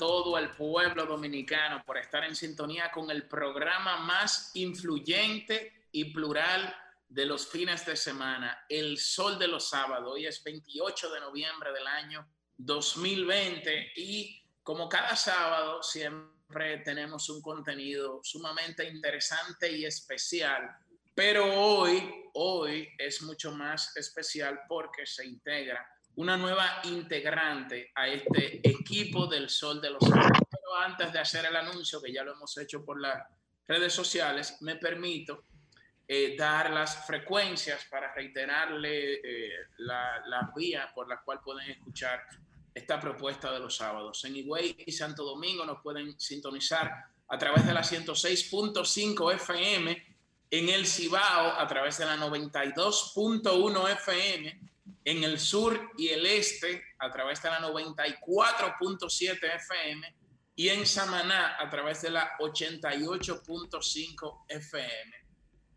todo el pueblo dominicano por estar en sintonía con el programa más influyente y plural de los fines de semana, El Sol de los Sábados. Hoy es 28 de noviembre del año 2020 y como cada sábado siempre tenemos un contenido sumamente interesante y especial. Pero hoy, hoy es mucho más especial porque se integra una nueva integrante a este equipo del Sol de los Sábados. Pero antes de hacer el anuncio, que ya lo hemos hecho por las redes sociales, me permito eh, dar las frecuencias para reiterarle eh, la, la, vía por la cual pueden escuchar esta propuesta de los sábados. En Higüey y Santo Domingo nos pueden sintonizar a través de la 106.5 FM, en el Cibao a través de la 92.1 FM, en el sur y el este a través de la 94.7 FM y en Samaná a través de la 88.5 FM.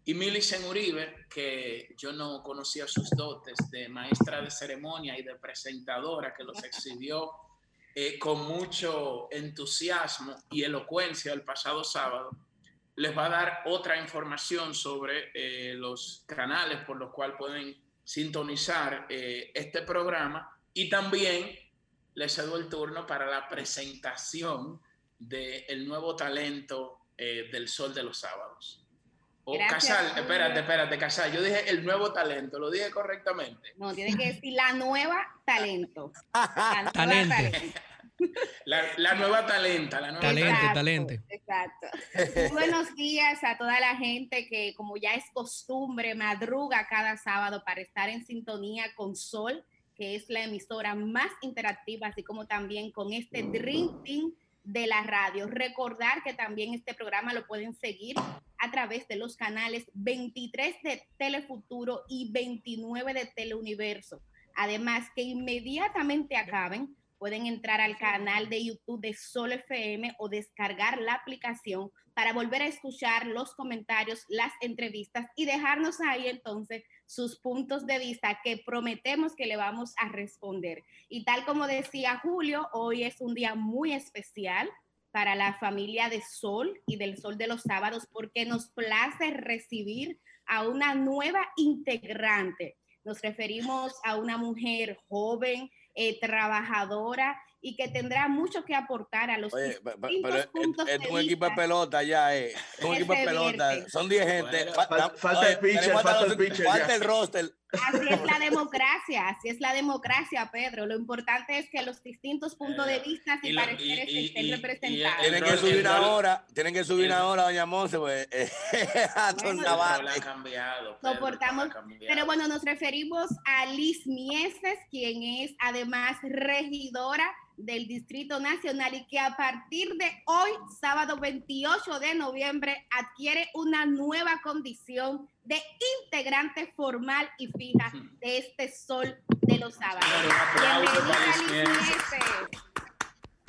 Y Milicen Uribe, que yo no conocía sus dotes de maestra de ceremonia y de presentadora, que los exhibió eh, con mucho entusiasmo y elocuencia el pasado sábado, les va a dar otra información sobre eh, los canales por los cuales pueden sintonizar eh, este programa y también les cedo el turno para la presentación del nuevo talento del Sol de los Sábados. O Casal, espérate, espérate, Casal. Yo dije el nuevo talento, ¿lo dije correctamente? No, tiene que decir la nueva talento. La nueva talento. La, nueva talenta, la nueva talento, talento. Exacto. buenos días a toda la gente que, como ya es costumbre, madruga cada sábado para estar en sintonía con Sol, que es la emisora más interactiva, así como también con este Dream Team de la radio. Recordar que también este programa lo pueden seguir a través de los canales 23 de Telefuturo y 29 de Teleuniverso. Además, que inmediatamente acaben, pueden entrar al canal de YouTube de Sol FM o descargar la aplicación para volver a escuchar los comentarios, las entrevistas y dejarnos ahí entonces sus puntos de vista que prometemos que le vamos a responder. Y tal como decía Julio, hoy es un día muy especial para la familia de Sol y del Sol de los Sábados porque nos place recibir a una nueva integrante. Nos referimos a una mujer joven, eh, trabajadora y que tendrá mucho que aportar a los Oye, pero, puntos es, un equipo de pelota ya, eh. Es un equipo de pelota. Son 10 gente. falta, el pitcher, falta el pitcher. Falta el roster. Así es la democracia, así es la democracia, Pedro. Lo importante es que los distintos puntos de vista y, pareceres estén representados. Tienen que subir ahora, tienen que subir ahora, doña Monse, pues. bueno, ha cambiado. Soportamos, pero bueno, nos referimos a Liz Mieses, quien es además regidora del Distrito Nacional y que a partir de hoy, sábado 28 de noviembre, adquiere una nueva condición de integrante formal y fija de este sol de los sábados.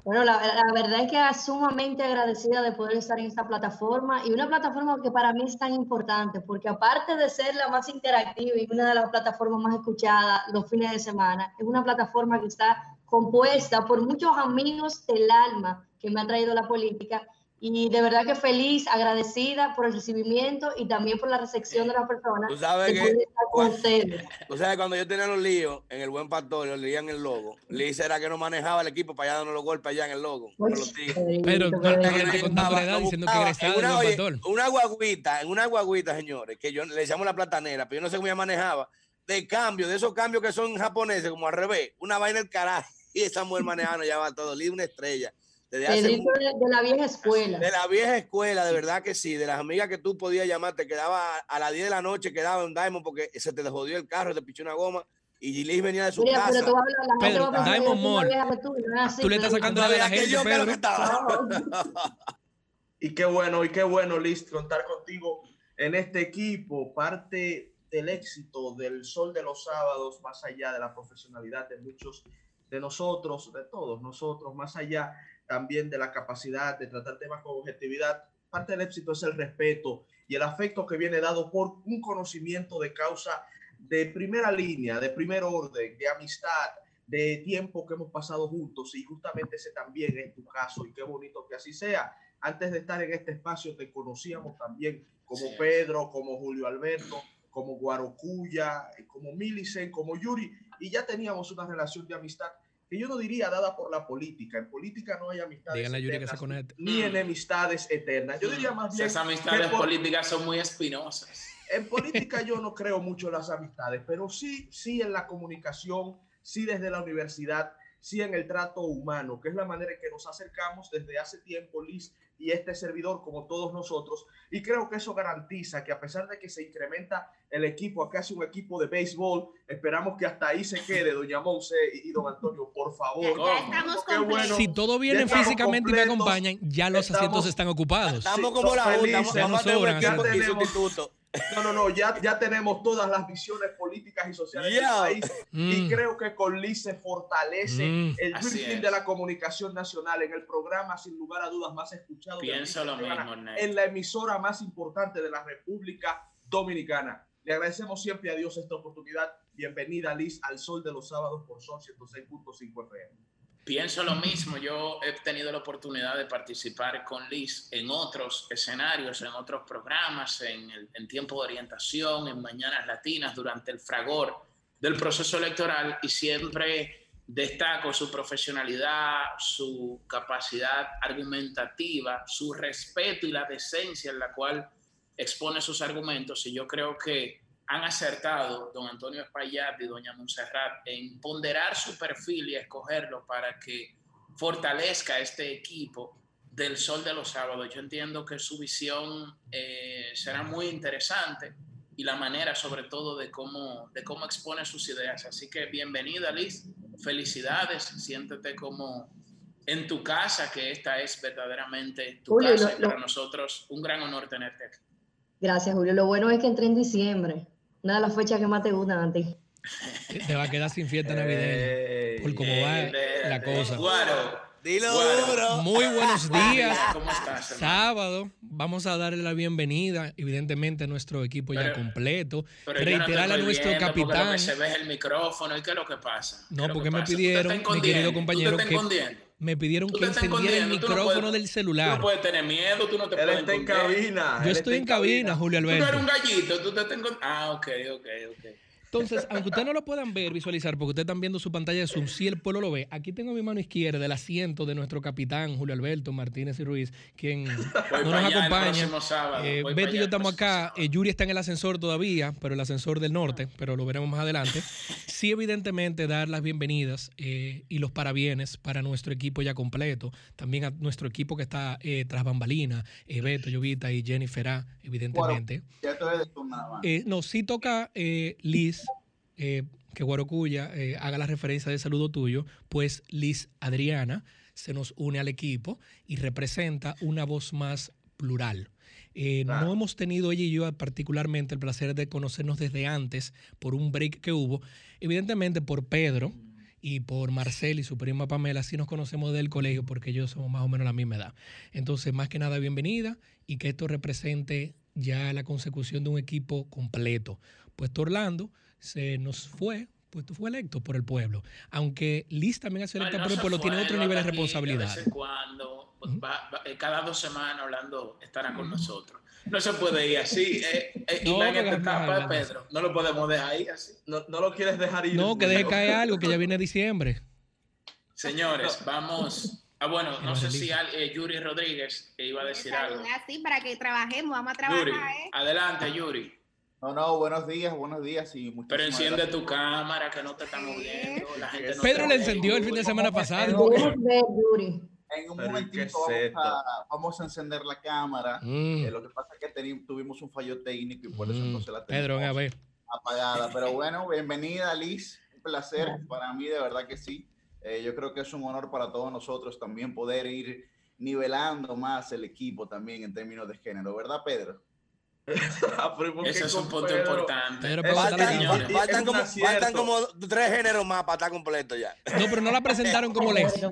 Bueno, la, la, verdad es que es sumamente agradecida de poder estar en esta plataforma y una plataforma que para mí es tan importante porque aparte de ser la más interactiva y una de las plataformas más escuchadas los fines de semana, es una plataforma que está compuesta por muchos amigos del alma que me ha traído la política y de verdad que feliz, agradecida por el recibimiento y también por la recepción de las personas. Tú sabes que, cuando, tú sabes, cuando yo tenía los líos en el buen pastor, los en el logo, Liz era que no manejaba el equipo para allá dando los golpes allá en el logo. Pero no, no, una, guaguita, en una guaguita, señores, que yo le decíamos la platanera, pero yo no sé cómo ella manejaba, de cambio, de esos cambios que son japoneses, como al revés, una vaina del carajo, y esa mujer manejando ya va todo, Liz una estrella de, la vieja escuela. De la vieja escuela, de verdad que sí. De las amigas que tú podías llamar, te quedaba a las 10 de la noche, quedaba un Diamond porque se te jodió el carro, te pichó una goma. Y Gilis venía de su casa. Pero, tú, Pedro, Diamond Mall. Tú, le estás sacando la de la gente, Pedro. y qué bueno, y qué bueno, Liz, contar contigo en este equipo. Parte del éxito del Sol de los Sábados, más allá de la profesionalidad de muchos de nosotros, de todos nosotros, más allá también de la capacidad de tratar temas con objetividad. Parte del éxito es el respeto y el afecto que viene dado por un conocimiento de causa de primera línea, de primer orden, de amistad, de tiempo que hemos pasado juntos y justamente ese también es tu caso y qué bonito que así sea. Antes de estar en este espacio te conocíamos también como Pedro, como Julio Alberto, como Guarocuya, como Milicen, como Yuri y ya teníamos una relación de amistad que yo no diría dada por la política. En política no hay amistades eternas, ni mm. enemistades eternas. Yo diría más bien... Esas amistades políticas son muy espinosas. En política yo no creo mucho en las amistades, pero sí, sí en la comunicación, sí desde la universidad, sí en el trato humano, que es la manera en que nos acercamos desde hace tiempo, Liz, y este servidor, como todos nosotros. Y creo que eso garantiza que a pesar de que se incrementa el equipo acá es un equipo de béisbol, esperamos que hasta ahí se quede, doña Monse y, don Antonio, por favor. si todo viene físicamente y me acompañan, ya los asientos están ocupados. Estamos como la Junta, vamos a un equipo y sustituto. No, no, no, ya, ya tenemos todas las visiones políticas y sociales del país y mm. creo que con Liz se fortalece mm. el fin de la comunicación nacional en el programa sin lugar a dudas más escuchado en la emisora más importante de la República Dominicana. Le agradecemos siempre a Dios esta oportunidad. Bienvenida Liz al Sol de los Sábados por Sol 106.5 FM. Pienso lo mismo, yo he tenido la oportunidad de participar con Liz en otros escenarios, en otros programas, en, el, en tiempo de orientación, en Mañanas Latinas, durante el fragor del proceso electoral y siempre destaco su profesionalidad, su capacidad argumentativa, su respeto y la decencia en la cual expone sus argumentos y yo creo que han acertado don Antonio Espaillat y doña Montserrat en ponderar su perfil y escogerlo para que fortalezca este equipo del Sol de los Sábados. Yo entiendo que su visión eh, será muy interesante y la manera sobre todo de cómo, de cómo expone sus ideas. Así que bienvenida Liz, felicidades, siéntete como en tu casa, que esta es verdaderamente tu casa y para nosotros un gran honor tenerte aquí. Gracias, Julio. Lo bueno es que entré en diciembre. Una de las fechas que más te gustan a ti. Te va a quedar sin fiesta navideña. Por cómo va la cosa. Dilo duro. Muy buenos días. ¿Cómo estás? Sábado. Vamos a darle la bienvenida, evidentemente, a nuestro equipo ya completo. Reiterarle a nuestro capitán. Se ve el micrófono. ¿Y qué es lo que pasa? No, porque me pidieron, mi querido compañero, que me pidieron que encendiera el micrófono del celular. Tú no puedes tener miedo, tú no te Él puedes está en cabina. Yo estoy en cabina, Julio Alberto. Tú eres un gallito, tú te tengo... Ah, ok, ok, ok. Entonces, aunque ustedes no lo puedan ver, visualizar, porque ustedes están viendo su pantalla de Zoom, si el pueblo lo ve, aquí tengo mi mano izquierda el asiento de nuestro capitán Julio Alberto Martínez y Ruiz, quien no nos acompaña. Eh, Beto y yo estamos acá. Eh, Yuri está en el ascensor todavía, pero el ascensor del norte, pero lo veremos más adelante. Sí, evidentemente, dar las bienvenidas eh, y los parabienes para nuestro equipo ya completo. También a nuestro equipo que está tras bambalina, Beto, Llovita y Jennifer A, evidentemente. ya de no, sí toca Liz eh, que Guarocuya eh, haga la referencia de saludo tuyo, pues Liz Adriana se nos une al equipo y representa una voz más plural. Eh, no hemos tenido ella y yo particularmente el placer de conocernos desde antes por un break que hubo. Evidentemente por Pedro y por Marcel y su prima Pamela sí nos conocemos del colegio porque ellos somos más o menos la misma edad. Entonces, más que nada, bienvenida y que esto represente ya la consecución de un equipo completo. Puesto Orlando se nos fue, pues fue electo por el pueblo. Aunque Liz también ha sido electa por el pueblo, tiene otro nivel de responsabilidad. De cuando, pues, eh, cada dos semanas hablando, estará con nosotros. No se puede ir así. Eh, eh, no, Pedro, lo podemos dejar ahí así. No, no lo quieres dejar ir. No, que deje caer algo, que ya viene diciembre. Señores, vamos. Ah, bueno, no sé si Yuri Rodríguez iba a decir algo. Sí, para que trabajemos, vamos a trabajar. Yuri, adelante, Yuri. No, no, buenos días, buenos días y Pero enciende tu cámara que no te estamos viendo. La gente no Pedro le encendió el fin de semana pasado. En un momentito vamos a, encender la cámara. Mm. Eh, lo que pasa es que tuvimos un fallo técnico y por eso no se la tenemos Pedro, a ver. apagada. Pero bueno, bienvenida Liz. Un placer para mí, de verdad que sí. Eh, yo creo que es un honor para todos nosotros también poder ir nivelando más el equipo también en términos de género, ¿verdad, Pedro? Ese es un punto importante. faltan, como, tres géneros más para estar completo ya. No, pero no la presentaron como les.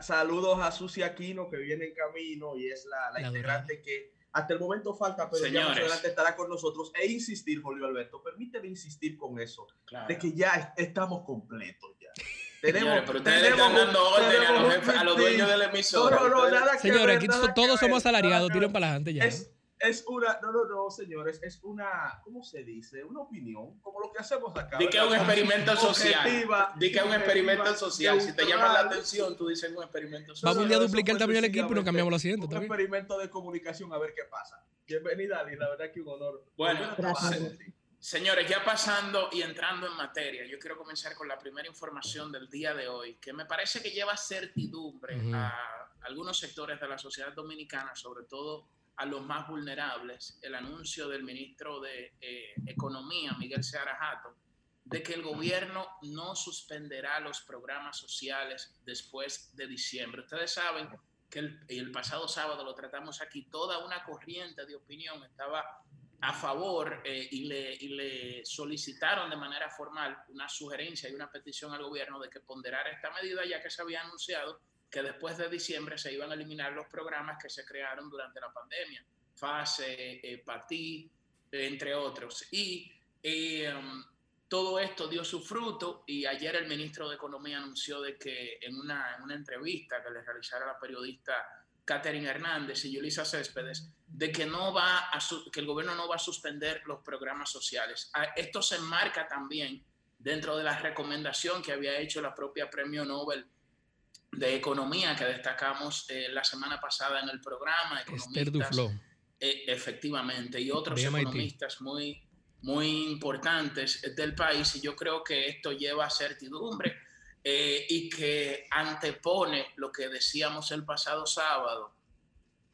saludos a Susi Aquino que viene en camino y es la, integrante que hasta el momento falta, pero ya más adelante estará con nosotros. E insistir, Julio Alberto, permíteme insistir con eso, de que ya estamos completos ya. Señores, pero ustedes le están dando órdenes a los, jefes, a los dueños del emisor. No, no, no, nada que Señores, ver, aquí nada que todos ver, somos asalariados, que tiren para adelante ya. Es, es una, no, no, no, señores, es una, ¿cómo se dice? Una opinión, como lo que hacemos acá. Di que es un experimento social. Di que es un experimento social. Si te llama la atención, tú dices un experimento social. Vamos un día a duplicar el tamaño del equipo y nos cambiamos los asientos. Un experimento de comunicación a ver qué pasa. Bienvenida, Ali, la verdad que un honor. Bueno, gracias. Señores, ya pasando y entrando en materia, yo quiero comenzar con la primera información del día de hoy, que me parece que lleva certidumbre a algunos sectores de la sociedad dominicana, sobre todo a los más vulnerables. El anuncio del ministro de eh, Economía, Miguel Seara Jato, de que el gobierno no suspenderá los programas sociales después de diciembre. Ustedes saben que el, pasado sábado lo tratamos aquí, toda una corriente de opinión estaba a favor eh, y, le, y le solicitaron de manera formal una sugerencia y una petición al gobierno de que ponderara esta medida, ya que se había anunciado que después de diciembre se iban a eliminar los programas que se crearon durante la pandemia, FASE, eh, PATI, entre otros. Y eh, um, todo esto dio su fruto y ayer el ministro de Economía anunció de que en una, en una entrevista que le realizara la periodista Catherine Hernández y Yulisa Céspedes, de que, no va a su- que el gobierno no va a suspender los programas sociales. Ah, Esto se enmarca también dentro de la recomendación que había hecho la propia Premio Nobel de Economía que destacamos eh, la semana pasada en el programa. Esther Duflo. eh, efectivamente, y otros De MIT. economistas muy, muy importantes del país. Y yo creo que esto lleva certidumbre eh, y que antepone lo que decíamos el pasado sábado,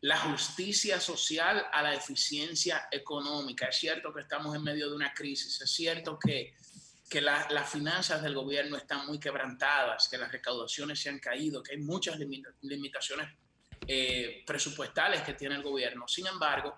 la justicia social a la eficiencia económica. Es cierto que estamos en medio de una crisis, es cierto que, que la- las finanzas del gobierno están muy quebrantadas, que las recaudaciones se han caído, que hay muchas limita- limitaciones eh, presupuestales que tiene el gobierno. Sin embargo,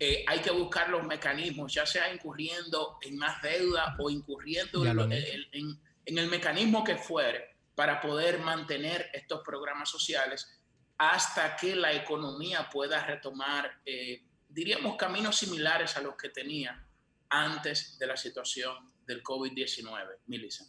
eh, hay que buscar los mecanismos, ya sea incurriendo en más deuda o incurriendo en, en- en- en el mecanismo que fuere para poder mantener estos programas sociales hasta que la economía pueda retomar, eh, diríamos, caminos similares a los que tenía antes de la situación del COVID-19. Milisa.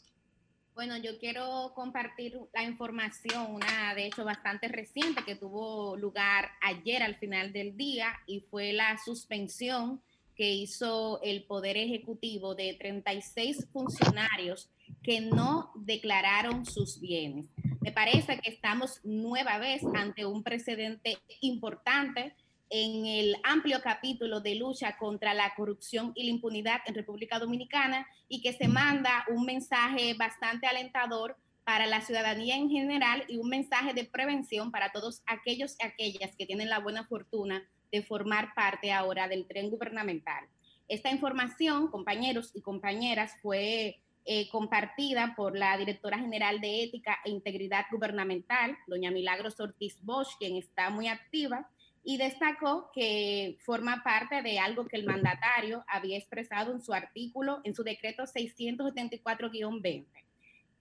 Bueno, yo quiero compartir la información, una de hecho bastante reciente que tuvo lugar ayer al final del día y fue la suspensión que hizo el Poder Ejecutivo de 36 funcionarios que no declararon sus bienes. Me parece que estamos nueva vez ante un precedente importante en el amplio capítulo de lucha contra la corrupción y la impunidad en República Dominicana y que se manda un mensaje bastante alentador para la ciudadanía en general y un mensaje de prevención para todos aquellos y aquellas que tienen la buena fortuna de formar parte ahora del tren gubernamental. Esta información, compañeros y compañeras, fue eh, compartida por la directora general de Ética e Integridad Gubernamental, doña Milagros Ortiz Bosch, quien está muy activa, y destacó que forma parte de algo que el mandatario había expresado en su artículo, en su decreto 674-20.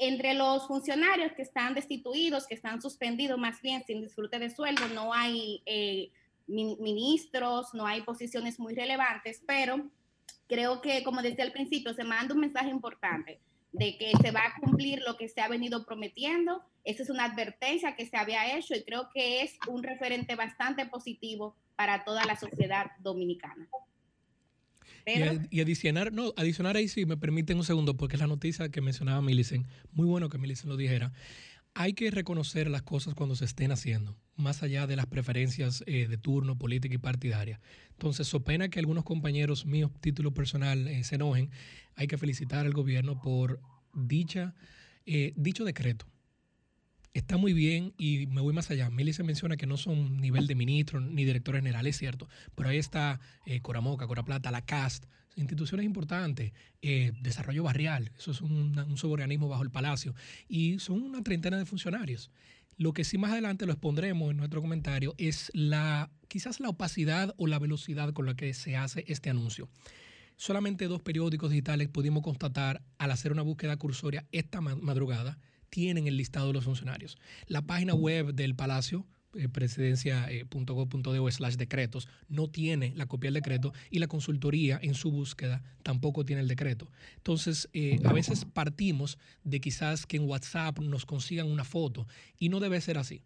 Entre los funcionarios que están destituidos, que están suspendidos más bien sin disfrute de sueldo, no hay eh, ministros, no hay posiciones muy relevantes, pero creo que, como decía al principio, se manda un mensaje importante de que se va a cumplir lo que se ha venido prometiendo. Esa es una advertencia que se había hecho y creo que es un referente bastante positivo para toda la sociedad dominicana. Y, adicionar, no, adicionar ahí si me permiten un segundo, porque es la noticia que mencionaba Millicent. Muy bueno que Millicent lo dijera. Hay que reconocer las cosas cuando se estén haciendo, más allá de las preferencias eh, de turno, política y partidaria. Entonces, so pena que algunos compañeros míos, título personal, eh, se enojen, hay que felicitar al gobierno por dicha, eh, dicho decreto. Está muy bien y me voy más allá. Millicent menciona que no son nivel de ministro ni director general, es cierto, pero ahí está eh, Coramoca, Coraplata, la CAST, instituciones importantes, eh, desarrollo barrial, eso es un, un suborganismo bajo el palacio, y son una treintena de funcionarios. Lo que sí más adelante lo expondremos en nuestro comentario es la quizás la opacidad o la velocidad con la que se hace este anuncio. Solamente dos periódicos digitales pudimos constatar al hacer una búsqueda cursoria esta ma- madrugada tienen el listado de los funcionarios. La página web del Palacio eh, presidencia.gov.de slash decretos, no tiene la copia del decreto y la consultoría en su búsqueda tampoco tiene el decreto. Entonces, eh, a veces partimos de quizás que en WhatsApp nos consigan una foto y no debe ser así.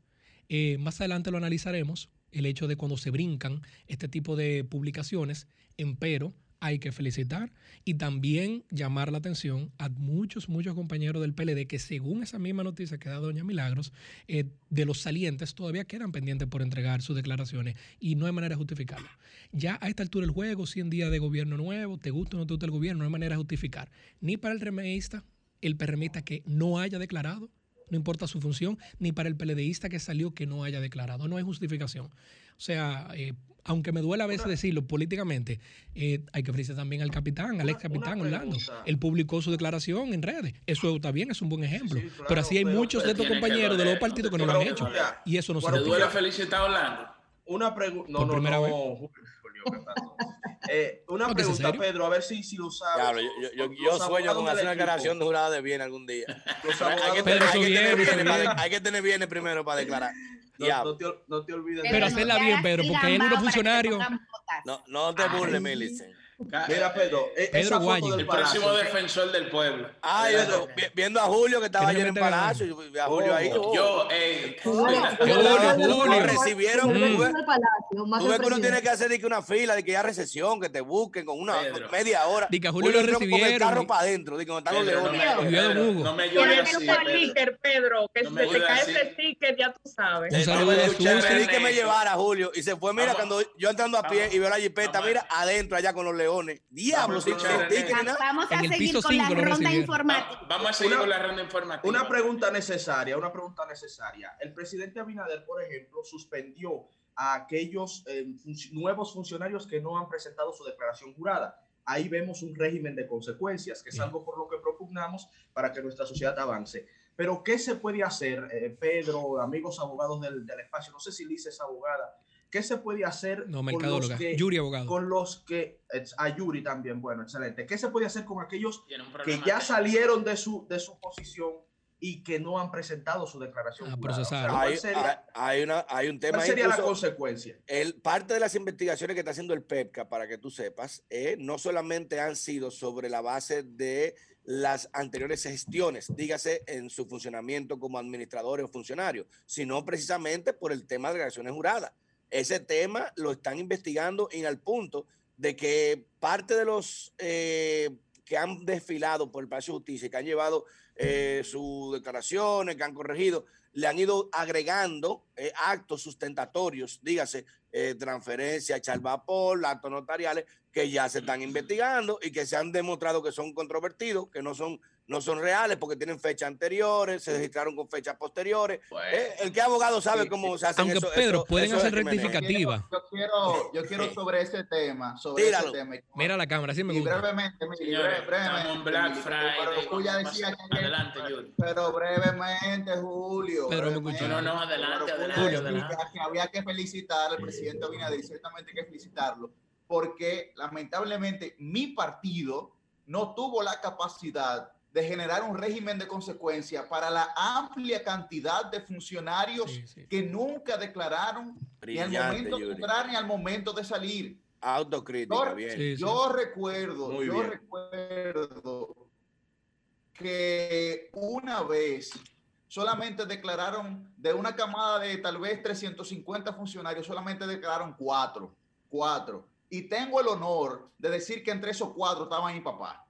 Eh, más adelante lo analizaremos, el hecho de cuando se brincan este tipo de publicaciones, empero hay que felicitar y también llamar la atención a muchos, muchos compañeros del PLD que según esa misma noticia que da doña Milagros, eh, de los salientes todavía quedan pendientes por entregar sus declaraciones y no hay manera de justificarlo. Ya a esta altura del juego, 100 días de gobierno nuevo, te gusta o no te gusta el gobierno, no hay manera de justificar. Ni para el remeísta, el PRMista que no haya declarado, no importa su función, ni para el PLDista que salió que no haya declarado, no hay justificación. O sea, eh, aunque me duela a veces decirlo políticamente, eh, hay que ofrecer también al capitán, al ex capitán Orlando. Él publicó su declaración en redes. Eso está bien, es un buen ejemplo. Sí, claro, pero así hay pero- muchos de estos compañeros de los partidos que no lo han hecho. Y eso no se Bueno, ¿Te justifica. duele felicitar a Orlando? Una pregunta. No, Por no, primera no. vez. Eh, una No, es pregunta. Pedro, a ver si, si lo sabes. Diablo, yo, yo, yo, Los yo sueño con hacer una declaración de jurada de bien algún día. hay, que tener, hay que tener bienes eso para- viene. hay que tener bienes primero para declarar. No, te, no te olvides. Pero hacerla bien, Pedro, porque hay algunos funcionarios- No, no te burles, Millicent. Mira, Pedro, eh, Pedro esa foto Guayi. del El próximo defensor del pueblo. Ay, Pedro. vi- viendo a Julio que estaba ayer en la Palacio, a Julio ahí. oh. Yo, eh, Julio, Julio, Julio. Lo recibieron, Julio, tú ves- Julio del Palacio, más Tú ves el que uno tiene que hacer de que una fila, de que haya recesión, que te busquen con una Pedro. media hora. Di que a Julio lo entró Con el recibieron carro y- para adentro, de que están los Pedro, no leones. Pedro, no me ayudes así, Pedro. Pedro, que No si me te cae ese sticker, ya tú sabes. Un Eh, saludo de Susi. que me llevara Julio y se fue, mira, cuando yo entrando a pie y veo la jipeta, mira, adentro allá con los leones. Diablo, Vamos. Vamos a En seguir con la ronda recibieron. informática. Va- Vamos a seguir Una- con la ronda informativa. Una pregunta necesaria, una pregunta necesaria. El presidente Abinader, por ejemplo, suspendió a aquellos eh, func- nuevos funcionarios que no han presentado su declaración jurada. Ahí vemos un régimen de consecuencias, que es algo por lo que propugnamos para que nuestra sociedad avance. Pero, ¿qué se puede hacer, eh, Pedro, amigos abogados del, del espacio? No sé si Liz es abogada. ¿Qué se puede hacer No, con los que, Yuri, abogado. con los que, a Yuri también, bueno, excelente. ¿Qué se puede hacer con aquellos que ya salieron de su, de su posición y que no han presentado su declaración. A jurada? O sea, procesar. ¿cuál Hay, sería, hay- hay una, hay un tema cuál sería la consecuencia? el, parte de las investigaciones que está haciendo el PEPCA, para que tú sepas, eh, no solamente han sido sobre la base de las anteriores gestiones, dígase en su funcionamiento como administradores o funcionarios, sino precisamente por el tema de declaraciones juradas. Ese tema lo están investigando en al punto de que parte de los eh, que han desfilado por el Palacio de Justicia y que han llevado eh, sus declaraciones, que han corregido, le han ido agregando eh, actos sustentatorios, dígase, eh, transferencia, echar vapor, actos notariales, que ya se están investigando y que se han demostrado que son controvertidos, que no son, no son reales porque tienen fechas anteriores, se registraron con fechas posteriores. Bueno, Eh, el que abogado sabe Sí, cómo sí. se hacen Aunque, eso- Pedro, eso- pueden hacer rectificativa. Yo quiero, yo quiero sobre ese tema, sobre Tíralo. ese tema. Mira la cámara, sí me y gusta. brevemente, señores, breve- brevemente, Black Friday. Pero que Adelante, Yuri. Pero brevemente, Julio. Pedro, me brevemente, escuchó. No, no, adelante, Pero adelante, Julio adelante. que había que felicitar al presidente Abinader, y ciertamente hay que felicitarlo, porque lamentablemente mi partido no tuvo la capacidad de generar un régimen de consecuencia para la amplia cantidad de funcionarios Sí, sí. que nunca declararon ni al momento de entrar ni al momento de salir. Autocrítica, Yo- bien. Sí, sí. Yo recuerdo, Muy yo bien. recuerdo que una vez solamente declararon de una camada de tal vez 350 funcionarios, solamente declararon cuatro, cuatro. Y tengo el honor de decir que entre esos cuatro estaba mi papá.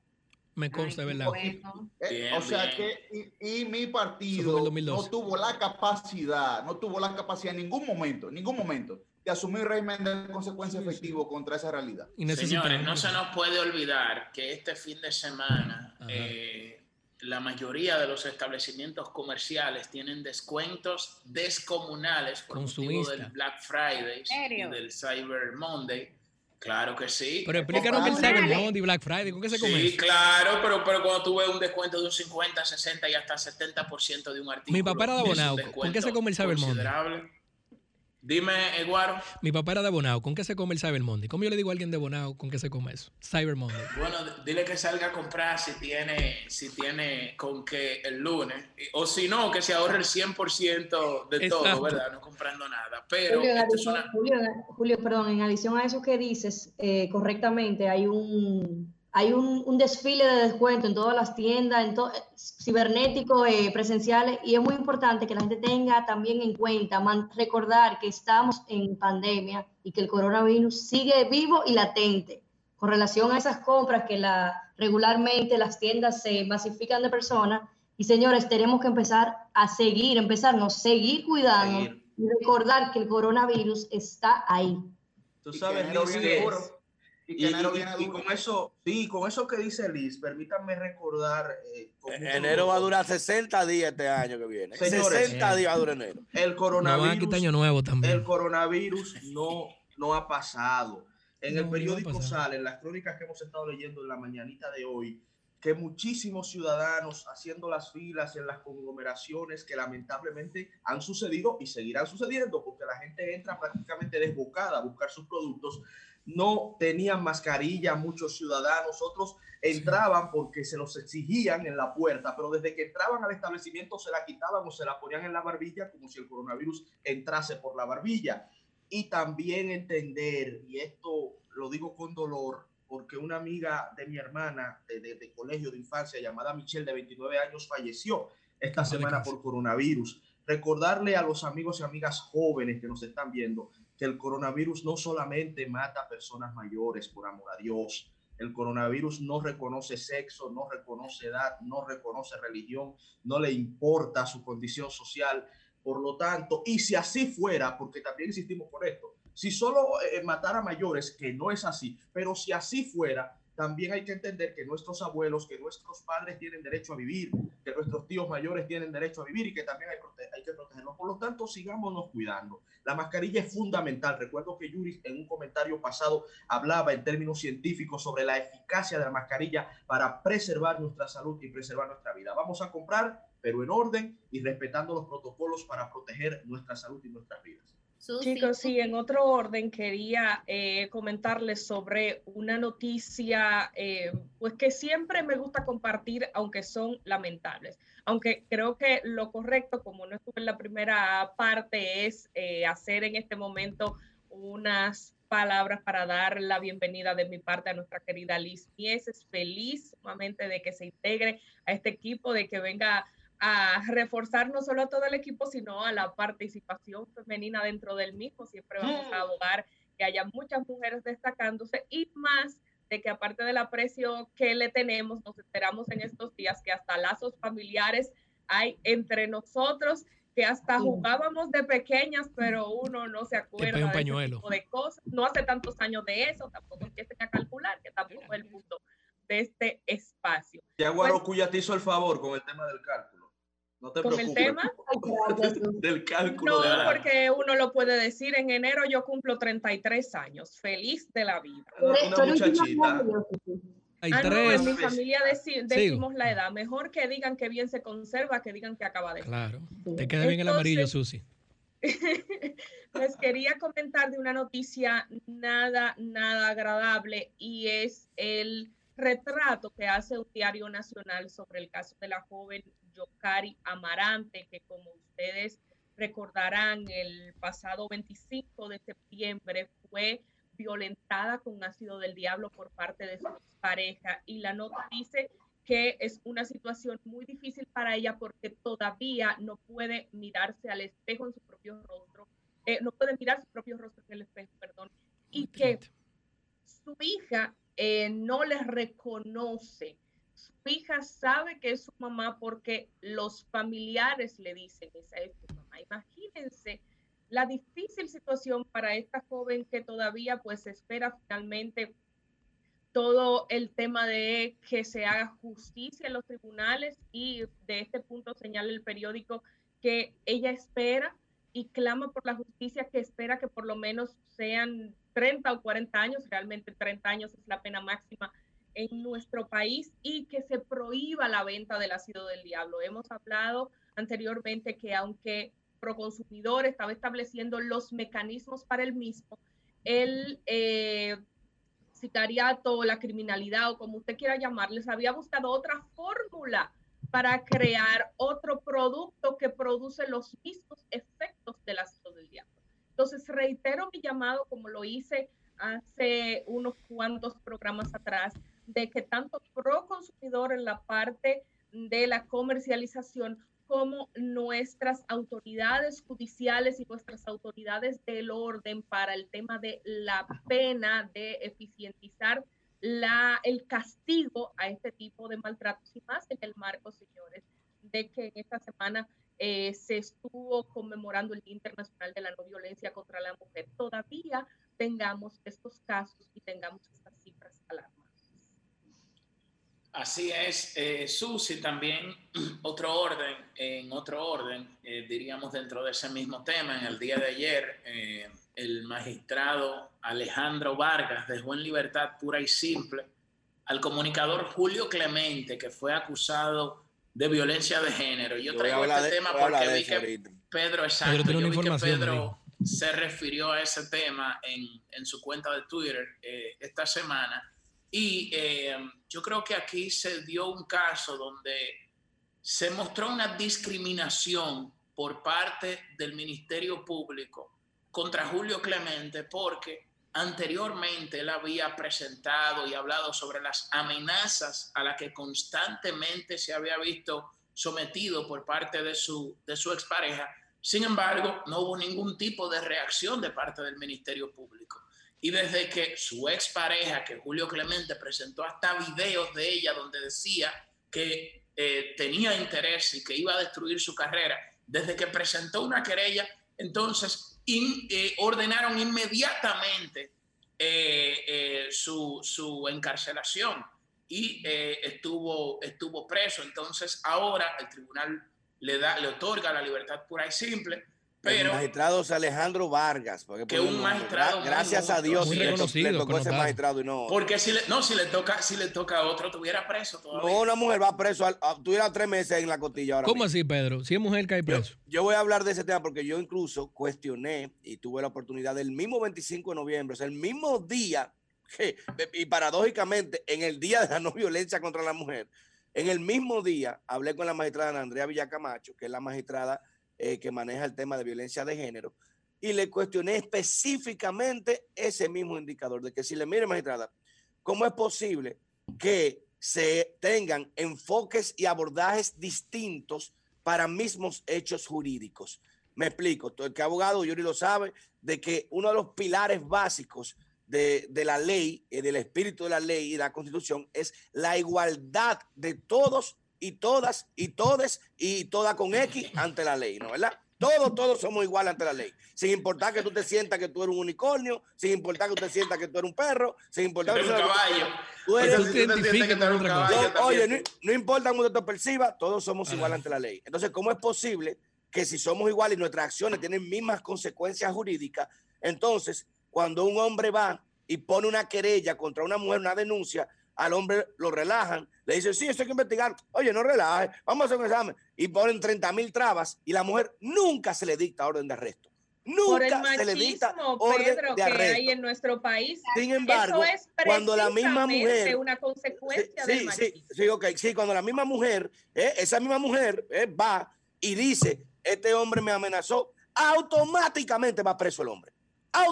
Me consta, ¿verdad? bueno. Eh, Bien, o sea bien. que, y, y mi partido en el 2012. no tuvo la capacidad, no tuvo la capacidad en ningún momento, en ningún momento, de asumir régimen de consecuencia Sí, contra esa realidad. Y Señores, no se nos puede olvidar que este fin de semana eh, la mayoría de los establecimientos comerciales tienen descuentos descomunales por motivo Consumista. del Black Friday y del Cyber Monday. Claro que sí. Pero explícanos que el. Cyber Monday y Black Friday, ¿con qué se come Sí, claro, pero, pero cuando tú ves un descuento de un 50, 60 y hasta 70% de un artículo. Mi papá era de abonado. ¿Con qué se come el Cyber Monday? considerable. Dime, Eduardo. Mi papá era de Bonao. ¿Con qué se come el Cyber Monday? ¿Cómo yo le digo a alguien de Bonao con qué se come eso? Cyber Monday. Bueno, dile que salga a comprar si tiene, si tiene con que el lunes. O si no, que se ahorre el 100% de todo. ¿verdad? No comprando nada. Pero Julio, en esto es adición, una... Julio, Julio, perdón, en adición a eso que dices eh, correctamente, hay un hay un, un desfile de descuento en todas las tiendas, en to- cibernéticos, eh, presenciales, y es muy importante que la gente tenga también en cuenta, man- recordar que estamos en pandemia y que el coronavirus sigue vivo y latente. Con relación a esas compras que la, regularmente las tiendas se masifican de personas, y señores, tenemos que empezar a seguir, empezarnos, seguir cuidando Seguir. y recordar que el coronavirus está ahí. Tú Y que sabes, viene que-. Y y, enero y- viene y con eso, sí, con eso que dice Liz, permítanme recordar. eh, mucho Enero va a durar 60 días este año que viene. Señores. 60 días va a durar enero. El coronavirus. quitar año nuevo también. El coronavirus no, no ha pasado. En No, el no periódico pasado. salen las crónicas que hemos estado leyendo en la mañanita de hoy, que muchísimos ciudadanos haciendo las filas en las conglomeraciones que lamentablemente han sucedido y seguirán sucediendo porque la gente entra prácticamente desbocada a buscar sus productos. No tenían mascarilla muchos ciudadanos, otros entraban porque se los exigían en la puerta, pero desde que entraban al establecimiento se la quitaban o se la ponían en la barbilla como si el coronavirus entrase por la barbilla. Y también entender, y esto lo digo con dolor, porque una amiga de mi hermana de, de- de colegio de infancia llamada Michelle de 29 años falleció esta Paz semana por coronavirus. Recordarle a los amigos y amigas jóvenes que nos están viendo el coronavirus no solamente mata a personas mayores, por amor a Dios. El coronavirus no reconoce sexo, no reconoce edad, no reconoce religión, no le importa su condición social. Por lo tanto, y si así fuera, porque también insistimos por esto, si solo eh, matara a mayores, que no es así, pero si así fuera, también hay que entender que nuestros abuelos, que nuestros padres tienen derecho a vivir, que nuestros tíos mayores tienen derecho a vivir y que también hay, hay que protegerlos. Por lo tanto, sigámonos cuidando. La mascarilla es fundamental. Recuerdo que Yuri en un comentario pasado hablaba en términos científicos sobre la eficacia de la mascarilla para preservar nuestra salud y preservar nuestra vida. Vamos a comprar, pero en orden y respetando los protocolos para proteger nuestra salud y nuestras vidas. Susi, Chicos, sí, en otro orden quería eh, comentarles sobre una noticia, eh, pues que siempre me gusta compartir, aunque son lamentables. Aunque creo que lo correcto, como no estuve en la primera parte, es eh, hacer en este momento unas palabras para dar la bienvenida de mi parte a nuestra querida Liz Mieses. Feliz sumamente de que se integre a este equipo, de que venga a reforzar no solo a todo el equipo, sino a la participación femenina dentro del mismo. Siempre vamos a abogar que haya muchas mujeres destacándose y más de que aparte del aprecio que le tenemos, nos enteramos en estos días que hasta lazos familiares hay entre nosotros, que hasta jugábamos de pequeñas, pero uno no se acuerda un de ese pañuelo. tipo de cosas. No hace tantos años de eso, tampoco empiecen a calcular, que tampoco es el punto de este espacio. Ya Guarocuya te hizo el favor con el tema del cálculo. No te Con el preocupes. tema, gracias, Susi. del cálculo. No, de porque uno lo puede decir. En enero yo cumplo 33 años, feliz de la vida. Una muchachita. Hay Ah, no, tres. en mi familia deci- decimos Sigo. la edad. Mejor que digan que bien se conserva que digan que acaba de. Claro. Te queda bien el amarillo, Susi. Les quería comentar de una noticia nada, nada agradable y es el retrato que hace un diario nacional sobre el caso de la joven Yocari Amarante, que como ustedes recordarán, el pasado 25 de septiembre fue violentada con ácido del diablo por parte de su pareja y la nota dice que es una situación muy difícil para ella porque todavía no puede mirarse al espejo en su propio rostro, eh, no puede mirar su propio rostro en el espejo, perdón, y que su hija eh, no le reconoce. Su hija sabe que es su mamá porque los familiares le dicen, esa es tu mamá. Imagínense la difícil situación para esta joven que todavía pues espera finalmente todo el tema de que se haga justicia en los tribunales y de este punto señala el periódico que ella espera y clama por la justicia que espera que por lo menos sean 30 o 40 años, realmente 30 años es la pena máxima en nuestro país y que se prohíba la venta del ácido del diablo. Hemos hablado anteriormente que aunque Proconsumidor estaba estableciendo los mecanismos para el mismo, el eh, sicariato, la criminalidad o como usted quiera llamarles, había buscado otra fórmula para crear otro producto que produce los mismos efectos del ácido del diablo. Entonces, reitero mi llamado, como lo hice hace unos cuantos programas atrás, de que tanto pro consumidor en la parte de la comercialización como nuestras autoridades judiciales y nuestras autoridades del orden para el tema de la pena de eficientizar la, el castigo a este tipo de maltratos y más en el marco, señores, de que en esta semana eh, se estuvo conmemorando el Día Internacional de la No Violencia contra la Mujer. Todavía tengamos estos casos y tengamos estas cifras alarmantes. Así es, eh, Susi, también otro orden, en otro orden, eh, diríamos dentro de ese mismo tema, en el día de ayer, eh, el magistrado Alejandro Vargas dejó en libertad pura y simple al comunicador Julio Clemente, que fue acusado de violencia de género. Yo traigo este tema porque vi que Pedro, exacto, yo vi que Pedro se refirió a ese tema en, en su cuenta de Twitter eh, esta semana y eh, yo creo que aquí se dio un caso donde se mostró una discriminación por parte del Ministerio Público contra Julio Clemente porque anteriormente él había presentado y hablado sobre las amenazas a las que constantemente se había visto sometido por parte de su, de su expareja. Sin embargo, no hubo ningún tipo de reacción de parte del Ministerio Público. Y desde que su expareja, que Julio Clemente, presentó hasta videos de ella donde decía que eh, tenía interés y que iba a destruir su carrera, desde que presentó una querella, entonces eh, ordenaron inmediatamente eh, su, encarcelación y estuvo, estuvo preso. Entonces ahora el tribunal le, da, le otorga la libertad pura y simple pero, el magistrado Alejandro Vargas. Porque que un magistrado. gracias a Dios muy reconocido, le tocó ese magistrado y no. Porque si le, no, si le toca, si le toca a otro, tuviera preso todavía. No, una mujer va preso, tuviera tres meses en la costilla ahora. ¿Cómo así, Pedro? Si es mujer cae preso. Yo, voy a hablar de ese tema porque yo incluso cuestioné y tuve la oportunidad del mismo 25 de noviembre, o sea, el mismo día que, y paradójicamente, en el día de la no violencia contra la mujer, en el mismo día hablé con la magistrada Andrea Villacamacho, que es la magistrada eh, que maneja el tema de violencia de género, y le cuestioné específicamente ese mismo indicador, de que si le mire, magistrada, ¿cómo es posible que se tengan enfoques y abordajes distintos para mismos hechos jurídicos? Me explico, todo el que abogado, Yuri lo sabe, de que uno de los pilares básicos de, de, la ley, eh, del espíritu de la ley y de la constitución es la igualdad de todos y todas y todes y toda con X ante la ley, ¿no? ¿Verdad? Todos, todos somos iguales ante la ley. Sin importar que tú te sientas que tú eres un unicornio, sin importar que tú te sientas que tú eres un perro, sin importar que tú eres un caballo. Tú eres, un caballo. oye, no, importa cómo te perciba, todos somos iguales ante la ley. Entonces, ¿cómo es posible que si somos iguales y nuestras acciones tienen mismas consecuencias jurídicas, entonces, cuando un hombre va y pone una querella contra una mujer, una denuncia, al hombre lo relajan, le dicen, sí, eso hay que investigar, oye, no relaje, vamos a hacer un examen, y ponen 30 mil trabas, y la mujer nunca se le dicta orden de arresto. Nunca se le dicta orden de arresto. que hay en nuestro país. Sin embargo, cuando la misma mujer, una consecuencia sí, sí, sí, okay, sí, cuando la misma mujer, eh, esa misma mujer eh, va y dice, este hombre me amenazó, automáticamente va preso el hombre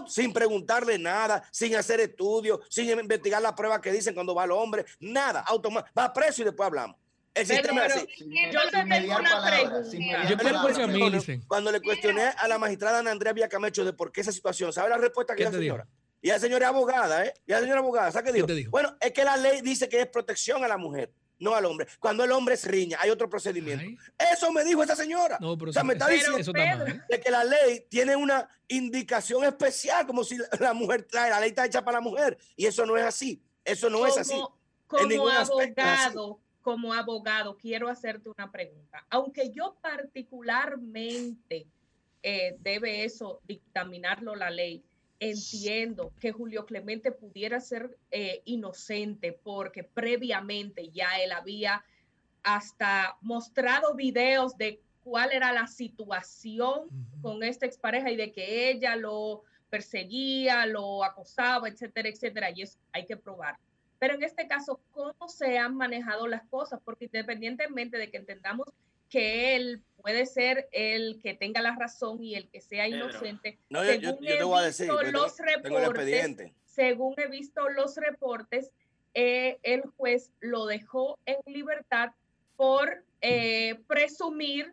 sin preguntarle nada, sin hacer estudios, sin investigar las pruebas que dicen cuando va el hombre, nada, automático, va preso y después hablamos. El sistema es así. Yo te tengo una pregunta. Cuando le cuestioné a la magistrada Ana Andrea Villacamecho de por qué esa situación, ¿sabe la respuesta que la señora? Y la señora es abogada, ¿eh? Y la señora abogada, ¿sabe qué dijo? dijo? Bueno, es que la ley dice que es protección a la mujer no al hombre. Cuando el hombre es riña, hay otro procedimiento. Eso me dijo esa señora. No, pero o sea, me está diciendo de que la ley tiene una indicación especial, como si la mujer trae, la ley está hecha para la mujer. Y eso no es así. Eso no es así. Como abogado, como abogado, quiero hacerte una pregunta. Aunque yo particularmente eh, debe eso dictaminarlo la ley, entiendo que Julio Clemente pudiera ser eh, inocente porque previamente ya él había hasta mostrado videos de cuál era la situación con esta expareja y de que ella lo perseguía, lo acosaba, etcétera, etcétera, y eso hay que probar. Pero en este caso, ¿cómo se han manejado las cosas? Porque independientemente de que entendamos que él puede ser el que tenga la razón y el que sea inocente, no, yo, según yo, yo te he voy a visto decir, yo los tengo, tengo el reportes, expediente. según he visto los reportes, eh, el juez lo dejó en libertad por eh, presumir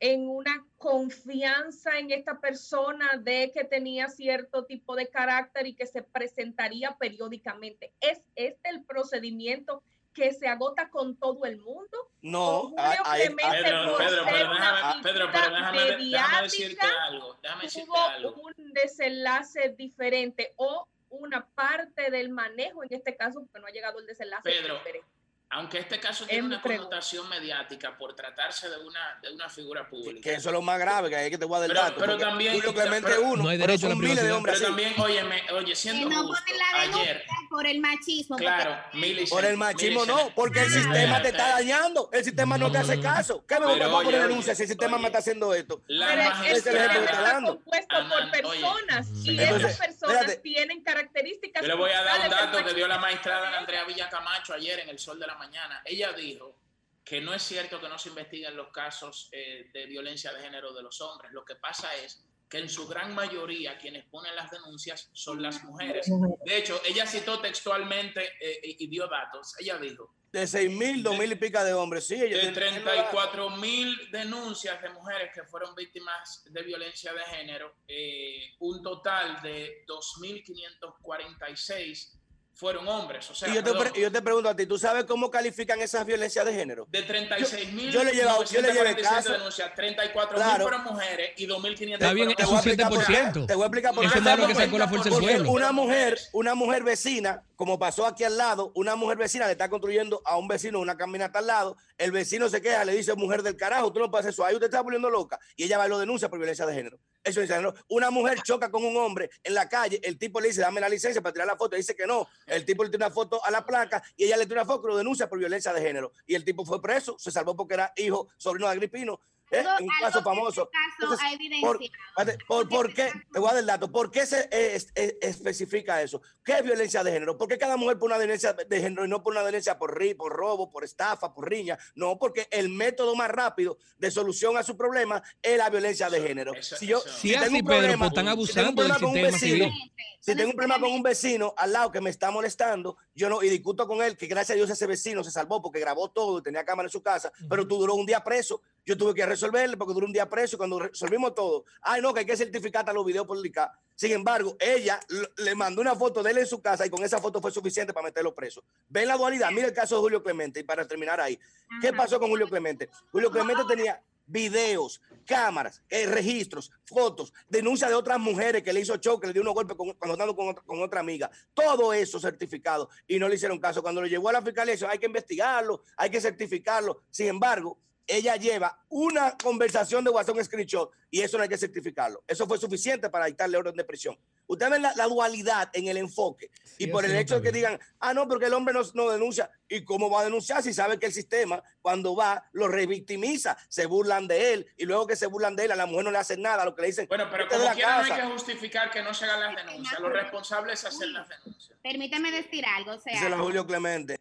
en una confianza en esta persona de que tenía cierto tipo de carácter y que se presentaría periódicamente. ¿Es este el procedimiento que se agota con todo el mundo? No, hay- hay- Pedro, por Pedro, pero déjame, Pedro, pero déjame, déjame decirte algo, déjame decirte tuvo algo. un desenlace diferente o una parte del manejo en este caso, porque no ha llegado el desenlace. Pedro, diferente. Aunque este caso tiene una connotación mediática por tratarse de una, de una figura pública. Que eso es lo más grave, que hay que te voy a dar el Pero- dato. pero también- Julio Clemente pero- uno, No hay pero a la miles de hombres Pero así. también, óyeme, oye, Que siendo no justo, ponen la denuncia ayer, por el machismo. claro, Por el machismo no, porque el sistema te está dañando. El sistema no te hace caso. ¿Qué me voy a poner oye, denuncia si el sistema oye. me está haciendo esto? La Pero es- que está compuesto por oye. personas y Entonces, esas personas espérate. tienen características. Yo le voy a dar un dato que dio la magistrada Andrea Villacamacho ayer en El Sol de la Mañana. Ella dijo que no es cierto que no se investiguen los casos eh, de violencia de género de los hombres. Lo que pasa es que en su gran mayoría quienes ponen las denuncias son las mujeres. De hecho, ella citó textualmente eh, y dio datos. Ella dijo, De 6 mil, 2 mil y pica de hombres. Sí, ellos de tienen- 34 mil denuncias de mujeres que fueron víctimas de violencia de género, eh, un total de 2.546 fueron hombres. O sea, Y yo te, yo te pregunto a ti, ¿tú sabes cómo califican esas violencias de género? de 36 mil yo le he llevado- yo le llevé caso. denuncias, 34 mil Claro. fueron mujeres y 2.500 Está bien, es un a explicar por qué. 7%. Te voy a explicar por qué. es lo que sacó la fuerza del Porque pueblo. una mujer, una mujer vecina, como pasó aquí al lado, una mujer vecina le está construyendo a un vecino una caminata al lado, el vecino se queja, le dice, mujer del carajo, tú no puedes hacer eso, ahí usted está volviendo loca, y ella va y lo denuncia por violencia de género. Eso es género. Una mujer choca con un hombre en la calle, el tipo le dice, dame la licencia para tirar la foto, dice que no, el tipo le tira una foto a la placa, y ella le tira una foto lo denuncia por violencia de género, y el tipo fue preso, se salvó porque era hijo, sobrino de Agripino, ¿eh? Algo- un caso famoso. este caso Entonces, ha evidenciado. por- ¿Por, por qué? Te voy a dar el dato. ¿Por qué se eh, es- eh, especifica eso? ¿Qué es violencia de género? ¿Por qué cada mujer por una violencia de género y no por una violencia por, ri, por robo, por estafa, por riña? No, porque el método más rápido de solución a su problema es la violencia de género. eso- si yo eso- Si tengo así, un problema, pues están si tengo un abusando del sistema vecino, si tengo un problema con un vecino al lado que me está molestando, yo no, y discuto con él, que gracias a Dios ese vecino se salvó porque grabó todo y tenía cámara en su casa, pero tú duró un día preso. Yo tuve que resolverle porque duró un día preso y cuando resolvimos todo, ay no, que hay que certificar hasta los videos publicados. Sin embargo, ella le mandó una foto de él en su casa y con esa foto fue suficiente para meterlo preso. Ven la dualidad, mira el caso de Julio Clemente y para terminar ahí. ¿Qué pasó con Julio Clemente? Julio Clemente tenía videos, cámaras, eh, registros, fotos, denuncias de otras mujeres que le hizo show, que le dio unos golpes con- cuando andando con, otra- con otra amiga. Todo eso certificado y no le hicieron caso. Cuando lo llevó a la fiscalía, dijo, hay que investigarlo, hay que certificarlo. Sin embargo, ella lleva una conversación de WhatsApp, un screenshot, y eso no hay que certificarlo. Eso fue suficiente para dictarle orden de prisión. Ustedes ven la, la dualidad en el enfoque. Sí, y por el no hecho de que digan, ah, no, porque el hombre no, no denuncia. ¿Y cómo va a denunciar si sabe que el sistema, cuando va, lo revictimiza? Se burlan de él. Y luego que se burlan de él, a la mujer no le hacen nada. Lo que le dicen, Bueno, pero "Vete de como quiera no hay casa". que justificar que no se hagan las denuncias. Lo responsable es hacer las denuncias. Permíteme decir algo, o sea, Díselo Julio Clemente.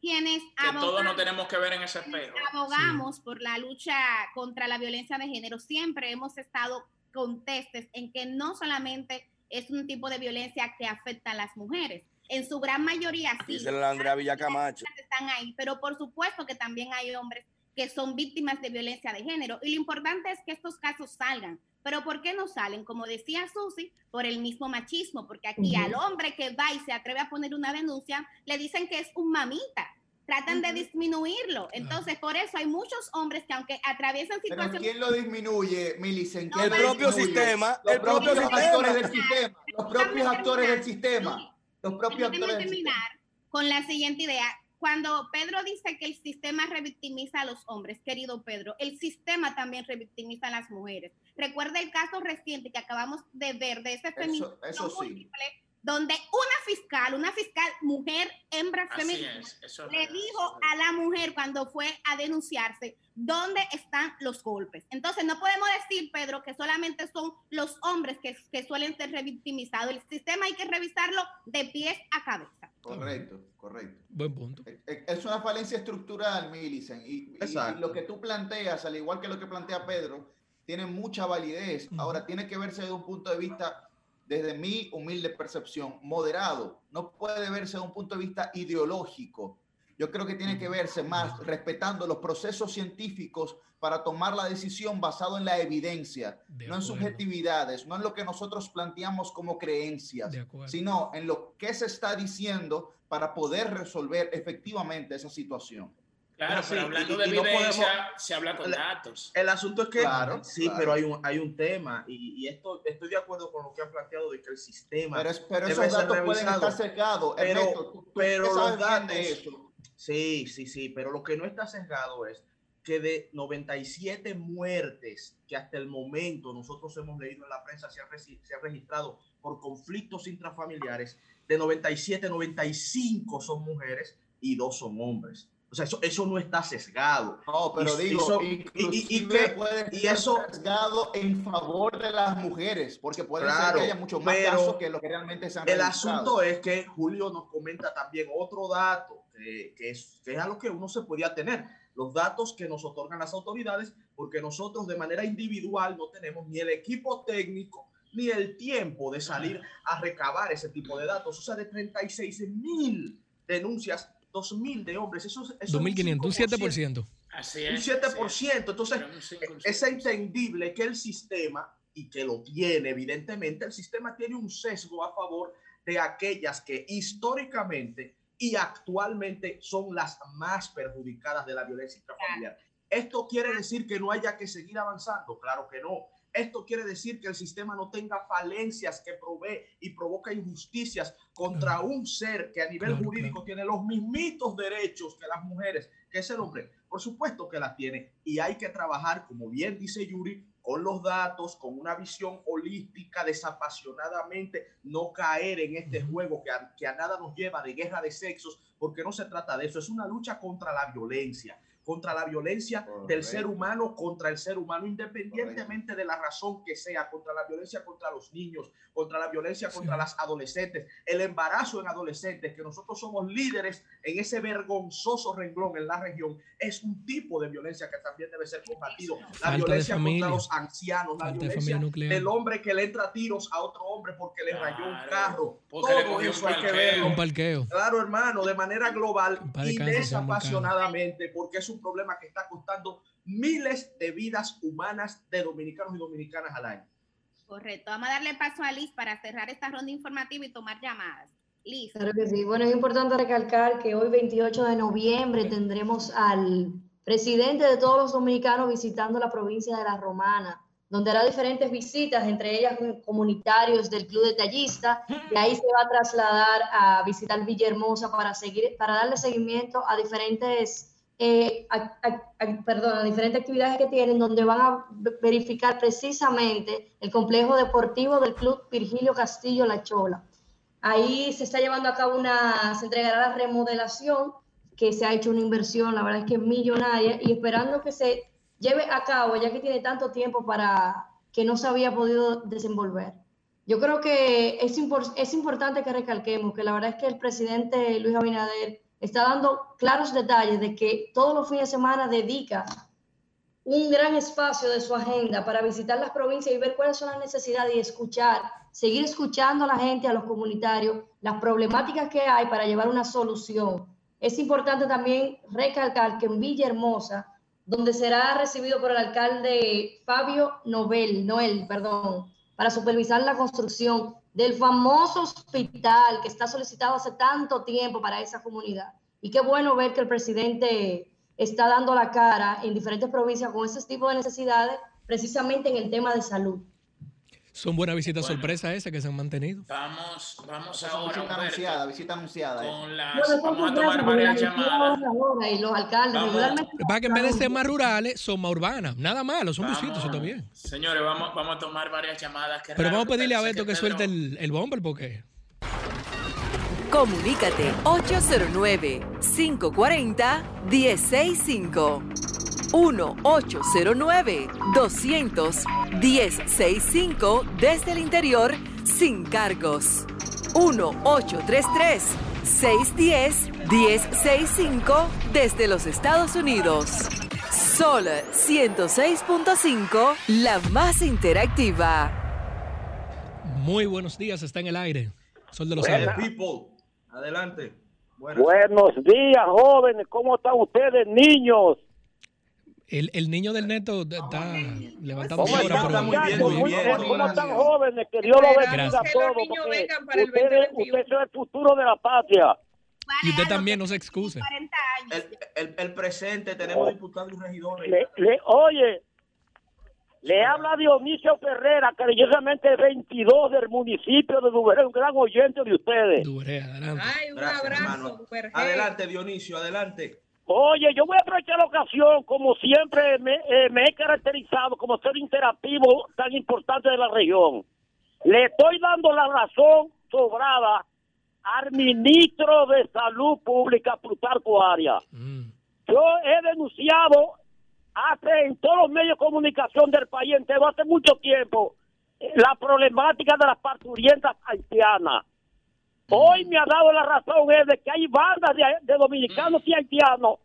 Quienes Que todos abogan, tenemos que ver en ese espejo. abogamos por la lucha contra la violencia de género, siempre hemos estado contestes en que no solamente es un tipo de violencia que afecta a las mujeres, en su gran mayoría sí. Andrea Villacamacho. están ahí, pero por supuesto que también hay hombres que son víctimas de violencia de género. Y lo importante es que estos casos salgan. Pero ¿por qué no salen? Como decía Susi, por el mismo machismo, porque aquí al hombre que va y se atreve a poner una denuncia, le dicen que es un mamita. Tratan de disminuirlo. Entonces, por eso hay muchos hombres que aunque atraviesan Pero situaciones... ¿quién lo disminuye, Milicen? ¿Quién El propio disminuye? sistema, Los el propio propios sistema. actores del sistema. Los propios actores del sistema. Los propios actores del sistema. terminar con la siguiente idea. Cuando Pedro dice que el sistema revictimiza a los hombres, querido Pedro, el sistema también revictimiza a las mujeres. Recuerda el caso reciente que acabamos de ver de ese Eso- feminicidio eso sí. múltiple, donde una fiscal, una fiscal mujer, hembra femenina, es, eso es le dijo es a la mujer cuando fue a denunciarse dónde están los golpes. Entonces, no podemos decir, Pedro, que solamente son los hombres que, que suelen ser revictimizados. El sistema hay que revisarlo de pies a cabeza. Correcto, correcto. Buen punto. Eh, eh, Es una falencia estructural, Millicent. Y, y- lo que tú planteas, al igual que lo que plantea Pedro, tiene mucha validez. Ahora, tiene que verse desde un punto de vista, desde mi humilde percepción, moderado. No puede verse desde un punto de vista ideológico. Yo creo que tiene que verse más respetando los procesos científicos para tomar la decisión basado en la evidencia, De no en subjetividades, no en lo que nosotros planteamos como creencias sino en lo que se está diciendo para poder resolver efectivamente esa situación. Claro, Sí, pero hablando y- de y no evidencia, podemos- se habla con datos. El asunto es que Claro, sí, claro. pero hay un, hay un tema y, y esto estoy de acuerdo con lo que han planteado de que el sistema Pero, es- pero Debe esos ser datos pueden revisado. estar sesgados. Pero- Ernesto, tú- tú pero los datos- eso. Sí, sí, sí, pero lo que no está sesgado es que de 97 muertes que hasta el momento nosotros hemos leído en la prensa se han, se han registrado por conflictos intrafamiliares, de 97, 95 son mujeres y dos son hombres. O sea, eso, eso no está sesgado. No, pero Y- y digo, so- y- y- inclusive y que- puede y ser eso- sesgado en favor de las mujeres, porque puede ser Claro, que haya muchos más casos que lo que realmente se han El asunto es que Julio nos comenta también otro dato, que, que es, que es a lo que uno se podía tener, los datos que nos otorgan las autoridades, porque nosotros de manera individual no tenemos ni el equipo técnico ni el tiempo de salir a recabar ese tipo de datos. O sea, de 36 mil denuncias, 2 mil de hombres, eso, es- eso es un 2.500, un 7%. Así Un es. 7%. Entonces, Pero un cinco, un es entendible que el sistema, y que lo tiene evidentemente, el sistema tiene un sesgo a favor de aquellas que históricamente y actualmente son las más perjudicadas de la violencia intrafamiliar. ¿Esto quiere decir que no haya que seguir avanzando? Claro que no. Esto quiere decir que el sistema no tenga falencias que provee y provoca injusticias contra un ser que a nivel Claro, jurídico tiene los mismitos derechos que las mujeres, que es el hombre. Por supuesto que las tiene. Y hay que trabajar, como bien dice Yuri, con los datos, con una visión holística, desapasionadamente, no caer en este juego que a, que a nada nos lleva de guerra de sexos, porque no se trata de eso, es una lucha contra la violencia, contra la violencia del Correcto. ser humano contra el ser humano, independientemente de la razón que sea, contra la violencia contra los niños, contra la violencia contra Sí. las adolescentes, el embarazo en adolescentes, que nosotros somos líderes en ese vergonzoso renglón en la región, es un tipo de violencia que también debe ser combatido. La Falta de violencia familia. contra los ancianos, la Falta de violencia familia nuclear. del hombre que le entra tiros a otro hombre porque le rayó un Claro, carro. porque le Todo eso hay que verlo. Un parqueo. Claro, hermano, de manera global y desapasionadamente, porque es un problema que está costando miles de vidas humanas de dominicanos y dominicanas al año. Correcto. Vamos a darle paso a Liz para cerrar esta ronda informativa y tomar llamadas. Liz. Claro que sí. Bueno, es importante recalcar que hoy, 28 de noviembre, tendremos al presidente de todos los dominicanos visitando la provincia de La Romana, donde hará diferentes visitas, entre ellas comunitarios del Club Detallista. De ahí se va a trasladar a visitar Villahermosa para, seguir, para darle seguimiento a diferentes, eh, a- a- a- perdón, diferentes actividades que tienen, donde van a verificar precisamente el complejo deportivo del Club Virgilio Castillo La Chola. Ahí se está llevando a cabo una, se entregará la remodelación, que se ha hecho una inversión, la verdad es que millonaria, y esperando que se lleve a cabo, ya que tiene tanto tiempo para que no se había podido desenvolver. Yo creo que es, impor- es importante que recalquemos que la verdad es que el presidente Luis Abinader está dando claros detalles de que todos los fines de semana dedica un gran espacio de su agenda para visitar las provincias y ver cuáles son las necesidades y escuchar, seguir escuchando a la gente, a los comunitarios, las problemáticas que hay para llevar una solución. Es importante también recalcar que en Villahermosa, donde será recibido por el alcalde Fabio Novel, Noel, perdón, para supervisar la construcción del famoso hospital que está solicitado hace tanto tiempo para esa comunidad. Y qué bueno ver que el presidente está dando la cara en diferentes provincias con ese tipo de necesidades, precisamente en el tema de salud. Son buenas visitas Bueno. sorpresa esas que se han mantenido. Vamos, vamos ahora visita Humberto, anunciada, visita anunciada. eh. con las. Vamos a tomar varias la llamadas. ahora Y los alcaldes regularmente... Lo que que en vez de ser más rurales, son más urbanas. Nada malo, son Vamos. visitas, eso está bien. Señores, vamos, vamos a tomar varias llamadas. Qué Pero raro vamos a pedirle a Beto que Pedro- suelte el, el bomber porque Comunícate 809-540-1065. 1-809-200-1065 desde el interior sin cargos. 1-833-610-1065 desde los Estados Unidos. Sol 106.5, la más interactiva. Muy buenos días, está en el aire. Sol de los Buenas, people. Adelante. Buenas. Buenos días, jóvenes. ¿Cómo están ustedes, niños? El, el niño del neto está levantando ¿Cómo ahora, pero muchachos? muy bien. ¿Cómo están, jóvenes? Que Dios los bendiga a todos. porque Ustedes, ustedes son el futuro de la patria. Y usted también no se excuse. El, el- el presente, tenemos diputados y regidores. Le- le- oye, le habla Dionisio Ferrera, cariñosamente 22 del municipio de Duvergé, un gran oyente de ustedes. Ay, un Gracias, abrazo. Adelante, Dionisio, adelante. Oye, yo voy a aprovechar la ocasión, como siempre me, eh, me he caracterizado como ser interactivo tan importante de la región. Le estoy dando la razón sobrada al ministro de Salud Pública, Plutarco Arias. Yo he denunciado hace en todos los medios de comunicación del país entero hace mucho tiempo eh, la problemática de las parturientas haitianas. Hoy me ha dado la razón es de que hay bandas de, de dominicanos y haitianos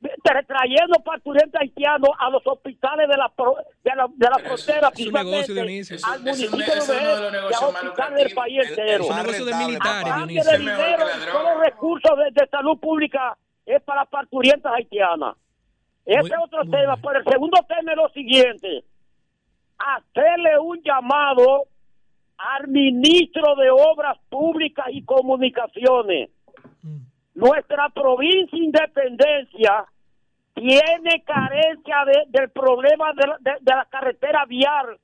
de- trayendo parturientas haitianos a los hospitales de la pro- de la, de la frontera, es un negocio, Dionisio. al Es un- municipio es de uno de los negocios más del país entero. Es un negocio de militares, Dionisio. de dinero, todos los recursos de, de salud pública es para parturientas haitianas. Ese es otro tema. Pero el segundo tema es lo siguiente. Hacerle un llamado al ministro de Obras Públicas y Comunicaciones. Nuestra provincia Independencia tiene carencia de- del problema de la, de- de la carretera vial.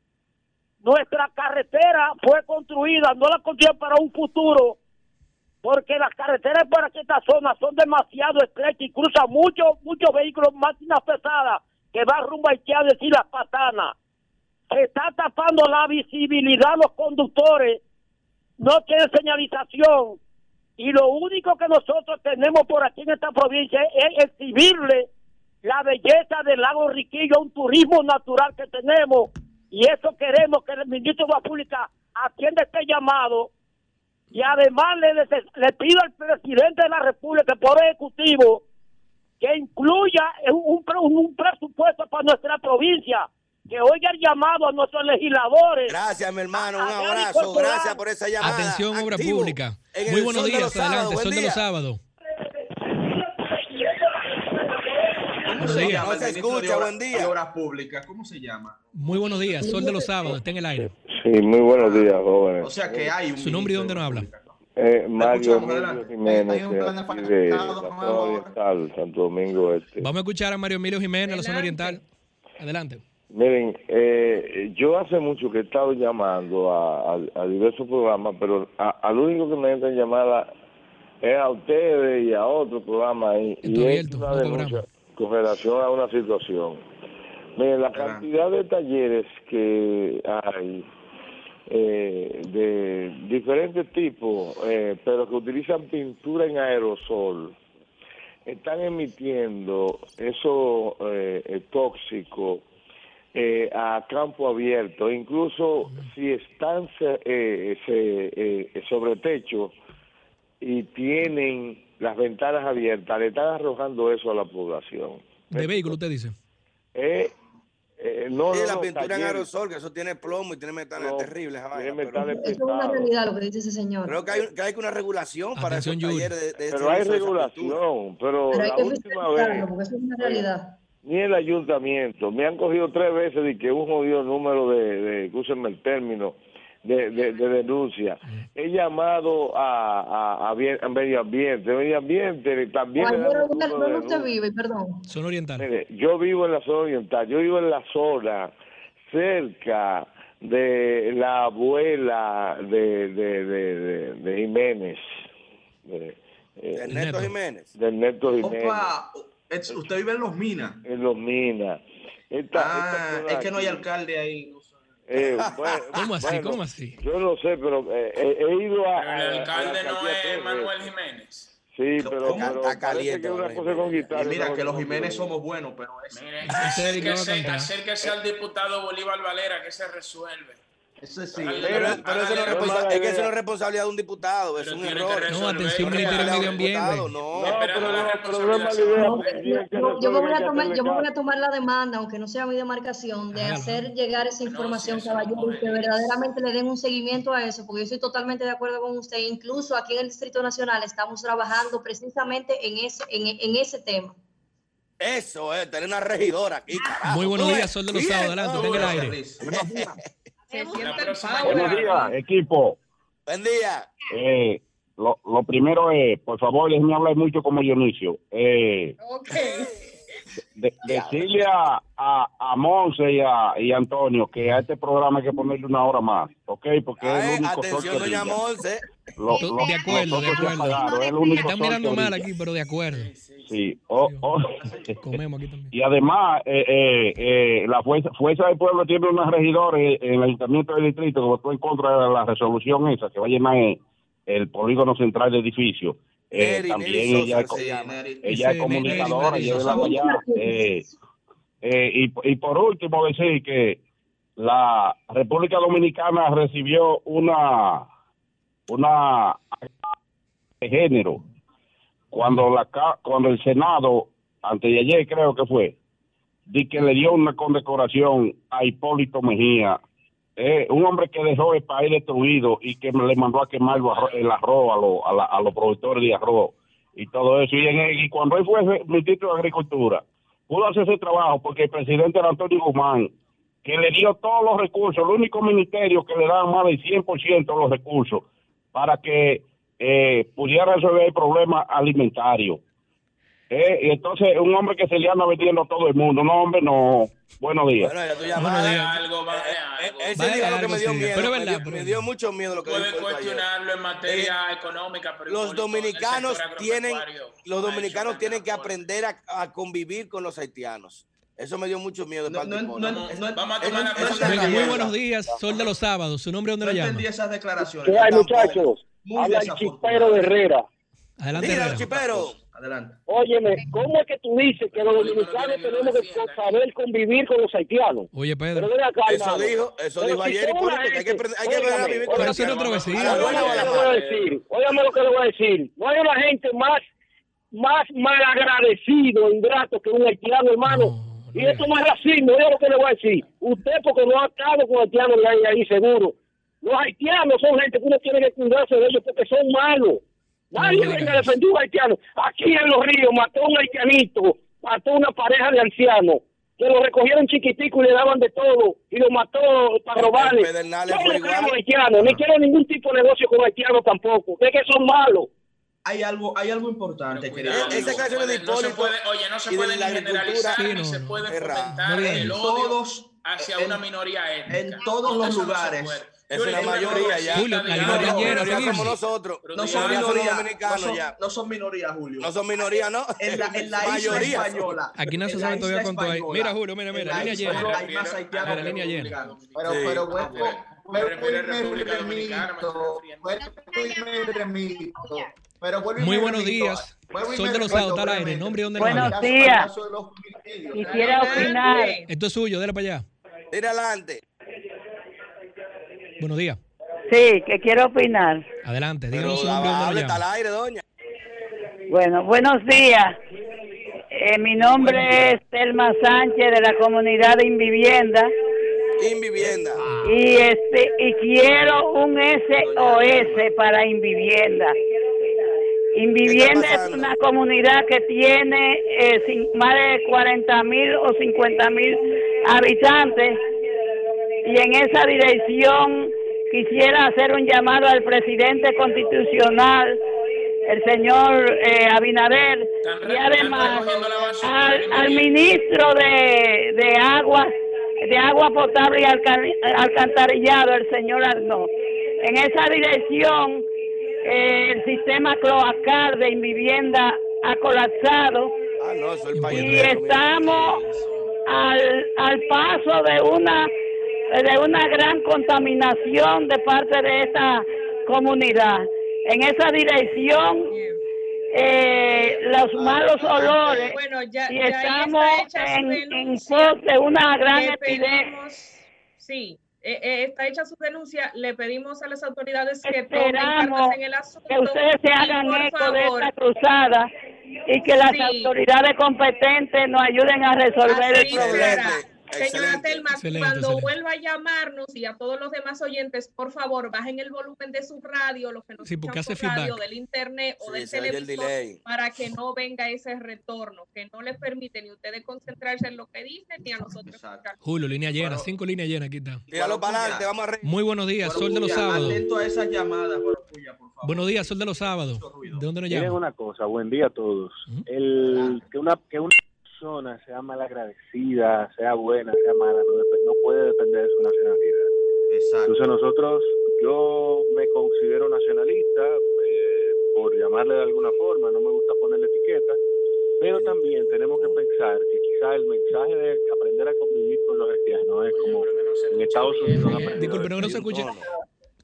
Nuestra carretera fue construida, no la construyeron para un futuro, porque las carreteras para esta zona son demasiado estrechas y cruzan muchos muchos vehículos, máquinas pesadas que van rumbo a Haití, a decir las patanas. Se está tapando la visibilidad a los conductores, no tienen señalización. Y lo único que nosotros tenemos por aquí en esta provincia es exhibirle la belleza del lago Riquillo, un turismo natural que tenemos. Y eso queremos que el ministro de la Pública atienda este llamado. Y además le, pido al presidente de la República por ejecutivo que incluya un presupuesto para nuestra provincia, que oiga el llamado a nuestros legisladores. Gracias, mi hermano. Un abrazo. Gracias por esa llamada. Atención, obra Activo pública. en Muy buenos días, Sábados. adelante, Buen Sol de día. los sábados. ¿Cómo se días. llama? No se de escucha, Obras- buen día. de Obras Públicas, ¿cómo se llama? Muy buenos días, Sol de los sábados, está en el aire. Sí, muy buenos días, jóvenes. O sea que hay un Su nombre y dónde nos habla. Eh, Mario Emilio adelante. Jiménez, de oriental, Santo Domingo Este. Vamos a escuchar a Mario Emilio Jiménez, la zona oriental. Adelante. Miren, eh, yo hace mucho que he estado llamando a, a- a diversos programas, pero a- al único que me entra en llamada es a ustedes y a otro programa y, y es una denuncia con relación a una situación. Miren, la cantidad de talleres que hay eh, de diferentes tipos, eh, pero que utilizan pintura en aerosol, están emitiendo eso eh, eh, tóxico eh, a campo abierto, incluso si están se- eh, se- eh, sobre techo y tienen las ventanas abiertas, le están arrojando eso a la población. De vehículo, usted dice. Eh, eh, no, Sí, no, la no, pintura en aerosol, que eso tiene plomo y tiene metales terribles. esa vaina, pero- Eso es una realidad lo que dice ese señor. Creo que hay, que hay una regulación para esos talleres de, de Pero hay regulación, pero, Pero hay la que última vez porque eso es una realidad. Ni el ayuntamiento me han cogido tres veces de que un jodido número de, de el término, de, de, de denuncia. He llamado a, a, a, bien- a medio ambiente, medio ambiente también ¿dónde, de usted denuncia. vive? Perdón. Zona oriental. Mire, yo vivo en la zona oriental, yo vivo en la zona cerca de la abuela de, de, de, de, de Jiménez. De, eh, De Neto Jiménez. Del Neto Jiménez. Opa, es- usted vive en Los Minas. En Los Minas. Esta- Ah, esta es que no hay alcalde ahí. Eh, bueno, ¿Cómo así? bueno, ¿Cómo así? Yo no sé, pero eh, he, he ido a. Pero el a- a la alcalde no es Manuel. Jiménez. Sí, pero, ¿Cómo? pero Está caliente, que una Manuel cosa con Jiménez. guitarra. Y mira que los Jiménez somos buenos, pero es... Mire, acérquese, acérquese al diputado Bolívar Valera que se resuelve. Eso sí. Pero, pero eso no es responsa- es que eso no es responsabilidad de un diputado, es Pero un error. No, atención, Ministerio Medio de diputado, Ambiente. No, pero la responsabilidad. yo, me voy a tomar, hacerle yo me voy a caso. tomar la demanda, aunque no sea mi demarcación, de hacer llegar esa información, caballero, y que verdaderamente le den un seguimiento a eso, porque yo estoy totalmente de acuerdo con usted. Incluso aquí en el Distrito Nacional estamos trabajando precisamente en ese, en, en ese tema. Eso es, tener una regidora aquí, carajo. Muy buenos días, Sol de los Sábados. Adelante, tenga el aire. Se. Buenos días, equipo. Buen día. Eh, lo, lo primero es, por favor, déjenme hablar mucho como Dionisio. Eh, Ok. De- decirle a, a, a Monse y a, y a Antonio que a este programa hay que ponerle una hora más, ¿ok? Porque es el único atención, doña. Monse. Lo- To- lo- de acuerdo, los de acuerdo. apagaron, es el Me único están mirando mal aquí, pero de acuerdo. Sí, o- o- Comemos aquí también. y además, eh, eh, eh, la fuerza, fuerza del Pueblo tiene una regidora en en el Ayuntamiento del Distrito que votó en contra de la resolución esa, que va a llenar el, el polígono central del edificio. Eh, Neri, también Neri. ella, es, Sosa. comunicadora, allá. Eh, eh, y, y por último, decir que la República Dominicana recibió una una de género cuando la ca- cuando el Senado antes de ayer creo que fue di que le dio una condecoración a Hipólito Mejía eh, un hombre que dejó el país destruido y que le mandó a quemar el arroz, a los productores de arroz y todo eso y, en el- y cuando él fue ministro de Agricultura pudo hacer ese trabajo porque el presidente era Antonio Guzmán que le dio todos los recursos, el único ministerio que le daba más del 100% de los recursos para que eh, pudiera resolver el problema alimentario. Eh, y entonces un hombre que se le anda vendiendo a todo el mundo, no hombre, no. Buenos días. Bueno, ya tú Buenos días. algo, Eh. Ese que algo, me dio sí. miedo. Pero es me, verdad, dio, pero me dio mucho miedo lo que Puede cuestionarlo en materia económica, pero Los el dominicanos tienen, los dominicanos hecho tienen que aprender a, a convivir con los haitianos. Eso me dio mucho miedo No, no, no, Vamos a tomar la próxima muy buenos días, Sol de los Sábados. ¿Su nombre dónde lo llama? entendí esas declaraciones. ¿Qué hay, muchachos? Habla el chispero de Herrera. Adelante, Mira, Herrera. chipero. Adelante. Óyeme, ¿cómo es que tú dices que los dominicanos tenemos que saber convivir con los haitianos? Oye, Pedro. acá, Eso hermano. dijo, eso Pero dijo si ayer son Hipólito, una que hay que gente- aprender, hay que aprender a vivir con Pero los eso es haitianos. Óigame lo que le voy a decir. Óigame lo que le voy a decir. No hay una gente más, más mal agradecido, ingrato que un haitiano, hermano. No, no y esto no es racismo, oiga lo que le voy a decir. Usted porque no ha estado con haitianos ahí, ahí seguro. Los haitianos son gente que uno tiene que cuidarse de ellos porque son malos. Nadie venga a defender a un haitiano. Aquí en los ríos mató a un haitianito, mató a una pareja de ancianos que lo recogieron chiquitico y le daban de todo y lo mató para robarle. Yo no creo haitianos, ni quiero ningún tipo de negocio con haitianos tampoco. Es que son malos. Hay algo, hay algo importante, Pero Esa no se canción es de puede- no se Hipólito puede- Oye, no se puede la ni generalizar Sí, ni no, se no. puede fomentar el odio Todos, hacia en- una minoría étnica. en todos los se lugares. Es le- mayoría ya. Julio, la No, minoría no, somos nosotros. No son minoría, no dominicanos son, ya. no son minoría, Julio. No son minoría, ¿no? En la, en la isla Mayoría. española. Aquí no se sabe la todavía cuánto hay. Mira, Julio, mira, mira, la línea llena. Hay más haitianos La línea llena. Pero, pero Dominicana, Muy buenos días. Sol de los está aire. brevemente Nombre y dónde Buenos días. Quisiera opinar. Esto es suyo, dale para allá. Tira adelante. Buenos días. Sí, que quiero opinar. Adelante, díganos su nombre hable, está al aire, doña. Bueno, buenos días. Eh, mi nombre es Telma Sánchez de la comunidad de Invivienda Invivienda. y este y quiero un SOS para Invivienda. Invivienda ¿Qué está es una comunidad que tiene eh, cin- más de 40 mil o 50 mil habitantes y en esa dirección quisiera hacer un llamado al presidente constitucional, el señor eh, Abinader, y además al, mira, al ministro de, de agua, de agua potable y alca- alcantarillado, el señor Arnaud. En esa dirección, eh, el sistema cloacal de Invivienda ha colapsado Ah, no, eso es el país. y estamos al, al paso de una de una gran contaminación de parte de esta comunidad. En esa dirección, eh, los malos olores, Bueno, ya, y ya estamos en, en pos de una gran Le epidemia. pedimos- Sí, eh, eh, está hecha su denuncia. Le pedimos a las autoridades que tomen Esperamos cartas en el asunto. que ustedes se hagan eco de esta cruzada y que las Sí. autoridades competentes nos ayuden a resolver el problema. será. Señora Telma, Excelente, cuando excelente. vuelva a llamarnos y a todos los demás oyentes, por favor, bajen el volumen de su radio, los que nos Sí, porque escuchan hace por radio, del internet o Sí, del televisor, para que no venga ese retorno, que no les permite ni ustedes concentrarse en lo que dicen ni a nosotros. Julio, línea llena, Bueno. cinco líneas llenas, aquí está. Tíralo para adelante, vamos a reír. Muy buenos días, Sol de los sábados. Atento a esas llamadas, Guarocuya, por favor. Buenos días, Sol de los sábados. ¿De dónde nos Miren llama? una cosa, buen día a todos. El que una que una persona sea malagradecida, sea buena, sea mala, no, no puede depender de su nacionalidad. Exacto. Entonces nosotros, yo me considero nacionalista, eh, por llamarle de alguna forma, no me gusta ponerle etiqueta, pero también tenemos que pensar que quizá el mensaje de aprender a convivir con los haitianos es como en Estados Unidos Disculpe, no, se vivir escuche.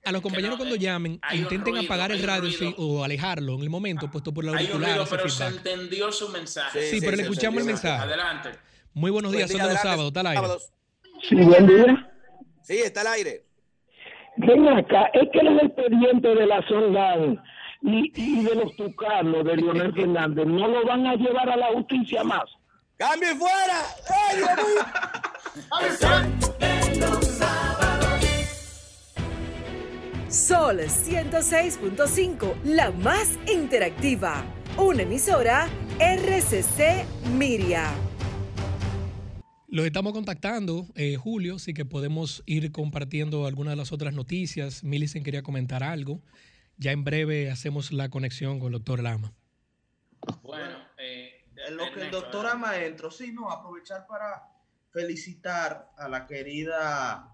A los compañeros cuando llamen, intenten apagar el radio sí, o alejarlo en el momento, puesto por el Hay un auricular. ruido, pero se entendió su mensaje. Sí, pero le escuchamos el mensaje. Adelante. Muy buenos días, día, de los sábados, está al aire. sábados. Sí, buen día. Sí, está al aire. Ven acá, es que el expediente de la Soldán y, y de los tucanos de Leonel Fernández no lo van a llevar a la justicia más. ¡Cambio fuera! ¡Ay, Sol 106.5, la más interactiva. Una emisora RCC Miria. Los estamos contactando, eh, Julio, sí que podemos ir compartiendo algunas de las otras noticias. Millicent quería comentar algo. Ya en breve hacemos la conexión con el doctor Lama. Bueno, eh, En lo que el doctor ama entro, sí, no, aprovechar para felicitar a la querida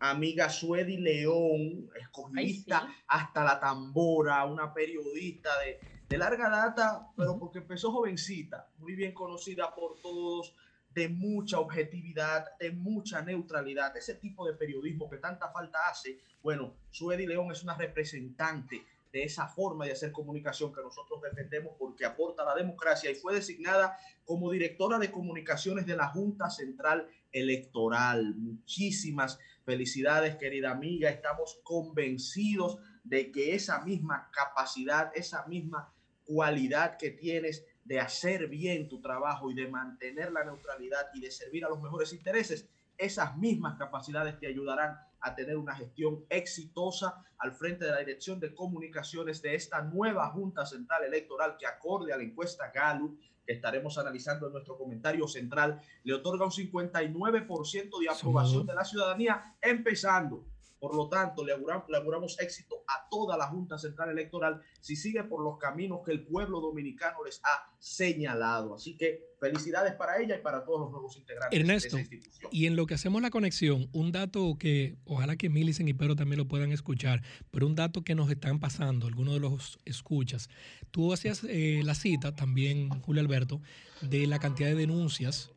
amiga Suedi León, escogidista hasta la tambora, una periodista de, de larga data, pero porque empezó jovencita, muy bien conocida por todos, de mucha objetividad, de mucha neutralidad, ese tipo de periodismo que tanta falta hace. Bueno, Suedi León es una representante de esa forma de hacer comunicación que nosotros defendemos porque aporta a la democracia y fue designada como directora de comunicaciones de la Junta Central Electoral. Muchísimas felicidades, querida amiga. Estamos convencidos de que esa misma capacidad, esa misma cualidad que tienes de hacer bien tu trabajo y de mantener la neutralidad y de servir a los mejores intereses, esas mismas capacidades te ayudarán a tener una gestión exitosa al frente de la Dirección de Comunicaciones de esta nueva Junta Central Electoral que acorde a la encuesta Gallup que estaremos analizando en nuestro comentario central, le otorga un 59% de aprobación de la ciudadanía empezando. Por lo tanto, le auguramos, le auguramos éxito a toda la Junta Central Electoral si sigue por los caminos que el pueblo dominicano les ha señalado. Así que felicidades para ella y para todos los nuevos integrantes Ernesto, de esa institución. y en lo que hacemos la conexión, un dato que ojalá que Millicent y Pedro también lo puedan escuchar, pero un dato que nos están pasando, algunos de los escuchas. Tú hacías eh, la cita también, Julio Alberto, de la cantidad de denuncias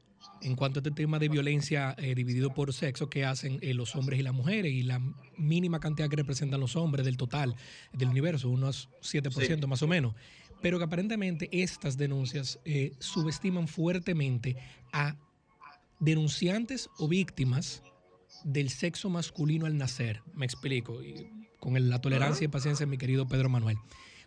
en cuanto a este tema de violencia eh, dividido por sexo que hacen eh, los hombres y las mujeres y la mínima cantidad que representan los hombres del total del universo, unos 7% Sí. más o menos. Pero que aparentemente estas denuncias eh, subestiman fuertemente a denunciantes o víctimas del sexo masculino al nacer. Me explico, y con la tolerancia y paciencia de mi querido Pedro Manuel.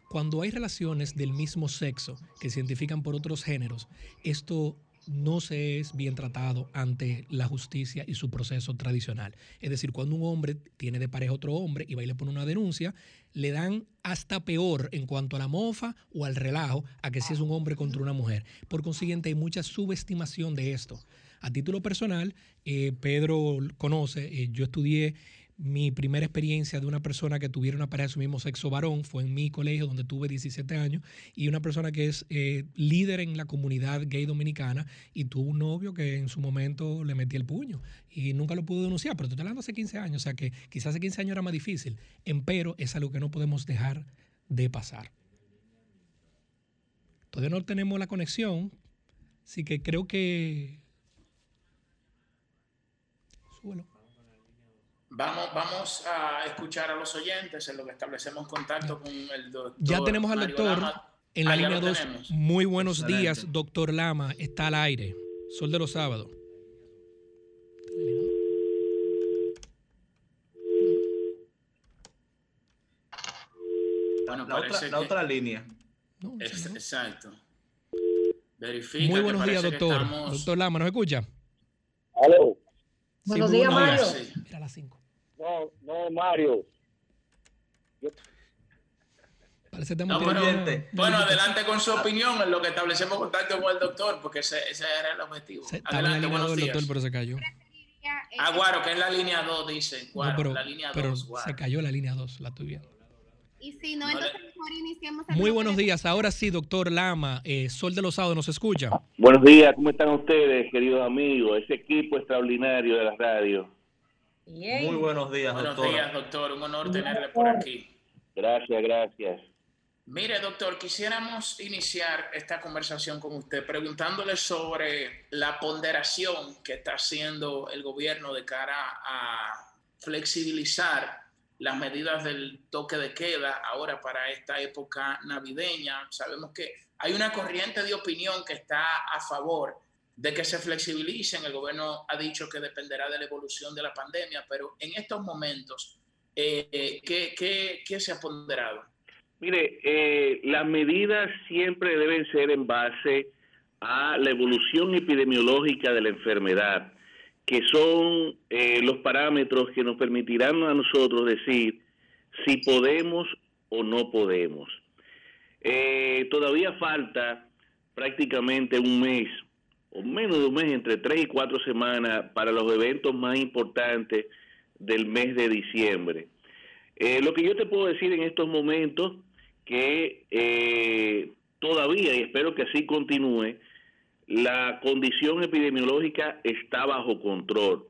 Cuando hay relaciones del mismo sexo que se identifican por otros géneros, esto no se es bien tratado ante la justicia y su proceso tradicional. Es decir, cuando un hombre tiene de pareja otro hombre y va y le pone una denuncia, le dan hasta peor en cuanto a la mofa o al relajo a que si es un hombre contra una mujer. Por consiguiente, hay mucha subestimación de esto. A título personal, eh, Pedro conoce, eh, yo estudié mi primera experiencia de una persona que tuviera una pareja de su mismo sexo varón fue en mi colegio donde tuve 17 años y una persona que es eh, líder en la comunidad gay dominicana y tuvo un novio que en su momento le metía el puño y nunca lo pudo denunciar, pero te estoy hablando hace 15 años, o sea que quizás hace 15 años era más difícil, empero es algo que no podemos dejar de pasar. Todavía no tenemos la conexión, así que creo que... Súbelo. Vamos, vamos a escuchar a los oyentes en lo que establecemos contacto con el doctor. Ya tenemos al Mario doctor Lama. en la Ah, línea lo 2. tenemos. Muy buenos Excelente. días, doctor Lama. Está al aire. Sol de los sábados. Bueno, La otra, la otra línea. Es- Exacto. Verifica Muy buenos días, doctor. estamos- Doctor Lama, ¿nos escucha? Aló. Buenos muy días, buenos Mario. Mira las cinco. No, no, Mario. Parece que No, estamos pero- bueno, adelante con su opinión en lo que establecemos contacto con el doctor, porque ese, ese era el objetivo. Se- Adelante, línea buenos 2 el días. doctor, pero se cayó. Ah, Guaro, que es la línea 2, dice. Guaro, No, pero la línea pero 2, Guaro. se cayó la línea 2, la viendo. Y si no, entonces mejor iniciemos el Muy buenos días. Ahora sí, doctor Lama, eh, Sol de los sábados, ¿nos escucha? Buenos días, ¿cómo están ustedes, queridos amigos? Ese equipo extraordinario de la radio. Muy buenos días, Buenos doctor. días, doctor. Un honor tenerle por aquí. Gracias, gracias. Mire, doctor, quisiéramos iniciar esta conversación con usted preguntándole sobre la ponderación que está haciendo el gobierno de cara a flexibilizar las medidas del toque de queda ahora para esta época navideña. Sabemos que hay una corriente de opinión que está a favor de que se flexibilicen. El gobierno ha dicho que dependerá de la evolución de la pandemia, pero en estos momentos, eh, eh, ¿qué, se ha ponderado? Mire, eh, las medidas siempre deben ser en base a la evolución epidemiológica de la enfermedad, que son los parámetros que nos permitirán a nosotros decir si podemos o no podemos. Todavía falta prácticamente un mes, o menos de un mes, entre tres y cuatro semanas, para los eventos más importantes del mes de diciembre. Eh, lo que yo te puedo decir en estos momentos, que eh, todavía, y espero que así continúe, la condición epidemiológica está bajo control.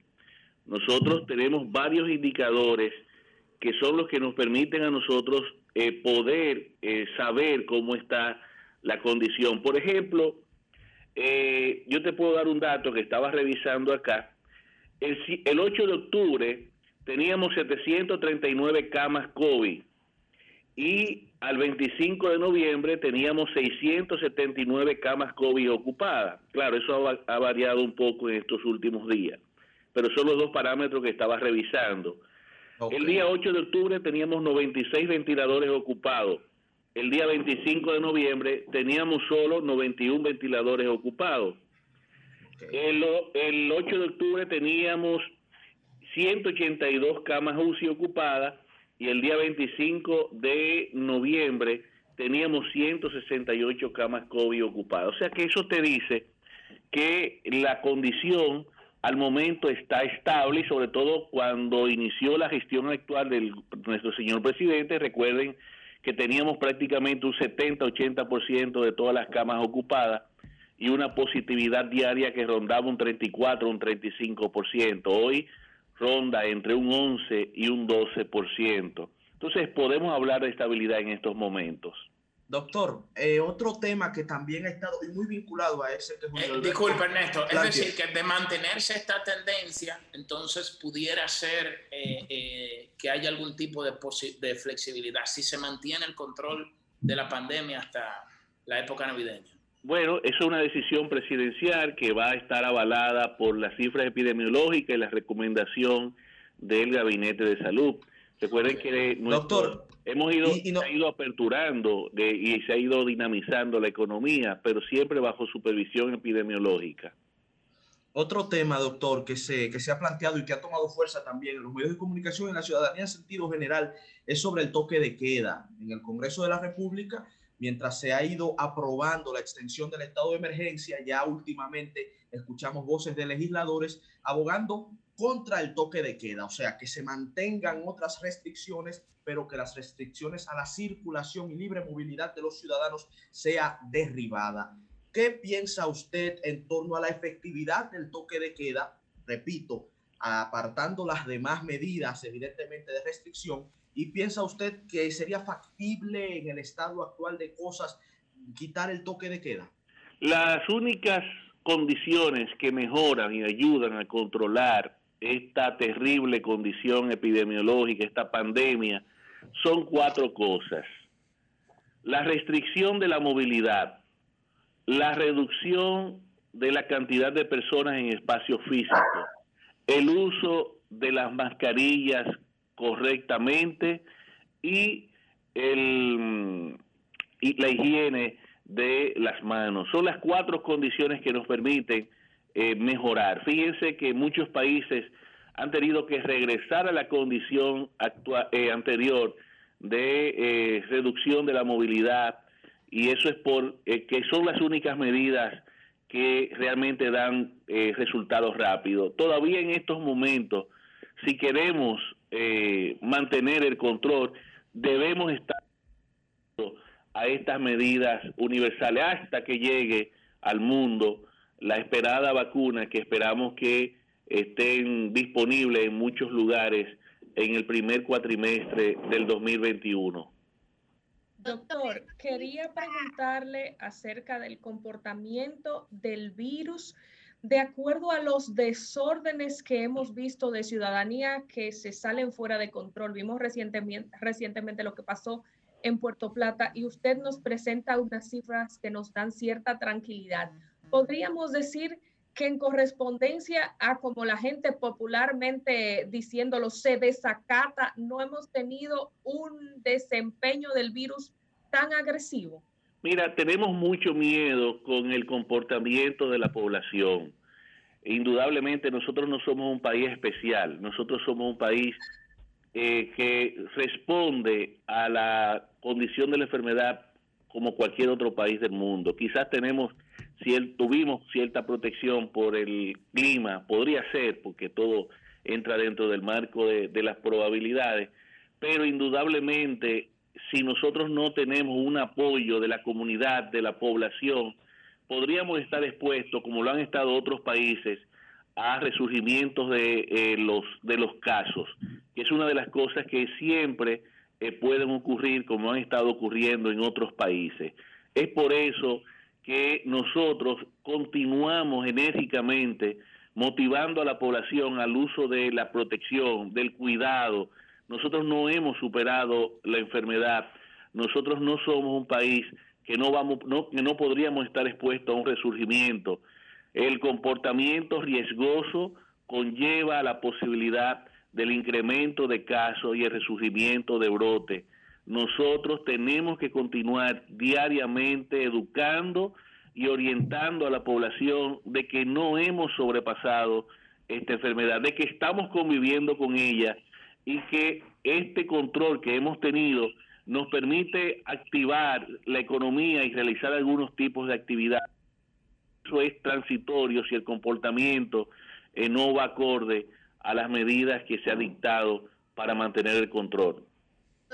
Nosotros tenemos varios indicadores que son los que nos permiten a nosotros eh, poder eh, saber cómo está la condición. Por ejemplo, eh, yo te puedo dar un dato que estaba revisando acá. El, el 8 de octubre teníamos 739 camas COVID y al 25 de noviembre teníamos 679 camas COVID ocupadas. Claro, eso ha variado un poco en estos últimos días, pero son los dos parámetros que estaba revisando. El día 8 de octubre teníamos 96 ventiladores ocupados. El día 25 de noviembre teníamos solo 91 ventiladores ocupados. El, o- el 8 de octubre teníamos 182 camas UCI ocupadas y el día 25 de noviembre teníamos 168 camas COVID ocupadas. O sea que eso te dice que la condición al momento está estable y sobre todo cuando inició la gestión actual de nuestro señor presidente, recuerden que teníamos prácticamente un 70-80% de todas las camas ocupadas y una positividad diaria que rondaba un 34, un 35%. Hoy ronda entre un 11 y un 12%. Entonces podemos hablar de estabilidad en estos momentos. Doctor, eh, otro tema que también ha estado y muy vinculado a ese que Eh, disculpe, Ernesto. Es decir, que de mantenerse esta tendencia, entonces pudiera ser eh, eh, que haya algún tipo de, posi- de flexibilidad si se mantiene el control de la pandemia hasta la época navideña. Bueno, eso es una decisión presidencial que va a estar avalada por las cifras epidemiológicas y la recomendación del Gabinete de Salud. Recuerden que nuestro- hemos ido, se ha ido aperturando de- y se ha ido dinamizando la economía, pero siempre bajo supervisión epidemiológica. Otro tema, doctor, que se, que se ha planteado y que ha tomado fuerza también en los medios de comunicación y en la ciudadanía en sentido general es sobre el toque de queda. En el Congreso de la República, mientras se ha ido aprobando la extensión del estado de emergencia, ya últimamente escuchamos voces de legisladores abogando contra el toque de queda, o sea, que se mantengan otras restricciones, pero que las restricciones a la circulación y libre movilidad de los ciudadanos sea derribada. ¿Qué piensa usted en torno a la efectividad del toque de queda? Repito, apartando las demás medidas, evidentemente, de restricción. ¿Y piensa usted que sería factible en el estado actual de cosas quitar el toque de queda? Las únicas condiciones que mejoran y ayudan a controlar esta terrible condición epidemiológica, esta pandemia, son cuatro cosas. La restricción de la movilidad, la reducción de la cantidad de personas en espacio físico, el uso de las mascarillas correctamente y, el, y la higiene de las manos. Son las cuatro condiciones que nos permiten eh, mejorar. Fíjense que muchos países han tenido que regresar a la condición eh, anterior de eh, reducción de la movilidad y eso es por que son las únicas medidas que realmente dan resultados rápidos. Todavía en estos momentos, si queremos mantener el control, debemos estar a estas medidas universales hasta que llegue al mundo la esperada vacuna que esperamos que estén disponibles en muchos lugares en el primer cuatrimestre del 2021. Doctor, quería preguntarle acerca del comportamiento del virus de acuerdo a los desórdenes que hemos visto de ciudadanía que se salen fuera de control. Vimos recientemente, recientemente lo que pasó en Puerto Plata y usted nos presenta unas cifras que nos dan cierta tranquilidad. Podríamos decir que en correspondencia a como la gente popularmente diciéndolo se desacata, no hemos tenido un desempeño del virus tan agresivo. Mira, tenemos mucho miedo con el comportamiento de la población. Indudablemente nosotros no somos un país especial, nosotros somos un país eh, que responde a la condición de la enfermedad como cualquier otro país del mundo. Quizás tenemos, si tuvimos cierta protección por el clima, podría ser, porque todo entra dentro del marco de, de las probabilidades, pero indudablemente si nosotros no tenemos un apoyo de la comunidad, de la población, podríamos estar expuestos, como lo han estado otros países, a resurgimientos de eh, los de los casos, que es una de las cosas que siempre eh, pueden ocurrir como han estado ocurriendo en otros países. Es por eso que nosotros continuamos enérgicamente motivando a la población al uso de la protección, del cuidado. Nosotros no hemos superado la enfermedad. Nosotros no somos un país que no vamos no, que no podríamos estar expuestos a un resurgimiento el comportamiento riesgoso conlleva la posibilidad del incremento de casos y el resurgimiento de brote. Nosotros tenemos que continuar diariamente educando y orientando a la población de que no hemos sobrepasado esta enfermedad, de que estamos conviviendo con ella y que este control que hemos tenido nos permite activar la economía y realizar algunos tipos de actividad eso es transitorio si el comportamiento eh, no va acorde a las medidas que se ha dictado para mantener el control.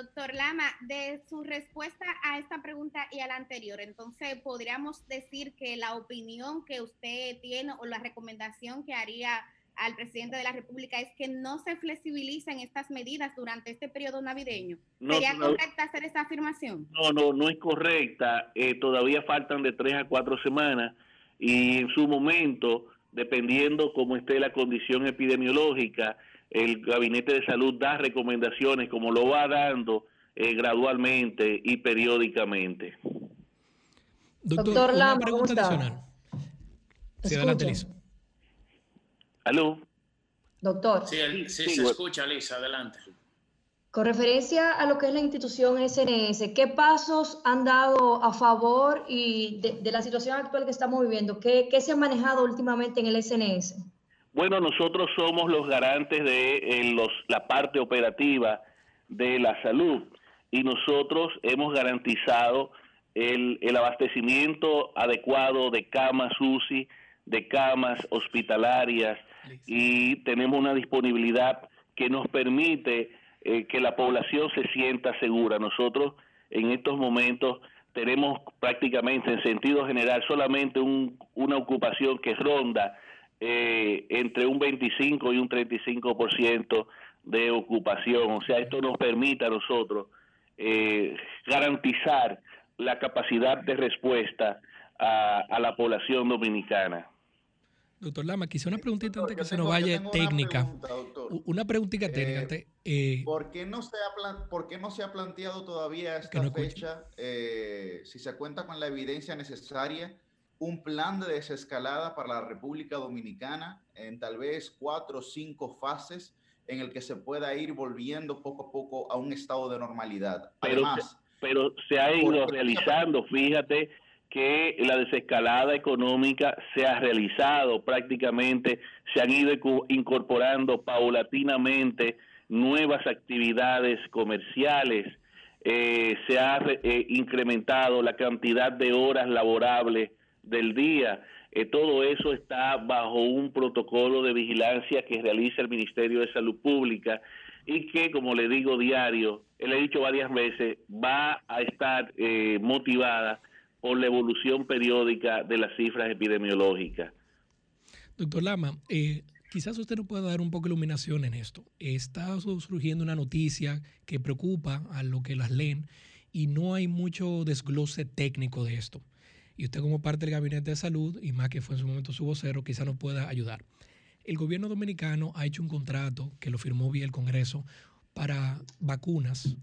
Doctor Lama, de su respuesta a esta pregunta y a la anterior, entonces podríamos decir que la opinión que usted tiene o la recomendación que haría al presidente de la República es que no se flexibilicen estas medidas durante este periodo navideño. ¿Sería correcta hacer esa afirmación? No, no, no es correcta. Eh, todavía faltan de tres a cuatro semanas y en su momento, dependiendo cómo esté la condición epidemiológica, el Gabinete de Salud da recomendaciones como lo va dando eh, gradualmente y periódicamente. Doctor, una pregunta adicional. Sí, adelante, Lisa. ¿Aló? Doctor. Sí, sí, se escucha, Lisa, adelante. Con referencia a lo que es la institución SNS, ¿qué pasos han dado a favor y de, la situación actual que estamos viviendo? ¿Qué, se ha manejado últimamente en el SNS? Bueno, nosotros somos los garantes de eh, los, la parte operativa de la salud y nosotros hemos garantizado el, el abastecimiento adecuado de camas UCI, de camas hospitalarias y tenemos una disponibilidad que nos permite eh, que la población se sienta segura. Nosotros en estos momentos tenemos prácticamente en sentido general solamente una ocupación que ronda eh, entre un 25 y un 35% de ocupación. O sea, esto nos permite a nosotros eh, garantizar la capacidad de respuesta a, a la población dominicana. Doctor Lama, quizá una preguntita antes que se nos vaya técnica. Una, preguntita técnica. Eh, antes, eh, ¿por, qué no se ha plan- ¿Por qué no se ha planteado todavía esta no fecha, eh, si se cuenta con la evidencia necesaria, un plan de desescalada para la República Dominicana en tal vez cuatro o cinco fases en el que se pueda ir volviendo poco a poco a un estado de normalidad? pero, Además, pero se ha ido realizando, fíjate que la desescalada económica se ha realizado prácticamente, se han ido incorporando paulatinamente nuevas actividades comerciales, eh, se ha eh, incrementado la cantidad de horas laborables del día. Eh, todo eso está bajo un protocolo de vigilancia que realiza el Ministerio de Salud Pública y que, como le digo diario, eh, le he dicho varias veces, va a estar eh, motivada por la evolución periódica de las cifras epidemiológicas. Doctor Lama, eh, quizás usted nos pueda dar un poco de iluminación en esto. Está su- surgiendo una noticia que preocupa a lo que las leen y no hay mucho desglose técnico de esto. Y usted como parte del Gabinete de Salud, y más que fue en su momento su vocero, quizás nos pueda ayudar. El gobierno dominicano ha hecho un contrato que lo firmó vía el Congreso para vacunas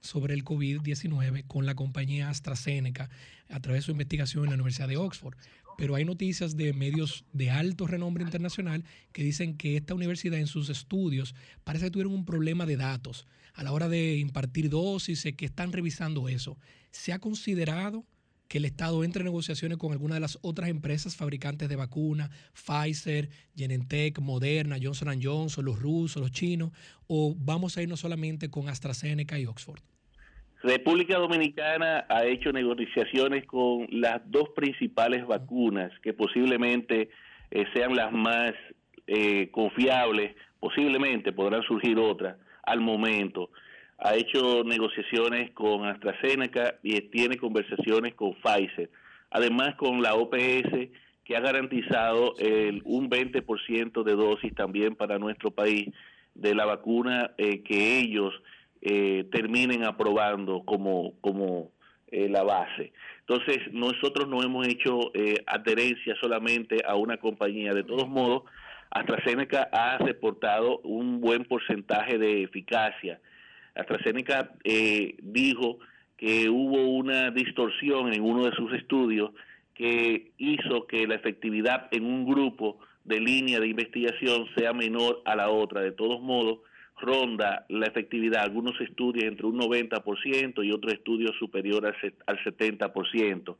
sobre el COVID-19 con la compañía AstraZeneca a través de su investigación en la Universidad de Oxford. Pero hay noticias de medios de alto renombre internacional que dicen que esta universidad en sus estudios parece que tuvieron un problema de datos a la hora de impartir dosis, que están revisando eso. ¿Se ha considerado que el Estado entre en negociaciones con alguna de las otras empresas fabricantes de vacunas, Pfizer, Genentech, Moderna, Johnson Johnson, los rusos, los chinos, o vamos a irnos solamente con AstraZeneca y Oxford? República Dominicana ha hecho negociaciones con las dos principales vacunas que posiblemente eh, sean las más eh, confiables, posiblemente podrán surgir otras al momento. Ha hecho negociaciones con AstraZeneca y tiene conversaciones con Pfizer. Además con la OPS que ha garantizado el, un 20% de dosis también para nuestro país de la vacuna eh, que ellos eh, terminen aprobando como, como eh, la base. Entonces, nosotros no hemos hecho eh, adherencia solamente a una compañía. De todos modos, AstraZeneca ha reportado un buen porcentaje de eficacia. AstraZeneca eh, dijo que hubo una distorsión en uno de sus estudios que hizo que la efectividad en un grupo de línea de investigación sea menor a la otra. De todos modos, ronda la efectividad, algunos estudios entre un 90% y otros estudios superior al set- al 70%.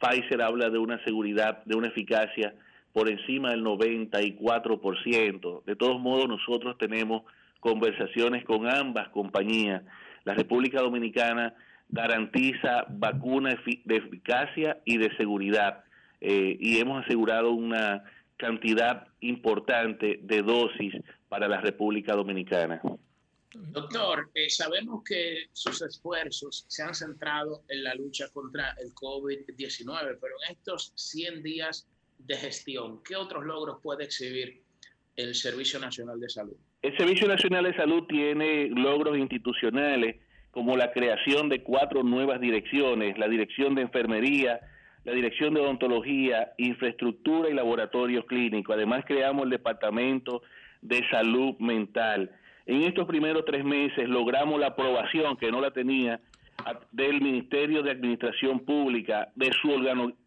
Pfizer habla de una seguridad, de una eficacia por encima del 94%. De todos modos, nosotros tenemos conversaciones con ambas compañías. La República Dominicana garantiza vacuna efi- de eficacia y de seguridad eh, y hemos asegurado una cantidad importante de dosis para la República Dominicana. Doctor, eh, sabemos que sus esfuerzos se han centrado en la lucha contra el COVID-19, pero en estos 100 días de gestión, ¿qué otros logros puede exhibir el Servicio Nacional de Salud? El Servicio Nacional de Salud tiene logros institucionales como la creación de cuatro nuevas direcciones, la Dirección de Enfermería, la Dirección de Odontología, Infraestructura y Laboratorios Clínicos. Además creamos el Departamento de Salud Mental. En estos primeros tres meses logramos la aprobación, que no la tenía, del Ministerio de Administración Pública, de su,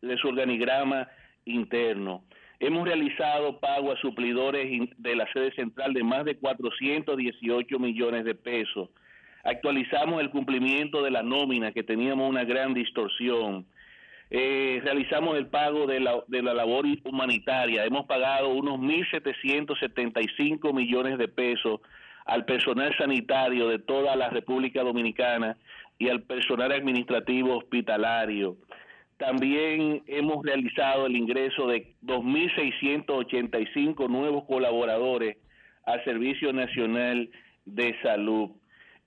de su organigrama interno. Hemos realizado pago a suplidores de la sede central de más de 418 millones de pesos. Actualizamos el cumplimiento de la nómina, que teníamos una gran distorsión. Eh, realizamos el pago de la labor humanitaria. Hemos pagado unos 1.775 millones de pesos al personal sanitario de toda la República Dominicana y al personal administrativo hospitalario. También hemos realizado el ingreso de 2.685 nuevos colaboradores al Servicio Nacional de Salud.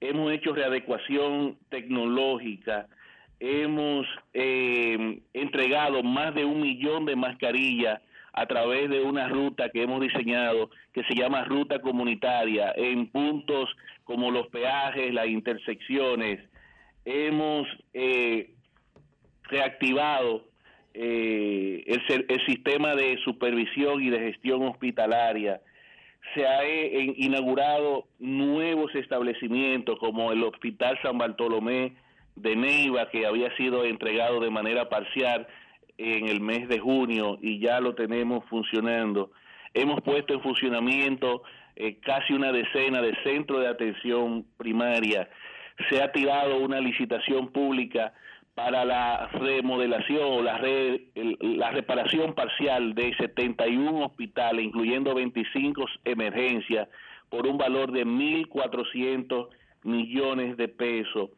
Hemos hecho readecuación tecnológica, hemos eh, entregado más de un millón de mascarillas a través de una ruta que hemos diseñado que se llama ruta comunitaria en puntos como los peajes, las intersecciones. Hemos eh, reactivado eh, el, el sistema de supervisión y de gestión hospitalaria. Se ha eh, inaugurado nuevos establecimientos como el Hospital San Bartolomé de Neiva, que había sido entregado de manera parcial en el mes de junio y ya lo tenemos funcionando. Hemos puesto en funcionamiento eh, casi una decena de centros de atención primaria. Se ha tirado una licitación pública para la remodelación o la, re- la reparación parcial de 71 hospitales, incluyendo 25 emergencias, por un valor de 1.400 millones de pesos.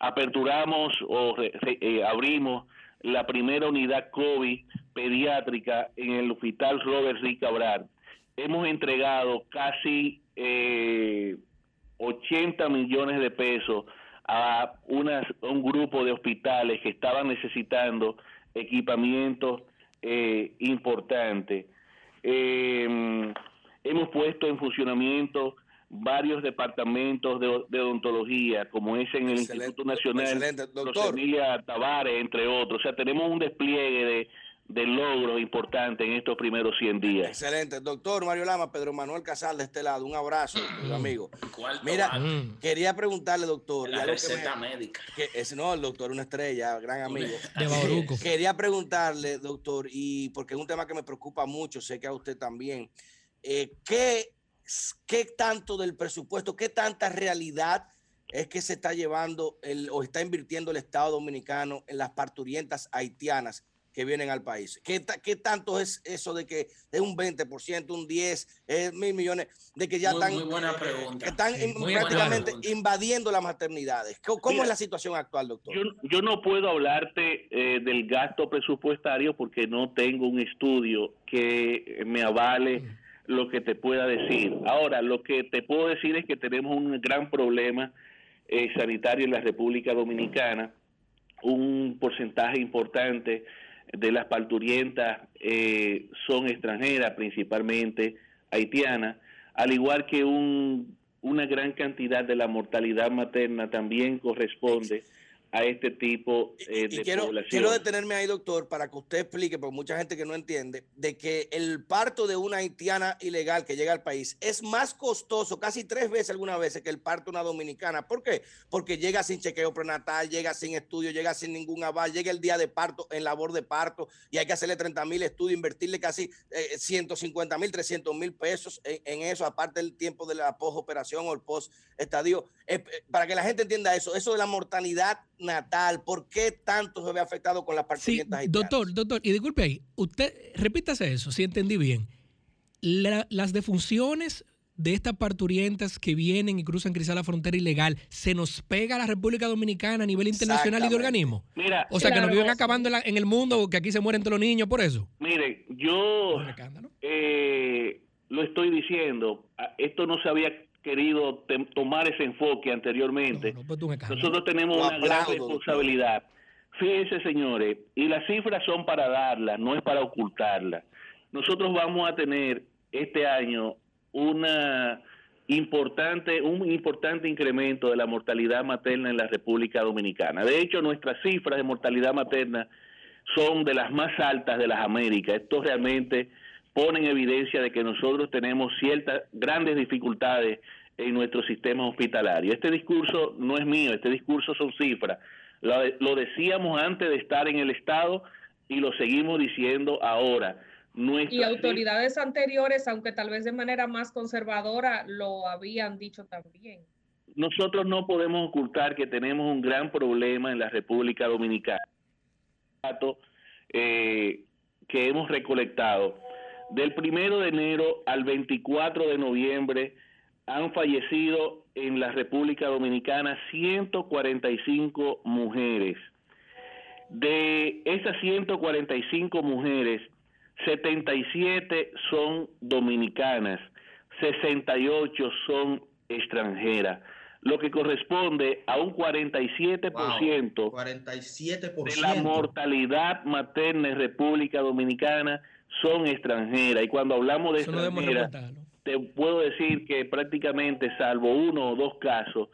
Aperturamos o eh, abrimos la primera unidad COVID pediátrica en el Hospital Robert Rick Cabral. Hemos entregado casi eh, 80 millones de pesos a, unas- un grupo de hospitales que estaban necesitando equipamientos eh, importantes. Eh, hemos puesto en funcionamiento varios departamentos de, de odontología, como es en el Instituto Nacional excelente, doctor. Tavares, entre otros. O sea, tenemos un despliegue de, de logros importantes en estos primeros 100 días. Excelente. Doctor Mario Lama, Pedro Manuel Casal de este lado, un abrazo, Mm. amigo. Mira, quería preguntarle, doctor. La que receta me- médica. que es, no, el doctor, una estrella, gran amigo. De Bauruco. Quería preguntarle, doctor, y porque es un tema que me preocupa mucho, sé que a usted también, eh, ¿qué, ¿qué tanto del presupuesto, qué tanta realidad es que se está llevando el, o está invirtiendo el Estado Dominicano en las parturientas haitianas que vienen al país? ¿Qué, qué tanto es eso de que es un 20%, un 10, eh, mil millones, de que ya Muy- están, muy buena eh, pregunta. que están Sí, buena prácticamente pregunta. invadiendo las maternidades? ¿Cómo, cómo Mira, es la situación actual, doctor? Yo, yo no puedo hablarte eh, del gasto presupuestario porque no tengo un estudio que me avale lo que te pueda decir. Ahora, lo que te puedo decir es que tenemos un gran problema eh, sanitario en la República Dominicana. Un porcentaje importante de las parturientas eh, son extranjeras, principalmente haitianas, al igual que un, una gran cantidad de la mortalidad materna también corresponde a este tipo eh, Y de quiero, población. quiero detenerme ahí, doctor, para que usted explique, porque mucha gente que no entiende, de que el parto de una haitiana ilegal que llega al país es más costoso, casi tres veces algunas veces, que el parto de una dominicana. ¿Por qué? Porque llega sin chequeo prenatal, llega sin estudio, llega sin ningún aval, llega el día de parto en labor de parto y hay que hacerle 30 mil estudios, invertirle casi eh, 150 mil, 300 mil pesos en, en eso, aparte del tiempo de la post-operación o el post-estadio. Eh, eh, para que la gente entienda eso, eso de la mortalidad natal, ¿por qué tanto se ve afectado con las Sí, parturientas haitianas? doctor, doctor, y disculpe ahí, usted, repítase eso, si entendí bien. La- las defunciones de estas parturientas que vienen y cruzan quizá la frontera ilegal, ¿se nos pega a la República Dominicana a nivel internacional y de organismo? Mira, O sea, que nos viven acabando en, la- en el mundo, que aquí se mueren todos los niños por eso. Mire, yo eh, lo estoy diciendo, a- esto no se había querido tomar ese enfoque anteriormente. Nosotros tenemos una gran responsabilidad. Fíjense, señores, y las cifras son para darlas, no es para ocultarlas. Nosotros vamos a tener este año una importante un importante incremento de la mortalidad materna en la República Dominicana. De hecho, nuestras cifras de mortalidad materna son de las más altas de las Américas. Esto realmente pone en evidencia de que nosotros tenemos ciertas grandes dificultades en nuestro sistema hospitalario. Este discurso no es mío, este discurso son cifras. Lo, lo decíamos antes de estar en el Estado y lo seguimos diciendo ahora. Nuestras Y autoridades anteriores, aunque tal vez de manera más conservadora, lo habían dicho también. nosotros no podemos ocultar que tenemos un gran problema en la República Dominicana. Eh, que hemos recolectado. Del primero de enero al 24 de noviembre han fallecido en la República Dominicana 145 mujeres. De esas 145 mujeres, 77 son dominicanas, 68 son extranjeras, lo que corresponde a un 47% 47%. de la mortalidad materna en República Dominicana son extranjeras. Y cuando hablamos de Eso no debemos extranjeras, te puedo decir que prácticamente, salvo uno o dos casos,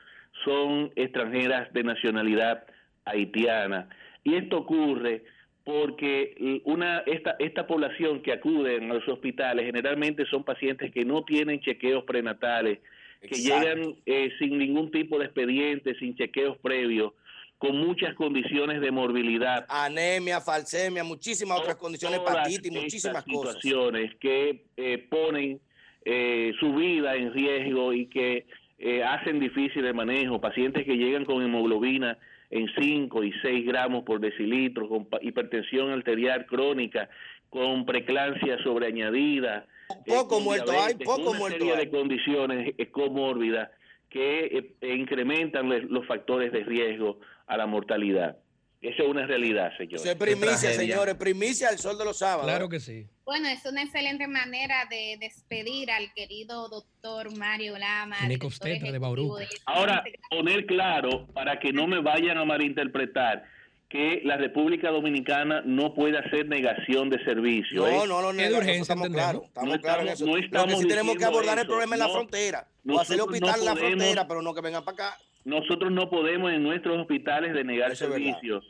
son extranjeras de nacionalidad haitiana. Y esto ocurre porque una esta esta población que acude a los hospitales generalmente son pacientes que no tienen chequeos prenatales, que llegan eh, sin ningún tipo de expediente, sin chequeos previos, con muchas condiciones de morbilidad. Anemia, falsemia, muchísimas otras condiciones, hepatitis, muchísimas cosas. situaciones que eh, ponen eh, su vida en riesgo y que eh, hacen difícil el manejo. Pacientes que llegan con hemoglobina en 5 y 6 gramos por decilitro, con hipertensión arterial crónica, con preclancia sobreañadida. Poco muerto hay, poco una muerto serie hay. de condiciones comórbidas que eh, incrementan los factores de riesgo a la mortalidad. Eso es una realidad, señor. Eso es primicia, señores, primicia al sol de los sábados. Claro que sí. Bueno, es una excelente manera de despedir al querido doctor Mario Lama. De de este Ahora, poner claro, para que no me vayan a malinterpretar, que la República Dominicana no puede hacer negación de servicio. No, ¿eh? no, no, eso estamos claros. Estamos No claros en estamos- eso. no Lo que sí estamos tenemos que abordar el problema en la No, frontera. O hacer el hospital en no la frontera, pero no que vengan para acá. Nosotros no podemos en nuestros hospitales denegar Eso servicios.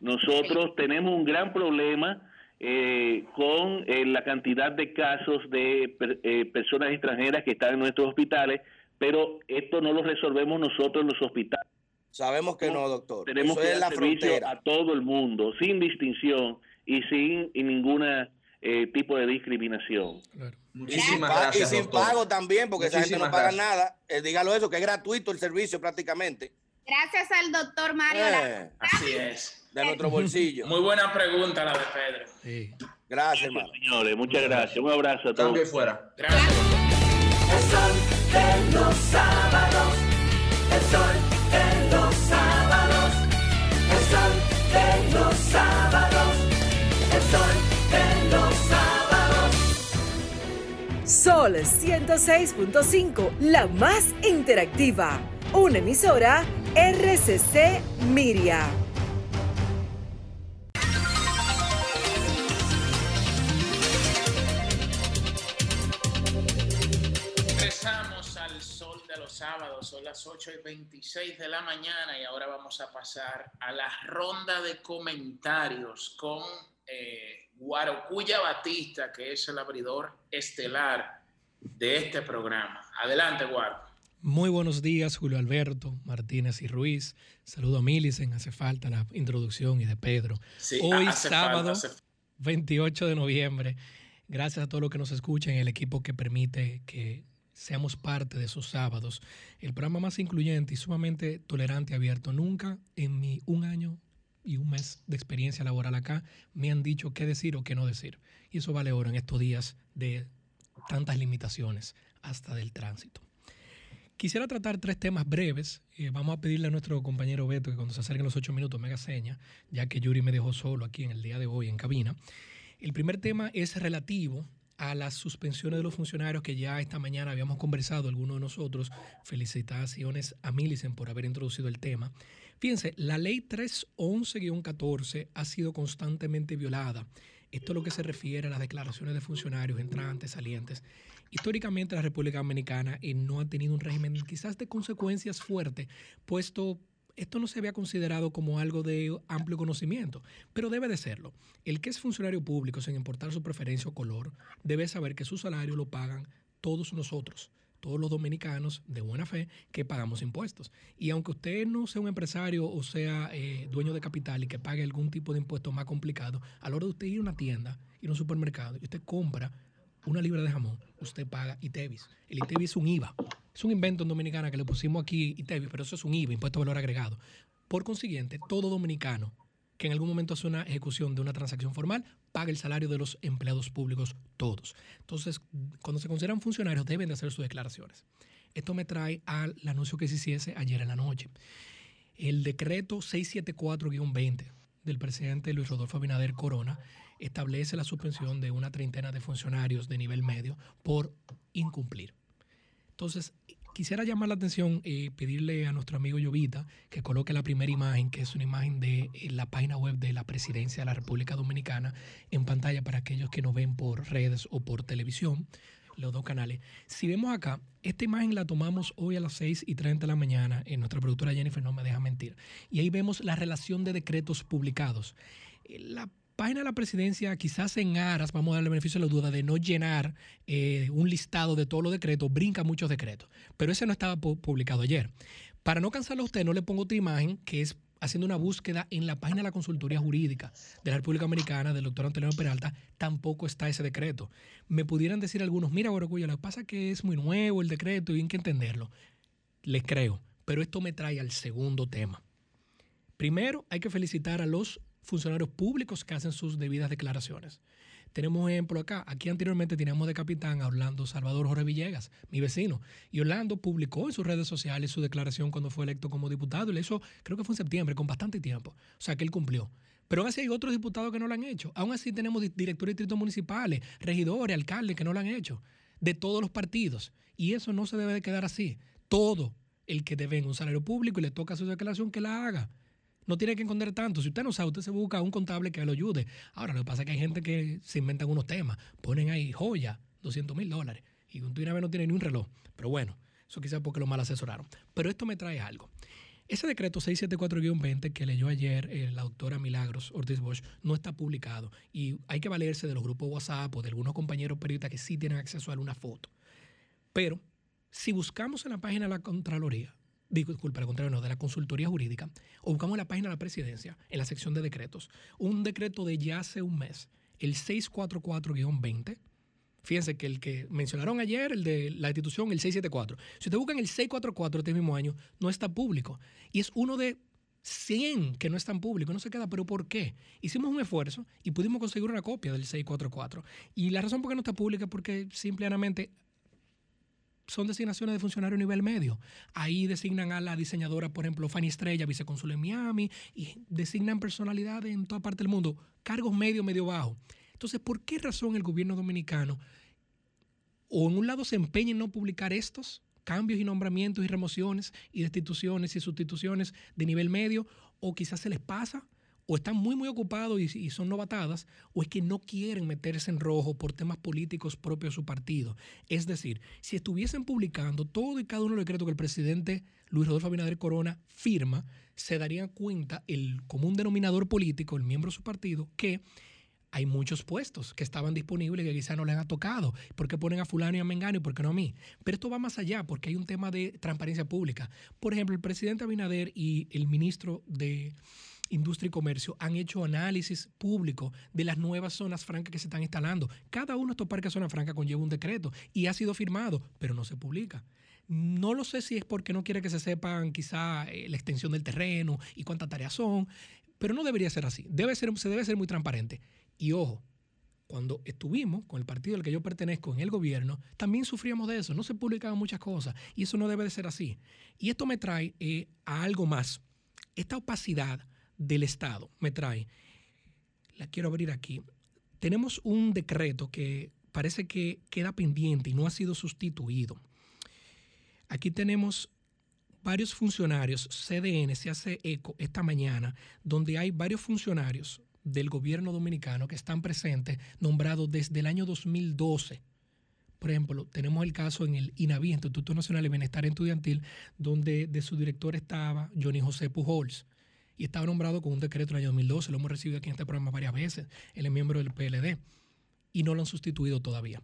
Nosotros tenemos un gran problema eh, con eh, la cantidad de casos de per- eh, personas extranjeras que están en nuestros hospitales, pero esto no lo resolvemos nosotros en los hospitales. Sabemos que no, doctor. Tenemos Eso que es dar la servicio frontera. a todo el mundo, sin distinción y sin y ninguna eh, tipo de discriminación. Y sin, pa- y sin pago también, porque esa gente no Muchísimas paga gracias. nada. Eh, dígalo eso, que es gratuito el servicio prácticamente. Gracias al doctor Mario Eh. Así es. De nuestro bolsillo. Muy buena pregunta la de Pedro. Gracias, hermano. Señores, muchas gracias. Un abrazo a todos. Cambio y fuera. El sol de los sábados. El sol Sol 106.5, la más interactiva. Una emisora RCC Miria. Regresamos al sol de los sábados, son las 8 y 26 de la mañana y ahora vamos a pasar a la ronda de comentarios con eh, Guarocuya Batista, que es el abridor estelar de este programa. Adelante, Guaro. Muy buenos días, Julio Alberto, Martínez y Ruiz. Saludo a Milicen, hace falta la introducción y de Pedro. Sí, Hoy sábado, falta, hace- 28 de noviembre. Gracias a todos los que nos escuchan, el equipo que permite que seamos parte de esos sábados. El programa más incluyente y sumamente tolerante y abierto. Nunca en mi un año y un mes de experiencia laboral acá me han dicho qué decir o qué no decir. Y eso vale oro en estos días de tantas limitaciones hasta del tránsito. Quisiera tratar tres temas breves. Eh, vamos a pedirle a nuestro compañero Beto que cuando se acerquen los ocho minutos me haga seña, ya que Yuri me dejó solo aquí en el día de hoy en cabina. El primer tema es relativo a las suspensiones de los funcionarios que ya esta mañana habíamos conversado, algunos de nosotros. Felicitaciones a Millicent por haber introducido el tema. Fíjense, la ley 311-14 ha sido constantemente violada. Esto es lo que se refiere a las declaraciones de funcionarios entrantes, salientes. Históricamente la República Dominicana eh, no ha tenido un régimen quizás de consecuencias fuertes, puesto esto no se había considerado como algo de amplio conocimiento, pero debe de serlo. El que es funcionario público, sin importar su preferencia o color, debe saber que su salario lo pagan todos nosotros, todos los dominicanos de buena fe que pagamos impuestos. Y aunque usted no sea un empresario o sea eh, dueño de capital y que pague algún tipo de impuesto más complicado, a la hora de usted ir a una tienda, ir a un supermercado y usted compra una libra de jamón, usted paga ITEVIS. El ITEVIS es un IVA. Es un invento en Dominicana que le pusimos aquí ITEVIS, pero eso es un IVA, impuesto a valor agregado. Por consiguiente, todo dominicano que en algún momento hace una ejecución de una transacción formal, paga el salario de los empleados públicos todos. Entonces, cuando se consideran funcionarios, deben de hacer sus declaraciones. Esto me trae al anuncio que se hiciese ayer en la noche. El decreto 674-20 del presidente Luis Rodolfo Abinader Corona establece la suspensión de una treintena de funcionarios de nivel medio por incumplir. Entonces, quisiera llamar la atención y pedirle a nuestro amigo Llovita que coloque la primera imagen, que es una imagen de eh, la página web de la Presidencia de la República Dominicana, en pantalla para aquellos que nos ven por redes o por televisión, los dos canales. Si vemos acá, esta imagen la tomamos hoy a las 6 y 30 de la mañana, en nuestra productora Jennifer no me deja mentir, y ahí vemos la relación de decretos publicados. Eh, La página de la presidencia, quizás en aras, vamos a darle beneficio a la duda, de no llenar eh, un listado de todos los decretos, brinca muchos decretos. Pero ese no estaba pu- publicado ayer. Para no cansarlo a usted, no le pongo otra imagen que es haciendo una búsqueda en la página de la consultoría jurídica de la República Americana del doctor Antonio Peralta, tampoco está ese decreto. Me pudieran decir algunos, mira, Guaracuya, lo que pasa es que es muy nuevo el decreto y hay que entenderlo. Les creo, pero esto me trae al segundo tema. Primero, hay que felicitar a los funcionarios públicos que hacen sus debidas declaraciones. Tenemos un ejemplo acá. Aquí anteriormente teníamos de capitán a Orlando Salvador Jorge Villegas, mi vecino. Y Orlando publicó en sus redes sociales su declaración cuando fue electo como diputado. Y hizo, creo que fue en septiembre, con bastante tiempo. O sea que él cumplió. Pero aún así hay otros diputados que no lo han hecho. Aún así tenemos di- directores de distritos municipales, regidores, alcaldes que no lo han hecho. De todos los partidos. Y eso no se debe de quedar así. Todo el que debe un salario público y le toca su declaración que la haga. No tiene que esconder tanto. Si usted no sabe, usted se busca un contable que lo ayude. Ahora, lo que pasa es que hay gente que se inventan unos temas. Ponen ahí joya, 200 mil dólares. Y un vez no tiene ni un reloj. Pero bueno, eso quizás porque lo mal asesoraron. Pero esto me trae algo. Ese decreto 674-20 que leyó ayer eh, la doctora Milagros Ortiz Bosch no está publicado. Y hay que valerse de los grupos WhatsApp o de algunos compañeros periodistas que sí tienen acceso a una foto. Pero si buscamos en la página de la Contraloría, digo, disculpa, la Contraloría no, de la Consultoría Jurídica, o buscamos en la página de la Presidencia, en la sección de decretos, un decreto de ya hace un mes, el 644-20, fíjense que el que mencionaron ayer, el de la institución, el 674, si ustedes buscan el 644 este mismo año, no está público. Y es uno de 100 que no están públicos, no se queda, pero ¿por qué? Hicimos un esfuerzo y pudimos conseguir una copia del 644. Y la razón por qué no está pública es porque simplemente son designaciones de funcionario a nivel medio. Ahí designan a la diseñadora, por ejemplo, Fanny Estrella, vicecónsul en Miami, y designan personalidades en toda parte del mundo, cargos medio, medio bajo. Entonces, ¿por qué razón el gobierno dominicano o en un lado se empeña en no publicar estos cambios y nombramientos y remociones y destituciones y sustituciones de nivel medio, o quizás se les pasa, o están muy, muy ocupados y, y son novatadas, o es que no quieren meterse en rojo por temas políticos propios de su partido. Es decir, si estuviesen publicando todo y cada uno de los decretos que el presidente Luis Rodolfo Abinader Corona firma, se darían cuenta el común denominador político, el miembro de su partido, que hay muchos puestos que estaban disponibles que quizás no les han tocado. ¿Por qué ponen a fulano y a Mengano y por qué no a mí? Pero esto va más allá porque hay un tema de transparencia pública. Por ejemplo, el presidente Abinader y el ministro de Industria y Comercio han hecho análisis público de las nuevas zonas francas que se están instalando. Cada uno de estos parques zona franca conlleva un decreto y ha sido firmado, pero no se publica. No lo sé si es porque no quiere que se sepan quizá eh, la extensión del terreno y cuántas tareas son, pero no debería ser así. Debe ser, se debe ser muy transparente. Y ojo, cuando estuvimos con el partido al que yo pertenezco en el gobierno, también sufríamos de eso. No se publicaban muchas cosas y eso no debe de ser así. Y esto me trae eh, a algo más. Esta opacidad del Estado me trae, la quiero abrir aquí. Tenemos un decreto que parece que queda pendiente y no ha sido sustituido. Aquí tenemos varios funcionarios, CDN se hace eco esta mañana, donde hay varios funcionarios del gobierno dominicano que están presentes, nombrados desde el año 2012. Por ejemplo, tenemos el caso en el INAVI, Instituto Nacional de Bienestar Estudiantil, donde de su director estaba Johnny José Pujols y estaba nombrado con un decreto en el año 2012, lo hemos recibido aquí en este programa varias veces, él es miembro del PLD y no lo han sustituido todavía.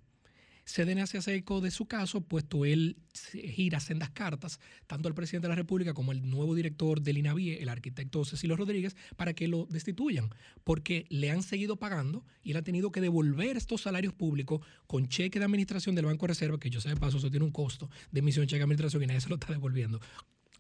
CDN se hace eco de su caso, puesto él gira sendas cartas, tanto al presidente de la República como al nuevo director del INAVIE, el arquitecto Cecilio Rodríguez, para que lo destituyan, porque le han seguido pagando y él ha tenido que devolver estos salarios públicos con cheque de administración del Banco de Reserva, que yo sé de paso, eso tiene un costo de emisión cheque de administración y nadie se lo está devolviendo.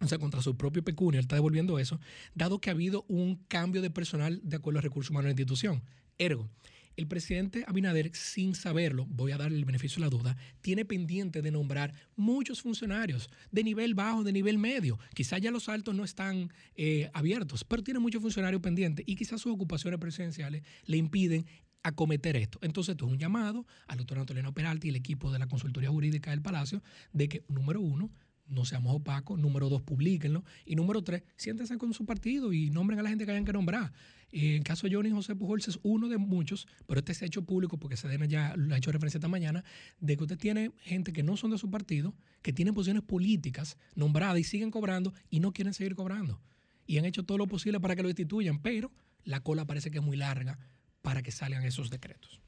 O sea, contra su propio pecunio, él está devolviendo eso, dado que ha habido un cambio de personal de acuerdo a recursos humanos en la institución. Ergo, el presidente Abinader, sin saberlo, voy a darle el beneficio de la duda, tiene pendiente de nombrar muchos funcionarios de nivel bajo, de nivel medio. Quizás ya los altos no están eh, abiertos, pero tiene muchos funcionarios pendientes y quizás sus ocupaciones presidenciales le impiden acometer esto. Entonces, esto es un llamado al doctor Antonio Peralta y el equipo de la consultoría jurídica del Palacio de que, número uno, no seamos opacos. Número dos, publíquenlo. Y número tres, siéntense con su partido y nombren a la gente que hayan que nombrar. Eh, en caso de Johnny José Pujols es uno de muchos, pero este se ha hecho público porque Sedena ya lo ha hecho referencia esta mañana, de que usted tiene gente que no son de su partido, que tienen posiciones políticas nombradas y siguen cobrando y no quieren seguir cobrando. Y han hecho todo lo posible para que lo destituyan, pero la cola parece que es muy larga para que salgan esos decretos.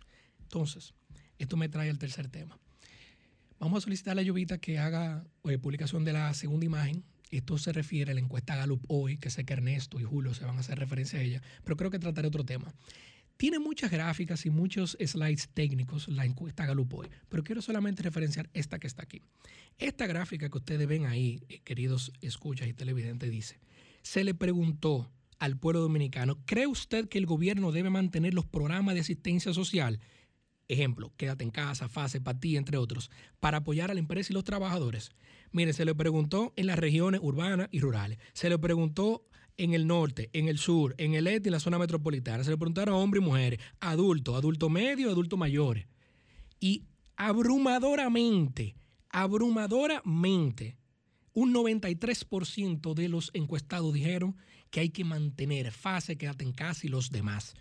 Entonces, esto me trae al tercer tema. Vamos a solicitar a Llovita que haga eh, publicación de la segunda imagen. Esto se refiere a la encuesta Gallup hoy, que sé que Ernesto y Julio se van a hacer referencia a ella, pero creo que trataré otro tema. Tiene muchas gráficas y muchos slides técnicos la encuesta Gallup hoy, pero quiero solamente referenciar esta que está aquí. Esta gráfica que ustedes ven ahí, eh, queridos escuchas y televidentes, dice, se le preguntó al pueblo dominicano, ¿cree usted que el gobierno debe mantener los programas de asistencia social? Ejemplo, quédate en casa, fase, para ti, entre otros, para apoyar a la empresa y los trabajadores. Mire, se le preguntó en las regiones urbanas y rurales. Se le preguntó en el norte, en el sur, en el este y en la zona metropolitana. Se le preguntaron a hombres y mujeres, adultos, adultos medios, adultos mayores. Y abrumadoramente, abrumadoramente, un 93% de los encuestados dijeron que hay que mantener fase, quédate en casa y los demás.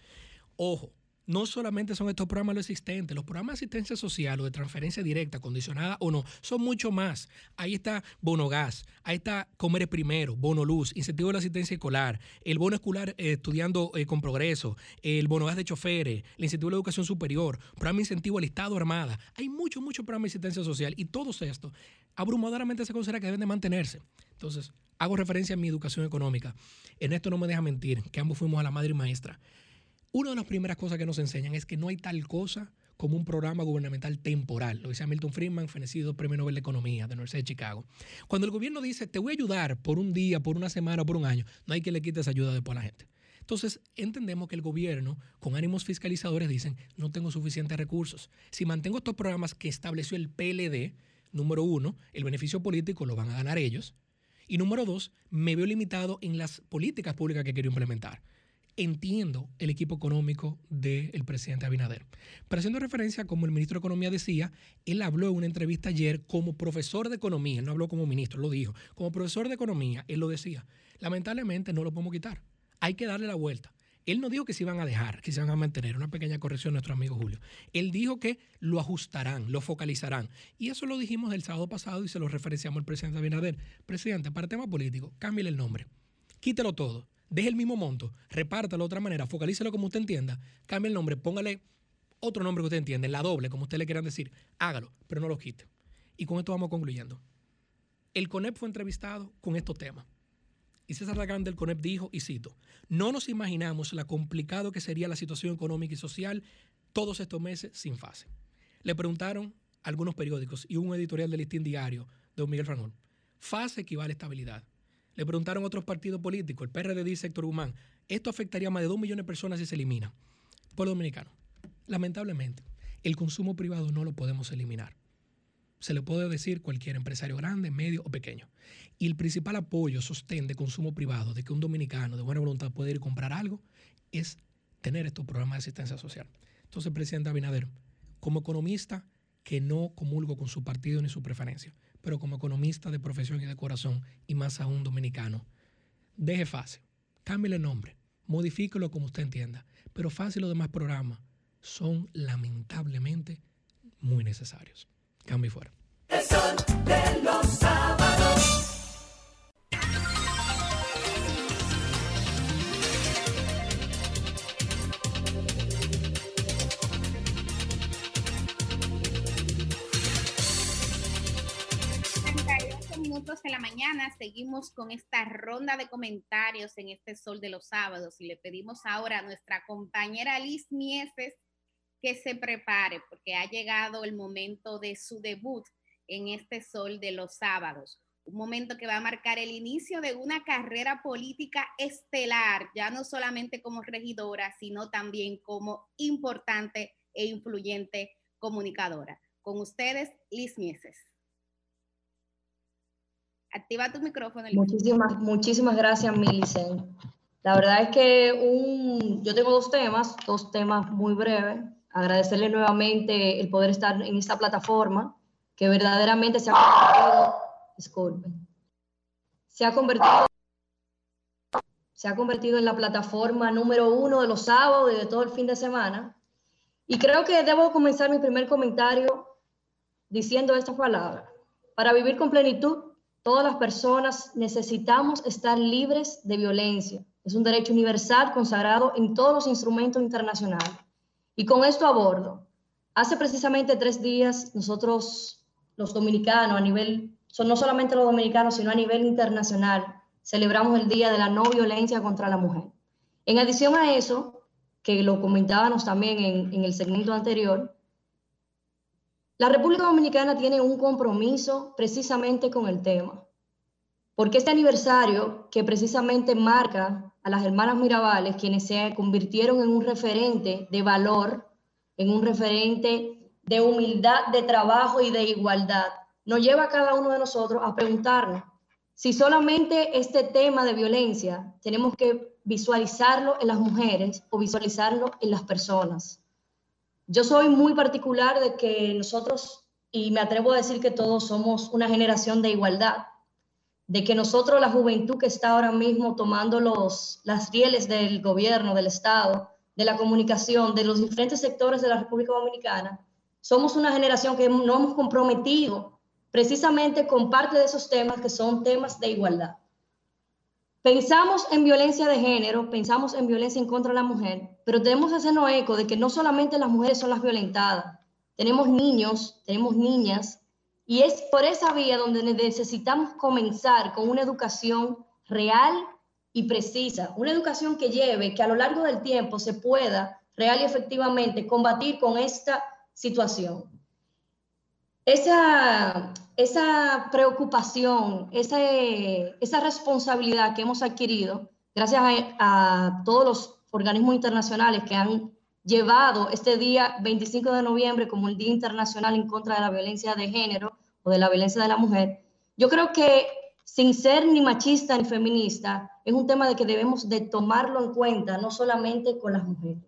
Ojo, no solamente son estos programas los existentes, los programas de asistencia social o de transferencia directa, condicionada o no, son mucho más. Ahí está Bono Gas, ahí está Comer Primero, Bono Luz, Incentivo de la Asistencia Escolar, el Bono Escolar eh, Estudiando eh, con Progreso, el Bono Gas de Choferes, el Incentivo de la Educación Superior, Programa de Incentivo al Estado Armada. Hay muchos, muchos programas de asistencia social y todos estos abrumadoramente se considera que deben de mantenerse. Entonces, hago referencia a mi educación económica. En esto no me deja mentir, que ambos fuimos a la madre y maestra. Una de las primeras cosas que nos enseñan es que no hay tal cosa como un programa gubernamental temporal. Lo dice Milton Friedman, fenecido Premio Nobel de Economía de la Universidad de Chicago. Cuando el gobierno dice, te voy a ayudar por un día, por una semana por un año, no hay que le quite esa ayuda después a la gente. Entonces, entendemos que el gobierno, con ánimos fiscalizadores, dicen, no tengo suficientes recursos. Si mantengo estos programas que estableció el PLD, número uno, el beneficio político lo van a ganar ellos. Y número dos, me veo limitado en las políticas públicas que quiero implementar entiendo el equipo económico del presidente Abinader. Pero haciendo referencia, como el ministro de Economía decía, él habló en una entrevista ayer como profesor de Economía, él no habló como ministro, lo dijo, como profesor de Economía, él lo decía. Lamentablemente no lo podemos quitar, hay que darle la vuelta. Él no dijo que se iban a dejar, que se iban a mantener. Una pequeña corrección, nuestro amigo Julio. Él dijo que lo ajustarán, lo focalizarán. Y eso lo dijimos el sábado pasado y se lo referenciamos al presidente Abinader. Presidente, para tema político, cámbiale el nombre. Quítelo todo deje el mismo monto, repártalo de otra manera, focalícelo como usted entienda, cambie el nombre, póngale otro nombre que usted entienda, la doble, como usted le quieran decir, hágalo, pero no lo quite. Y con esto vamos concluyendo. El CONEP fue entrevistado con estos temas. Y César Ragán del CONEP dijo, y cito, no nos imaginamos la complicado que sería la situación económica y social todos estos meses sin fase. Le preguntaron algunos periódicos y un editorial del Listín Diario de don Miguel Franjón, fase equivale a estabilidad. Le preguntaron a otros partidos políticos, el PRD dice Héctor Guzmán, esto afectaría a más de dos millones de personas si se elimina. Pueblo dominicano, lamentablemente, el consumo privado no lo podemos eliminar. Se le puede decir cualquier empresario grande, medio o pequeño. Y el principal apoyo, sostén de consumo privado, de que un dominicano de buena voluntad puede ir a comprar algo, es tener estos programas de asistencia social. Entonces, presidente Abinader, como economista que no comulgo con su partido ni su preferencia, pero como economista de profesión y de corazón, y más aún dominicano, deje fácil, cámbiale el nombre, modifíquelo como usted entienda, pero fácil los demás programas son lamentablemente muy necesarios. Cambio y fuera. De la mañana seguimos con esta ronda de comentarios en este Sol de los Sábados y le pedimos ahora a nuestra compañera Liz Mieses que se prepare porque ha llegado el momento de su debut en este Sol de los Sábados. Un momento que va a marcar el inicio de una carrera política estelar, ya no solamente como regidora, sino también como importante e influyente comunicadora. Con ustedes, Liz Mieses. Activa tu micrófono. Muchísimas, muchísimas gracias, Milicen. La verdad es que un, yo tengo dos temas, dos temas muy breves. Agradecerle nuevamente el poder estar en esta plataforma que verdaderamente se ha convertido, disculpen, se ha convertido, se ha convertido en la plataforma número uno de los sábados y de todo el fin de semana. Y creo que debo comenzar mi primer comentario diciendo estas palabras. Para vivir con plenitud todas las personas necesitamos estar libres de violencia. Es un derecho universal consagrado en todos los instrumentos internacionales. Y con esto abordo. Hace precisamente tres días nosotros, los dominicanos, a nivel, son no solamente los dominicanos, sino a nivel internacional, celebramos el Día de la No Violencia contra la Mujer. En adición a eso, que lo comentábamos también en, en el segmento anterior, la República Dominicana tiene un compromiso precisamente con el tema, porque este aniversario que precisamente marca a las hermanas Mirabales, quienes se convirtieron en un referente de valor, en un referente de humildad, de trabajo y de igualdad, nos lleva a cada uno de nosotros a preguntarnos si solamente este tema de violencia tenemos que visualizarlo en las mujeres o visualizarlo en las personas. Yo soy muy particular de que nosotros, y me atrevo a decir que todos somos una generación de igualdad, de que nosotros, la juventud que está ahora mismo tomando los, las rieles del gobierno, del Estado, de la comunicación, de los diferentes sectores de la República Dominicana, somos una generación que no hemos comprometido precisamente con parte de esos temas que son temas de igualdad. Pensamos en violencia de género, pensamos en violencia en contra de la mujer, pero tenemos que hacernos eco de que no solamente las mujeres son las violentadas, tenemos niños, tenemos niñas, y es por esa vía donde necesitamos comenzar con una educación real y precisa, una educación que lleve, que a lo largo del tiempo se pueda real y efectivamente combatir con esta situación. Esa, esa preocupación, esa, esa responsabilidad que hemos adquirido, gracias a, a todos los organismos internacionales que han llevado este día 25 de noviembre como el Día Internacional en contra de la violencia de género o de la violencia de la mujer, yo creo que sin ser ni machista ni feminista, es un tema de que debemos de tomarlo en cuenta, no solamente con las mujeres.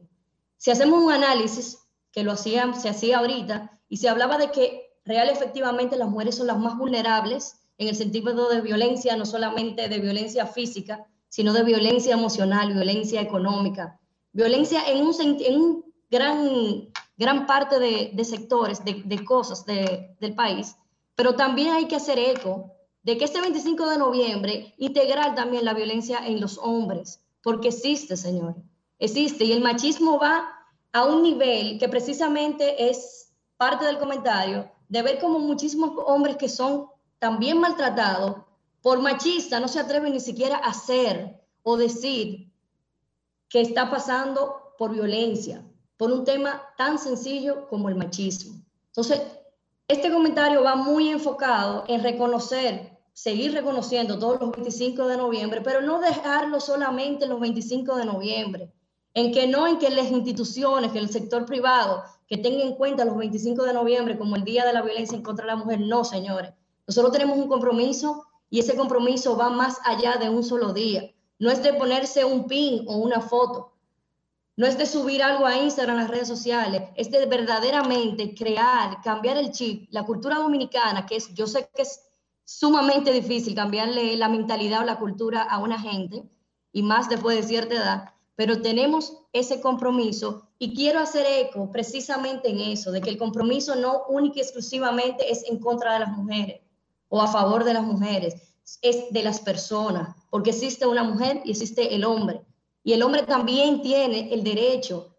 Si hacemos un análisis, que lo hacía, se hacía ahorita, y se hablaba de que real efectivamente las mujeres son las más vulnerables en el sentido de violencia, no solamente de violencia física, sino de violencia emocional, violencia económica, violencia en un, gran, gran parte de, sectores, de, de cosas de, del país, pero también hay que hacer eco de que este 25 de noviembre integrar también la violencia en los hombres, porque existe, señores, existe, y el machismo va a un nivel que precisamente es parte del comentario, de ver como muchísimos hombres que son también maltratados por machistas no se atreven ni siquiera a hacer o decir que está pasando por violencia, por un tema tan sencillo como el machismo. Entonces, este comentario va muy enfocado en reconocer, seguir reconociendo todos los 25 de noviembre, pero no dejarlo solamente los 25 de noviembre, en que no en que las instituciones, que el sector privado, que tenga en cuenta los 25 de noviembre como el Día de la Violencia en contra la Mujer, no, señores. Nosotros tenemos un compromiso y ese compromiso va más allá de un solo día. No es de ponerse un pin o una foto, no es de subir algo a Instagram, a las redes sociales, es de verdaderamente crear, cambiar el chip, la cultura dominicana, que es, yo sé que es sumamente difícil cambiarle la mentalidad o la cultura a una gente, y más después de cierta edad, pero tenemos ese compromiso y quiero hacer eco precisamente en eso, de que el compromiso no único y exclusivamente es en contra de las mujeres o a favor de las mujeres, es de las personas, porque existe una mujer y existe el hombre. Y el hombre también tiene el derecho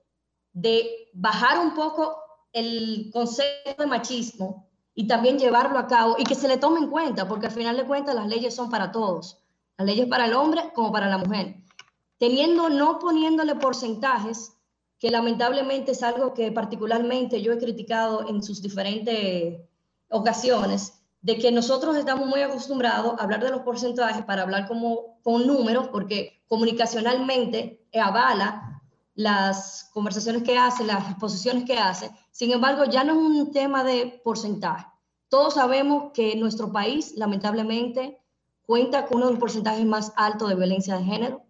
de bajar un poco el concepto de machismo y también llevarlo a cabo y que se le tome en cuenta, porque al final de cuentas las leyes son para todos, las leyes para el hombre como para la mujer, teniendo, no poniéndole porcentajes, que lamentablemente es algo que particularmente yo he criticado en sus diferentes ocasiones, de que nosotros estamos muy acostumbrados a hablar de los porcentajes para hablar como con números, porque comunicacionalmente avala las conversaciones que hace, las exposiciones que hace. Sin embargo, ya no es un tema de porcentaje. Todos sabemos que nuestro país, lamentablemente, cuenta con uno de los porcentajes más altos de violencia de género,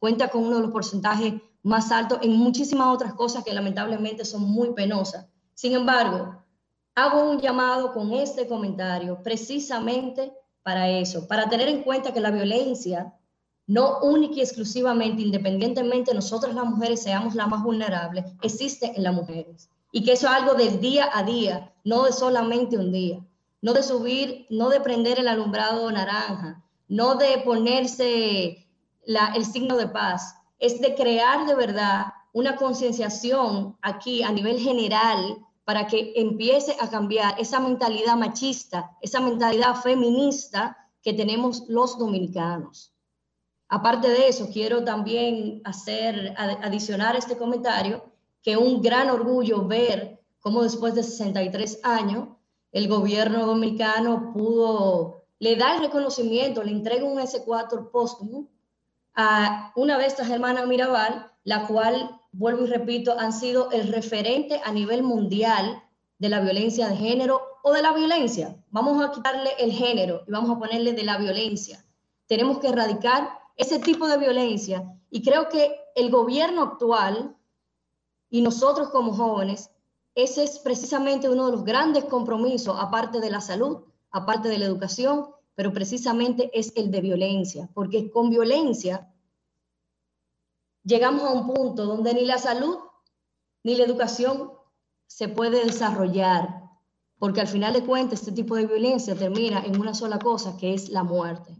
cuenta con uno de los porcentajes más altos en muchísimas otras cosas que lamentablemente son muy penosas. Sin embargo, hago un llamado con este comentario precisamente para eso, para tener en cuenta que la violencia no única y exclusivamente, independientemente nosotras las mujeres seamos las más vulnerables, existe en las mujeres. Y que eso es algo del día a día, no de solamente un día. no de subir, no de prender el alumbrado naranja, no de ponerse la- el signo de paz, es de crear de verdad una concienciación aquí a nivel general para que empiece a cambiar esa mentalidad machista, esa mentalidad feminista que tenemos los dominicanos. Aparte de eso, quiero también hacer, ad- adicionar este comentario, que un gran orgullo ver cómo después de 63 años el gobierno dominicano pudo, le da el reconocimiento, le entrega un S4 póstumo a una de estas hermanas Mirabal, la cual, vuelvo y repito, han sido el referente a nivel mundial de la violencia de género o de la violencia. Vamos a quitarle el género y vamos a ponerle de la violencia. Tenemos que erradicar ese tipo de violencia y creo que el gobierno actual y nosotros como jóvenes, ese es precisamente uno de los grandes compromisos, aparte de la salud, aparte de la educación, pero precisamente es el de violencia, porque con violencia llegamos a un punto donde ni la salud ni la educación se puede desarrollar, porque al final de cuentas este tipo de violencia termina en una sola cosa, que es la muerte.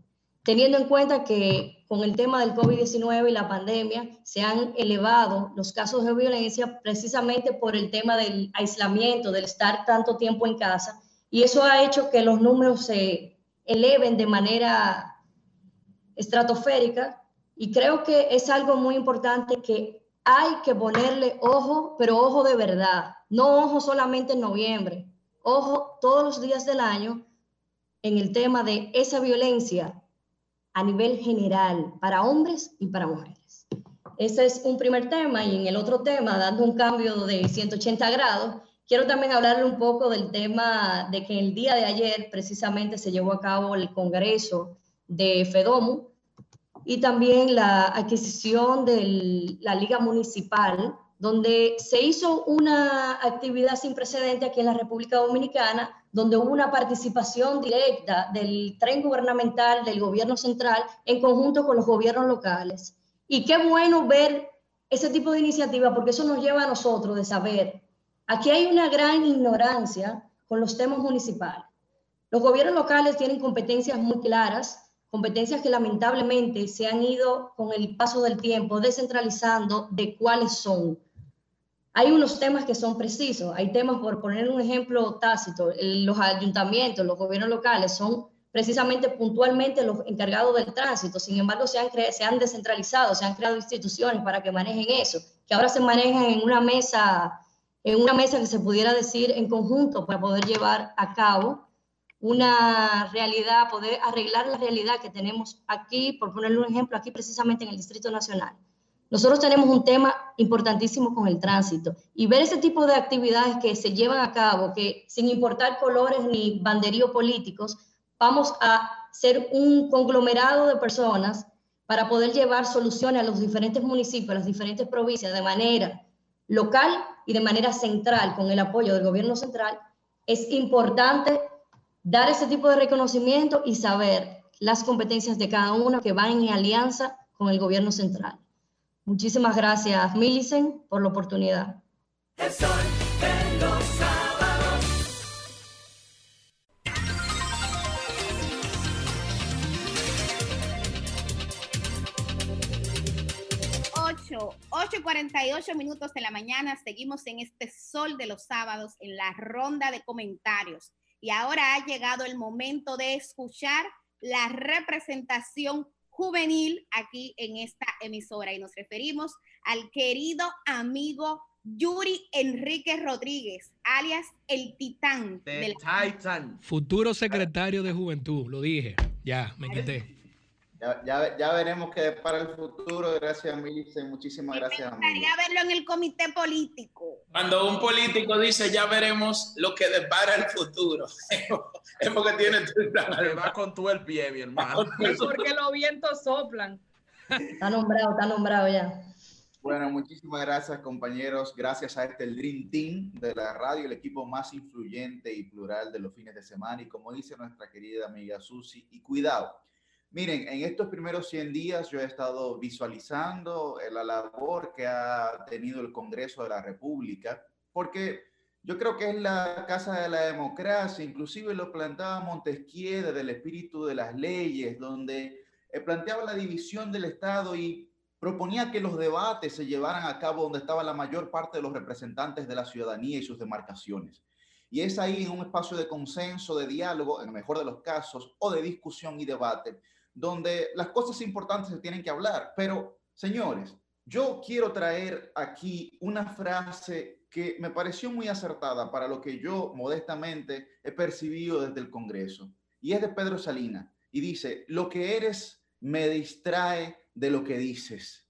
Teniendo en cuenta que con el tema del COVID-19 y la pandemia se han elevado los casos de violencia precisamente por el tema del aislamiento, del estar tanto tiempo en casa, y eso ha hecho que los números se eleven de manera estratosférica y creo que es algo muy importante que hay que ponerle ojo, pero ojo de verdad, no ojo solamente en noviembre, ojo todos los días del año en el tema de esa violencia a nivel general para hombres y para mujeres. Ese es un primer tema y en el otro tema, dando un cambio de 180 grados, quiero también hablarle un poco del tema de que el día de ayer precisamente se llevó a cabo el Congreso de FEDOMU y también la adquisición de la Liga Municipal, donde se hizo una actividad sin precedente aquí en la República Dominicana, donde hubo una participación directa del tren gubernamental, del gobierno central, en conjunto con los gobiernos locales. Y qué bueno ver ese tipo de iniciativa, porque eso nos lleva a nosotros de saber, aquí hay una gran ignorancia con los temas municipales. Los gobiernos locales tienen competencias muy claras, competencias que lamentablemente se han ido con el paso del tiempo descentralizando de cuáles son. Hay unos temas que son precisos, hay temas, por poner un ejemplo tácito, los ayuntamientos, los gobiernos locales son precisamente puntualmente los encargados del tránsito, sin embargo se han, se han descentralizado, se han creado instituciones para que manejen eso, que ahora se manejan en una mesa, en una mesa que se pudiera decir en conjunto para poder llevar a cabo una realidad, poder arreglar la realidad que tenemos aquí, por ponerle un ejemplo, aquí precisamente en el Distrito Nacional. Nosotros tenemos un tema importantísimo con el tránsito y ver ese tipo de actividades que se llevan a cabo, que sin importar colores ni banderíos políticos, vamos a ser un conglomerado de personas para poder llevar soluciones a los diferentes municipios, a las diferentes provincias de manera local y de manera central, con el apoyo del gobierno central, es importante dar ese tipo de reconocimiento y saber las competencias de cada uno que van en alianza con el gobierno central. Muchísimas gracias, Millicent, por la oportunidad. 8, 8 y 48 minutos de la mañana. Seguimos en este sol de los sábados en la ronda de comentarios. Y ahora ha llegado el momento de escuchar la representación juvenil aquí en esta emisora. Y nos referimos al querido amigo Yuri Enrique Rodríguez, alias el titán The de la Titan. Futuro secretario de Juventud, lo dije. Ya, me quité. Ya, ya, ya veremos qué para el futuro. Gracias, Millicent. Muchísimas gracias, amigo. gustaría verlo en el comité político. Cuando un político dice ya veremos lo que depara el futuro, es porque tiene el plan va con todo el pie, mi hermano. Es porque los vientos soplan. Está nombrado, está nombrado ya. Bueno, muchísimas gracias, compañeros. Gracias a este el Dream Team de la radio, el equipo más influyente y plural de los fines de semana. Y como dice nuestra querida amiga Susi, y cuidado. Miren, en estos primeros 100 días yo he estado visualizando eh, la labor que ha tenido el Congreso de la República, porque Yo creo que es la casa de la democracia, inclusive lo planteaba Montesquieu desde el espíritu de las leyes, donde eh, planteaba la división del Estado y proponía que los debates se llevaran a cabo donde estaba la mayor parte de los representantes de la ciudadanía y sus demarcaciones. Y es ahí en un espacio de consenso, de diálogo, en el mejor de los casos, o de discusión y debate, donde las cosas importantes se tienen que hablar. Pero, señores, yo quiero traer aquí una frase que me pareció muy acertada para lo que yo modestamente he percibido desde el Congreso, y es de Pedro Salinas, y dice, lo que eres me distrae de lo que dices.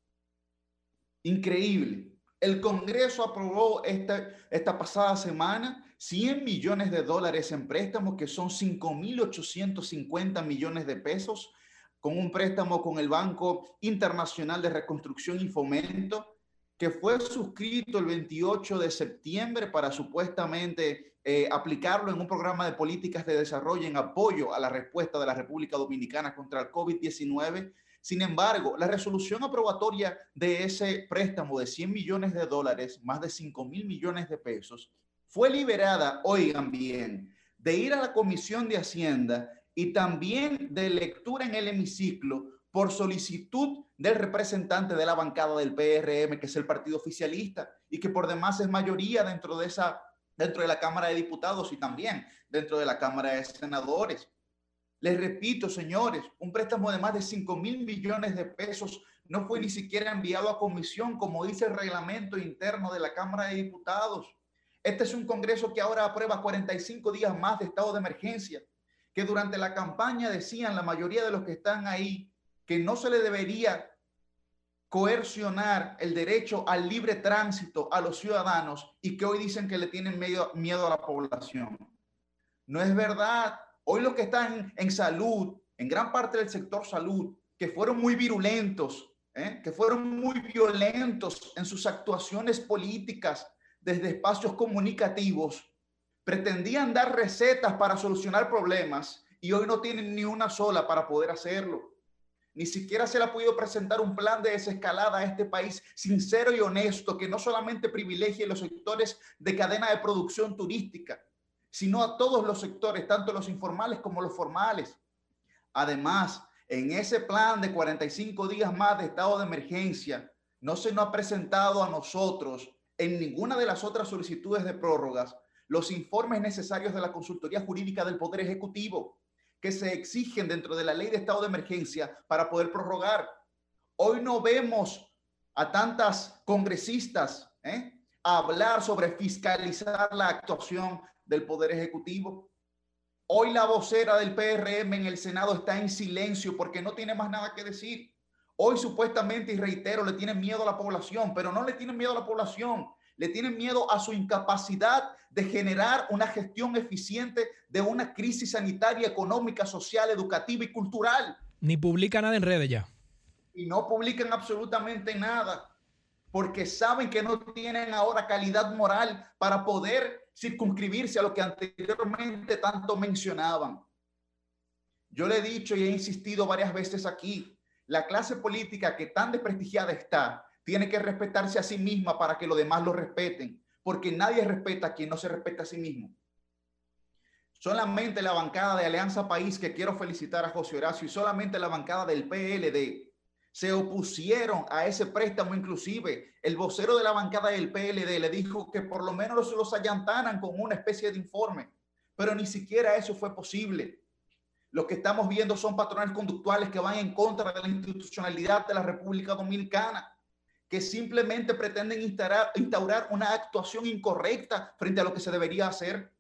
Increíble. El Congreso aprobó esta, esta pasada semana 100 millones de dólares en préstamos, que son 5.850 millones de pesos, con un préstamo con el Banco Internacional de Reconstrucción y Fomento, que fue suscrito el 28 de septiembre para supuestamente eh, aplicarlo en un programa de políticas de desarrollo en apoyo a la respuesta de la República Dominicana contra el COVID-19. Sin embargo, la resolución aprobatoria de ese préstamo de 100 millones de dólares, más de 5 mil millones de pesos, fue liberada, oigan bien, de ir a la Comisión de Hacienda y también de lectura en el hemiciclo por solicitud del representante de la bancada del PRM, que es el partido oficialista y que por demás es mayoría dentro de esa dentro de la Cámara de Diputados y también dentro de la Cámara de Senadores. Les repito, señores, un préstamo de más de 5 mil millones de pesos no fue ni siquiera enviado a comisión, como dice el reglamento interno de la Cámara de Diputados. Este es un Congreso que ahora aprueba 45 días más de estado de emergencia, que durante la campaña decían la mayoría de los que están ahí que no se le debería coercionar el derecho al libre tránsito a los ciudadanos y que hoy dicen que le tienen miedo, miedo a la población. No es verdad. Hoy los que están en salud, en gran parte del sector salud, que fueron muy virulentos, ¿eh? que fueron muy violentos en sus actuaciones políticas desde espacios comunicativos, pretendían dar recetas para solucionar problemas y hoy no tienen ni una sola para poder hacerlo. Ni siquiera se le ha podido presentar un plan de desescalada a este país sincero y honesto que no solamente privilegie los sectores de cadena de producción turística, sino a todos los sectores, tanto los informales como los formales. Además, en ese plan de 45 días más de estado de emergencia, no se nos ha presentado a nosotros en ninguna de las otras solicitudes de prórrogas los informes necesarios de la consultoría jurídica del Poder Ejecutivo que se exigen dentro de la ley de estado de emergencia para poder prorrogar. Hoy no vemos a tantas congresistas ¿eh? hablar sobre fiscalizar la actuación del Poder Ejecutivo. Hoy la vocera del PRM en el Senado está en silencio porque no tiene más nada que decir. Hoy supuestamente, y reitero, le tienen miedo a la población, pero no le tienen miedo a la población, le tienen miedo a su incapacidad de generar una gestión eficiente de una crisis sanitaria, económica, social, educativa y cultural. Ni publica nada en redes ya. Y no publican absolutamente nada, porque saben que no tienen ahora calidad moral para poder circunscribirse a lo que anteriormente tanto mencionaban. Yo le he dicho y he insistido varias veces aquí, la clase política que tan desprestigiada está, tiene que respetarse a sí misma para que los demás lo respeten, porque nadie respeta a quien no se respeta a sí mismo. Solamente la bancada de Alianza País, que quiero felicitar a José Horacio, y solamente la bancada del PLD se opusieron a ese préstamo. Inclusive el vocero de la bancada del PLD le dijo que por lo menos los allantaran con una especie de informe, pero ni siquiera eso fue posible. Lo que estamos viendo son patrones conductuales que van en contra de la institucionalidad de la República Dominicana que simplemente pretenden instaurar, una actuación incorrecta frente a lo que se debería hacer.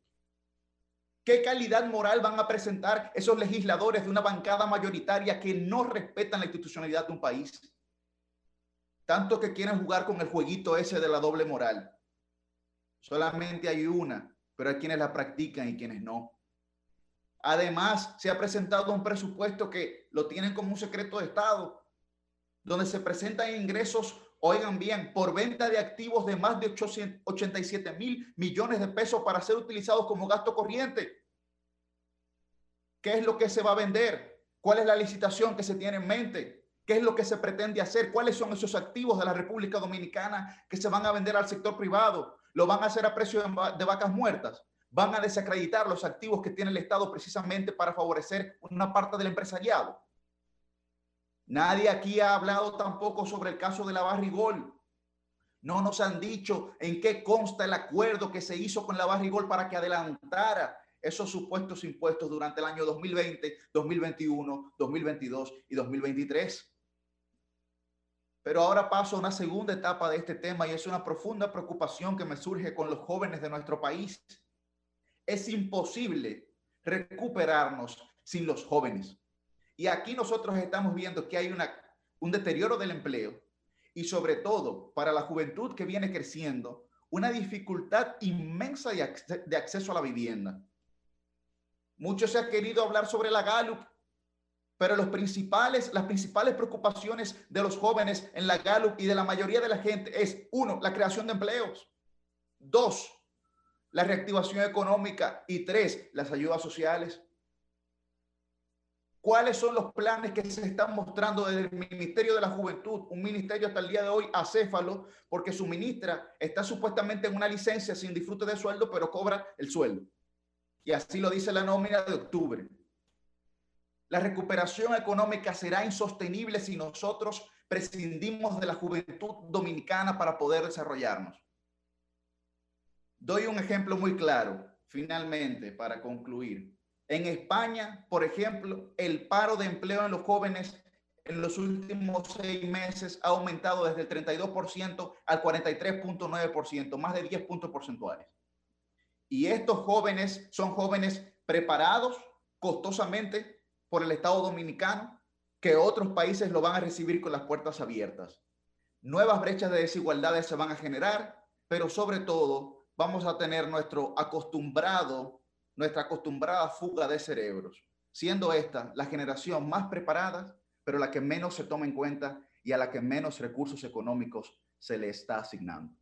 ¿Qué calidad moral van a presentar esos legisladores de una bancada mayoritaria que no respetan la institucionalidad de un país? Tanto que quieren jugar con el jueguito ese de la doble moral. Solamente hay una, pero hay quienes la practican y quienes no. Además, se ha presentado un presupuesto que lo tienen como un secreto de Estado, donde se presentan ingresos oigan bien, por venta de activos de más de 887 mil millones de pesos para ser utilizados como gasto corriente. ¿Qué es lo que se va a vender? ¿Cuál es la licitación que se tiene en mente? ¿Qué es lo que se pretende hacer? ¿Cuáles son esos activos de la República Dominicana que se van a vender al sector privado? lo van a hacer a precio de, va- de vacas muertas. Van a desacreditar los activos que tiene el Estado precisamente para favorecer una parte del empresariado. Nadie aquí ha hablado tampoco sobre el caso de la Barrigol. No nos han dicho en qué consta el acuerdo que se hizo con la Barrigol para que adelantara esos supuestos impuestos durante el año 2020, 2021, 2022 y 2023. Pero ahora paso a una segunda etapa de este tema y es una profunda preocupación que me surge con los jóvenes de nuestro país. Es imposible recuperarnos sin los jóvenes. Y aquí nosotros estamos viendo que hay un deterioro del empleo y sobre todo para la juventud que viene creciendo, una dificultad inmensa de acceso a la vivienda. Mucho se ha querido hablar sobre la Gallup, pero los principales, las principales preocupaciones de los jóvenes en la Gallup y de la mayoría de la gente es, uno, la creación de empleos, dos, la reactivación económica y tres, las ayudas sociales. ¿Cuáles son los planes que se están mostrando desde el Ministerio de la Juventud? Un ministerio hasta el día de hoy acéfalo porque su ministra está supuestamente en una licencia sin disfrute de sueldo, pero cobra el sueldo. Y así lo dice la nómina de octubre. La recuperación económica será insostenible si nosotros prescindimos de la juventud dominicana para poder desarrollarnos. Doy un ejemplo muy claro, finalmente, para concluir. En España, por ejemplo, el paro de empleo en los jóvenes en los últimos seis meses ha aumentado desde el 32% al 43.9%, más de 10 puntos porcentuales. Y estos jóvenes son jóvenes preparados costosamente por el Estado dominicano, que otros países lo van a recibir con las puertas abiertas. Nuevas brechas de desigualdades se van a generar, pero sobre todo vamos a tener nuestro acostumbrado, nuestra acostumbrada fuga de cerebros, siendo esta la generación más preparada, pero la que menos se toma en cuenta y a la que menos recursos económicos se le está asignando.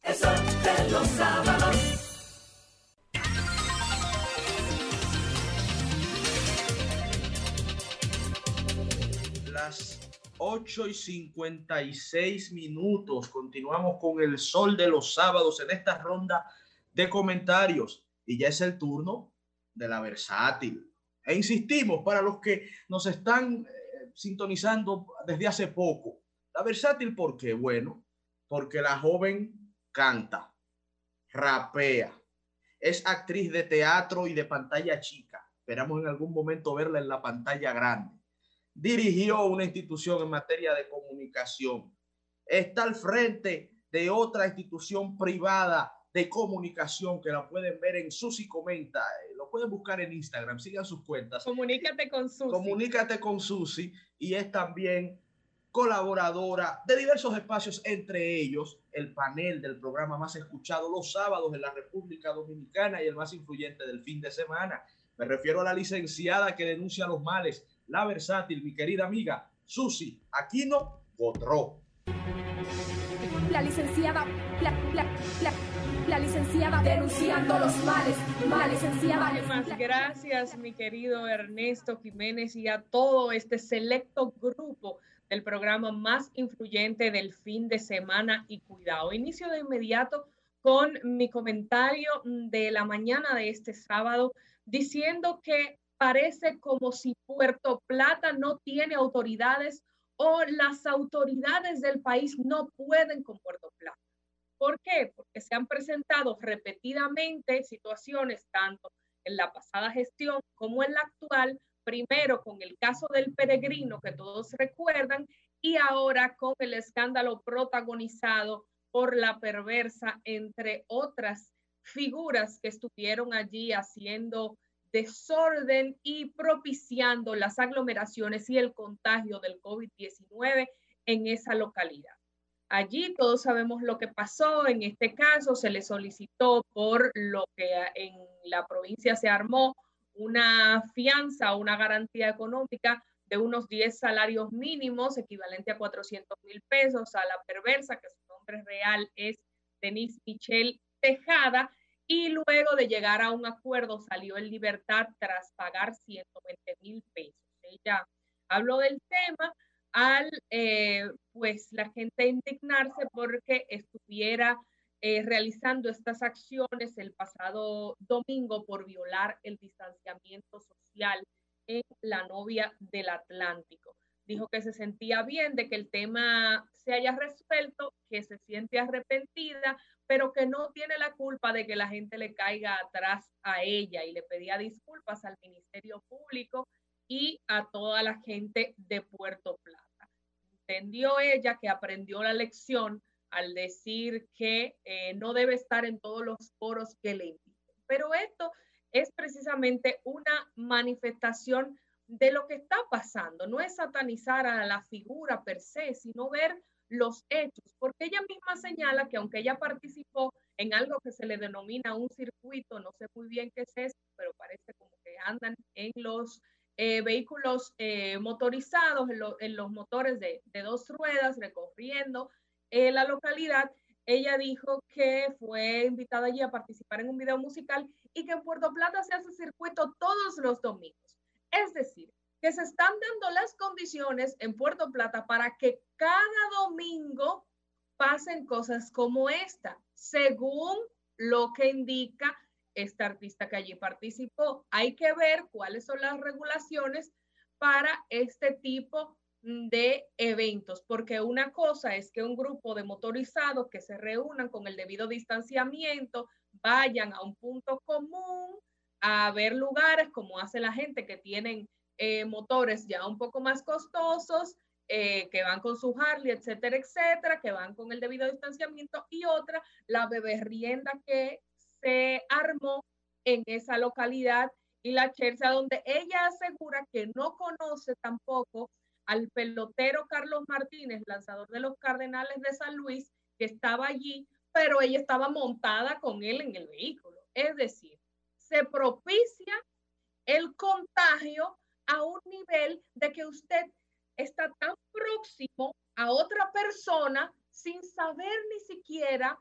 El sol de los sábados. Las 8 y 56 minutos. Continuamos con el sol de los sábados en esta ronda de comentarios. Y ya es el turno de la versátil. E insistimos, para los que nos están eh, sintonizando desde hace poco, la versátil, ¿por qué? Bueno, porque la joven canta, rapea, es actriz de teatro y de pantalla chica. Esperamos en algún momento verla en la pantalla grande. Dirigió una institución en materia de comunicación. Está al frente de otra institución privada de comunicación que la pueden ver en Susi Comenta. Eh, Lo pueden buscar en Instagram, sigan sus cuentas. Comunícate con Susi. Comunícate con Susi y es también colaboradora de diversos espacios, entre ellos el panel del programa más escuchado los sábados en la República Dominicana y el más influyente del fin de semana. Me refiero a la licenciada que denuncia los males, la versátil, mi querida amiga Susi Aquino Botró. La licenciada, la, la, la, la licenciada denunciando los males, la licenciada. Muchísimas gracias, mi querido Ernesto Jiménez, y a todo este selecto grupo del programa más influyente del fin de semana y cuidado. Inicio de inmediato con mi comentario de la mañana de este sábado diciendo que parece como si Puerto Plata no tiene autoridades o las autoridades del país no pueden con Puerto Plata. ¿Por qué? Porque se han presentado repetidamente situaciones tanto en la pasada gestión como en la actual, primero con el caso del peregrino que todos recuerdan y ahora con el escándalo protagonizado por la perversa, entre otras figuras que estuvieron allí haciendo desorden y propiciando las aglomeraciones y el contagio del COVID-19 en esa localidad. Allí todos sabemos lo que pasó. En este caso se le solicitó por lo que en la provincia se armó una fianza, una garantía económica de unos 10 salarios mínimos, equivalente a 400 mil pesos, a la perversa, que su nombre real es Denise Michelle Tejada, y luego de llegar a un acuerdo salió en libertad tras pagar 120 mil pesos. Ella habló del tema, al eh, pues la gente indignarse porque estuviera eh, realizando estas acciones el pasado domingo por violar el distanciamiento social en la novia del Atlántico. Dijo que se sentía bien de que el tema se haya resuelto, que se siente arrepentida, pero que no tiene la culpa de que la gente le caiga atrás a ella y le pedía disculpas al Ministerio Público y a toda la gente de Puerto Plata. Entendió ella que aprendió la lección al decir que eh, no debe estar en todos los foros que le inviten. Pero esto es precisamente una manifestación de lo que está pasando. No es satanizar a la figura per se, sino ver los hechos, porque ella misma señala que aunque ella participó en algo que se le denomina un circuito, no sé muy bien qué es eso, pero parece como que andan en los eh, vehículos eh, motorizados, en, los motores de, dos ruedas, recorriendo eh, la localidad. Ella dijo que fue invitada allí a participar en un video musical y que en Puerto Plata se hace circuito todos los domingos. Es decir, que se están dando las condiciones en Puerto Plata para que cada domingo pasen cosas como esta, según lo que indica esta artista que allí participó. Hay que ver cuáles son las regulaciones para este tipo de eventos, porque una cosa es que un grupo de motorizados que se reúnan con el debido distanciamiento vayan a un punto común a ver lugares como hace la gente que tienen eh, motores ya un poco más costosos, eh, que van con su Harley, etcétera, etcétera, que van con el debido distanciamiento, y otra, la beberrienda que se armó en esa localidad y la Chelsea, donde ella asegura que no conoce tampoco al pelotero Carlos Martínez, lanzador de los Cardenales de San Luis, que estaba allí, pero ella estaba montada con él en el vehículo. Es decir, se propicia el contagio a un nivel de que usted está tan próximo a otra persona sin saber ni siquiera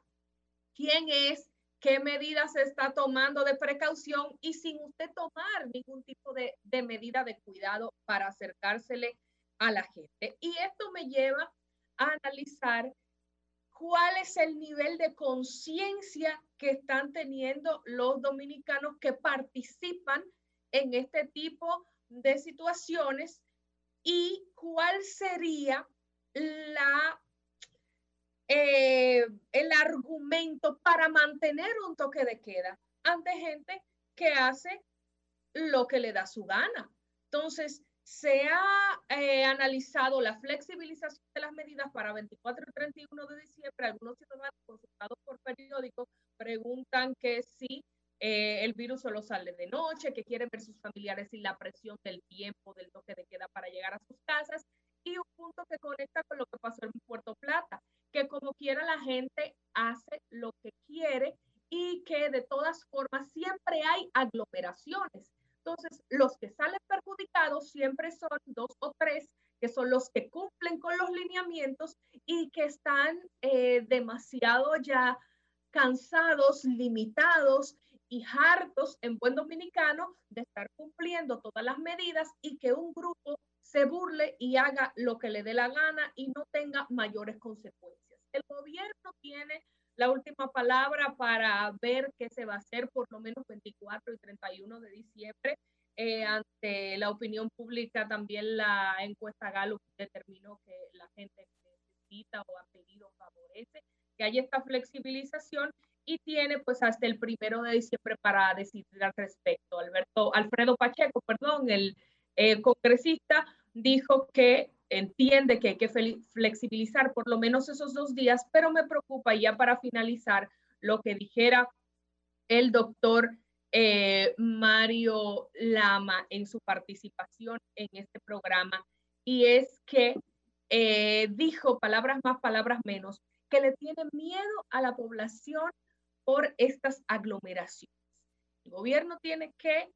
quién es, qué medidas se está tomando de precaución y sin usted tomar ningún tipo de, de medida de cuidado para acercársele a la gente. Y esto me lleva a analizar cuál es el nivel de conciencia que están teniendo los dominicanos que participan en este tipo de situaciones y cuál sería la, eh, el argumento para mantener un toque de queda ante gente que hace lo que le da su gana. Entonces, se ha eh, analizado la flexibilización de las medidas para 24 y 31 de diciembre. Algunos ciudadanos consultados por periódicos preguntan que si eh, el virus solo sale de noche, que quieren ver sus familiares sin la presión del tiempo, del toque de queda para llegar a sus casas. Y un punto que conecta con lo que pasó en Puerto Plata, que como quiera la gente hace lo que quiere y que de todas formas siempre hay aglomeraciones entonces, los que salen perjudicados siempre son dos o tres, que son los que cumplen con los lineamientos y que están eh, demasiado ya cansados, limitados y hartos en buen dominicano de estar cumpliendo todas las medidas y que un grupo se burle y haga lo que le dé la gana y no tenga mayores consecuencias. El gobierno tiene la última palabra para ver qué se va a hacer por lo menos 24 y 31 de diciembre. Eh, ante la opinión pública, también la encuesta Gallup determinó que la gente necesita o ha pedido, favorece que haya esta flexibilización y tiene pues hasta el primero de diciembre para decidir al respecto. Alberto, Alfredo Pacheco, perdón, el eh, congresista, dijo que entiende que hay que flexibilizar por lo menos esos dos días, pero me preocupa ya para finalizar lo que dijera el doctor eh, Mario Lama en su participación en este programa, y es que eh, dijo palabras más, palabras menos, que le tiene miedo a la población por estas aglomeraciones. El gobierno tiene que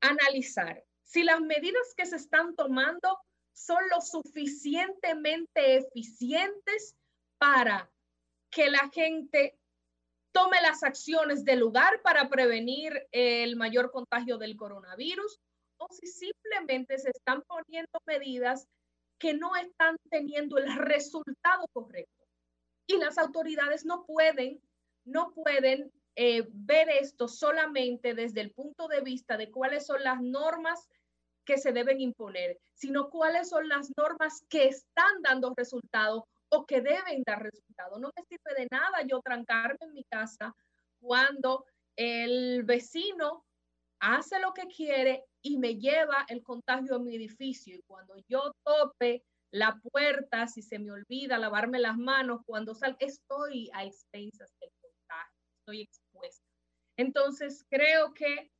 analizar si las medidas que se están tomando son lo suficientemente eficientes para que la gente tome las acciones del lugar para prevenir el mayor contagio del coronavirus o si simplemente se están poniendo medidas que no están teniendo el resultado correcto. Y las autoridades no pueden, no pueden eh, ver esto solamente desde el punto de vista de cuáles son las normas que se deben imponer, sino cuáles son las normas que están dando resultados o que deben dar resultados. No me sirve de nada yo trancarme en mi casa cuando el vecino hace lo que quiere y me lleva el contagio a mi edificio. Y cuando yo tope la puerta, si se me olvida lavarme las manos, cuando salgo, estoy a expensas del estoy expuesta. Entonces, creo que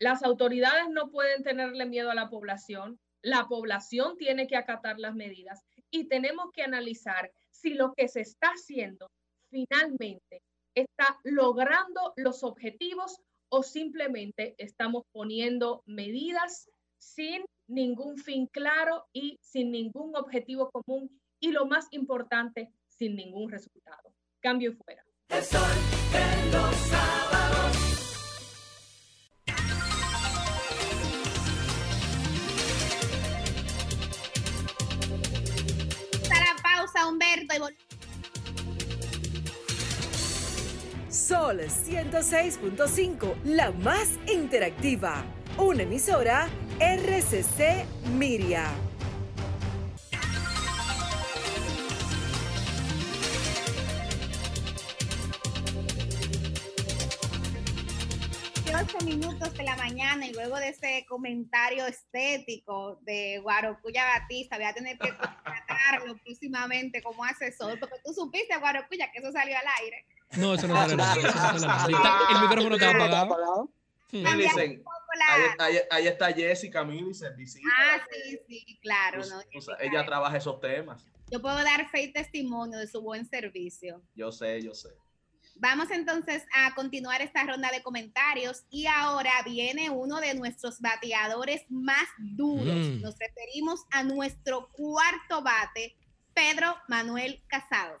las autoridades no pueden tenerle miedo a la población, la población tiene que acatar las medidas y tenemos que analizar si lo que se está haciendo finalmente está logrando los objetivos o simplemente estamos poniendo medidas sin ningún fin claro y sin ningún objetivo común y lo más importante, sin ningún resultado. Cambio fuera. La pausa, Humberto. Y Sol 106.5, la más interactiva. Una emisora RCC Miria. Que 8 minutos de la mañana y luego de ese comentario estético de Guarocuya Batista, voy a tener que contratarlo próximamente como asesor, porque tú supiste, Guarocuya, que eso salió al aire. No, eso no sale al aire, El micrófono está apagado. La- ahí, ahí- ahí está Jessica Milicen, visita. Ah, sí, sí, claro. Pues, ¿no? o sea, ella trabaja esos temas. Yo puedo dar fe y testimonio de su buen servicio. Yo sé, yo sé. Vamos entonces a continuar esta ronda de comentarios y ahora viene uno de nuestros bateadores más duros. Mm. Nos referimos a nuestro cuarto bate, Pedro Manuel Casado.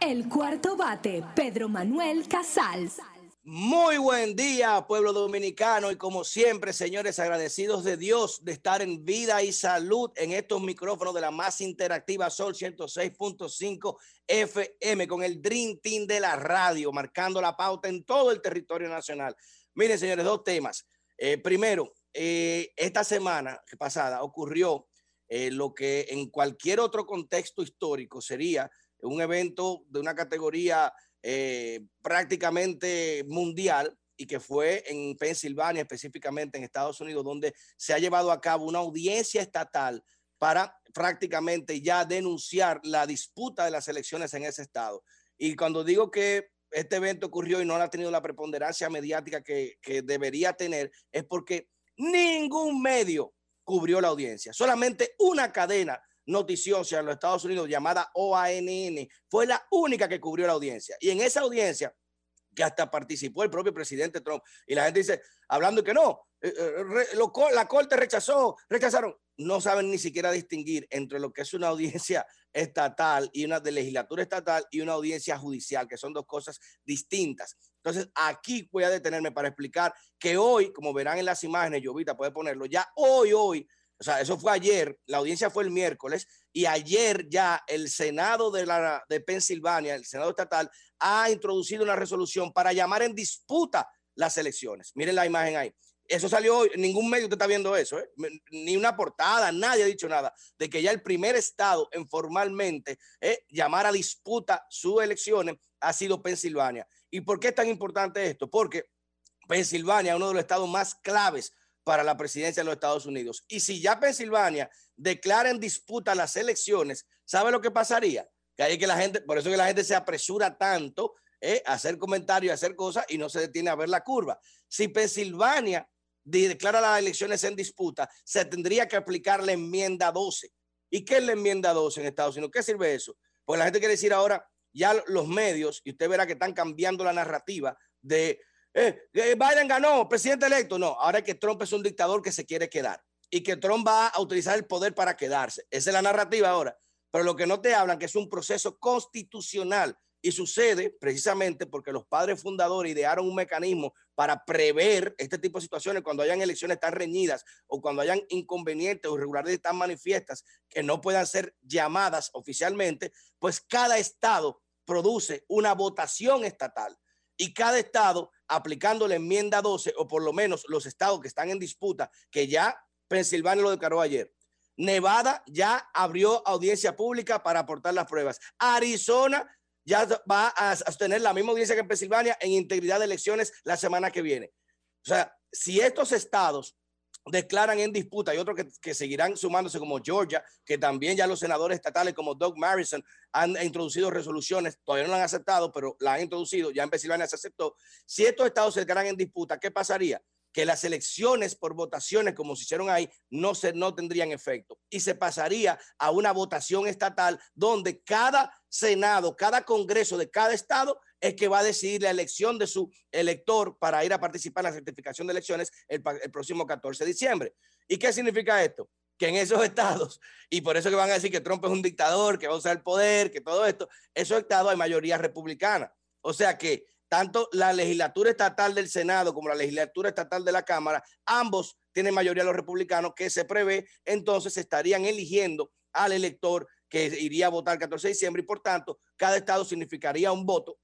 El cuarto bate, Pedro Manuel Casals. Muy buen día, pueblo dominicano, y como siempre, señores, agradecidos de Dios de estar en vida y salud en estos micrófonos de la más interactiva Sol 106.5 FM con el Dream Team de la radio, marcando la pauta en todo el territorio nacional. Miren, señores, dos temas. Eh, primero, eh, esta semana pasada ocurrió eh, lo que en cualquier otro contexto histórico sería un evento de una categoría eh, prácticamente mundial y que fue en Pensilvania, específicamente en Estados Unidos, donde se ha llevado a cabo una audiencia estatal para prácticamente ya denunciar la disputa de las elecciones en ese estado. Y cuando digo que este evento ocurrió y no ha tenido la preponderancia mediática que, que debería tener, es porque ningún medio cubrió la audiencia. Solamente una cadena noticiosa en los Estados Unidos llamada OANN fue la única que cubrió la audiencia. Y en esa audiencia, que hasta participó el propio presidente Trump, y la gente dice, hablando que no, eh, eh, la corte rechazó, rechazaron, no saben ni siquiera distinguir entre lo que es una audiencia estatal y una de legislatura estatal y una audiencia judicial, que son dos cosas distintas. Entonces, aquí voy a detenerme para explicar que hoy, como verán en las imágenes, Jovita puede ponerlo, ya hoy, hoy, o sea, eso fue ayer, la audiencia fue el miércoles y ayer ya el Senado de, la, de Pensilvania, el Senado estatal, ha introducido una resolución para llamar en disputa las elecciones. Miren la imagen ahí. Eso salió hoy, ningún medio te está viendo eso, ¿eh? ni una portada, nadie ha dicho nada de que ya el primer estado en formalmente eh, llamar a disputa sus elecciones ha sido Pensilvania. ¿Y por qué es tan importante esto? Porque Pensilvania es uno de los estados más claves para la presidencia de los Estados Unidos. Y si ya Pensilvania declara en disputa las elecciones, ¿sabe lo que pasaría? Que hay que la gente, por eso que la gente se apresura tanto eh, a hacer comentarios, a hacer cosas y no se detiene a ver la curva. Si Pensilvania de- declara las elecciones en disputa, se tendría que aplicar la enmienda 12. ¿Y qué es la enmienda 12 en Estados Unidos? ¿Qué sirve eso? Pues la gente quiere decir ahora, ya los medios, y usted verá que están cambiando la narrativa de eh, eh, Biden ganó, presidente electo. No, ahora que Trump es un dictador que se quiere quedar y que Trump va a utilizar el poder para quedarse. Esa es la narrativa ahora. Pero lo que no te hablan que es un proceso constitucional y sucede precisamente porque los padres fundadores idearon un mecanismo para prever este tipo de situaciones cuando hayan elecciones tan reñidas o cuando hayan inconvenientes o irregularidades tan manifiestas que no puedan ser llamadas oficialmente, pues cada estado produce una votación estatal y cada estado aplicando la enmienda 12 o por lo menos los estados que están en disputa, que ya Pensilvania lo declaró ayer. Nevada ya abrió audiencia pública para aportar las pruebas. Arizona ya va a tener la misma audiencia que en Pensilvania en integridad de elecciones la semana que viene. O sea, si estos estados declaran en disputa y otros que, que seguirán sumándose como Georgia, que también ya los senadores estatales como Doug Marison han introducido resoluciones, todavía no la han aceptado, pero la han introducido, ya en Pensilvania se aceptó. Si estos estados se declaran en disputa, ¿qué pasaría? Que las elecciones por votaciones, como se hicieron ahí, no, se, no tendrían efecto y se pasaría a una votación estatal donde cada senado, cada congreso de cada estado es que va a decidir la elección de su elector para ir a participar en la certificación de elecciones el, próximo 14 de diciembre. ¿Y qué significa esto? Que en esos estados, y por eso que van a decir que Trump es un dictador, que va a usar el poder, que todo esto, esos estados hay mayoría republicana. O sea que tanto la legislatura estatal del Senado como la legislatura estatal de la Cámara, ambos tienen mayoría los republicanos, que se prevé, entonces estarían eligiendo al elector que iría a votar el 14 de diciembre y por tanto cada estado significaría un voto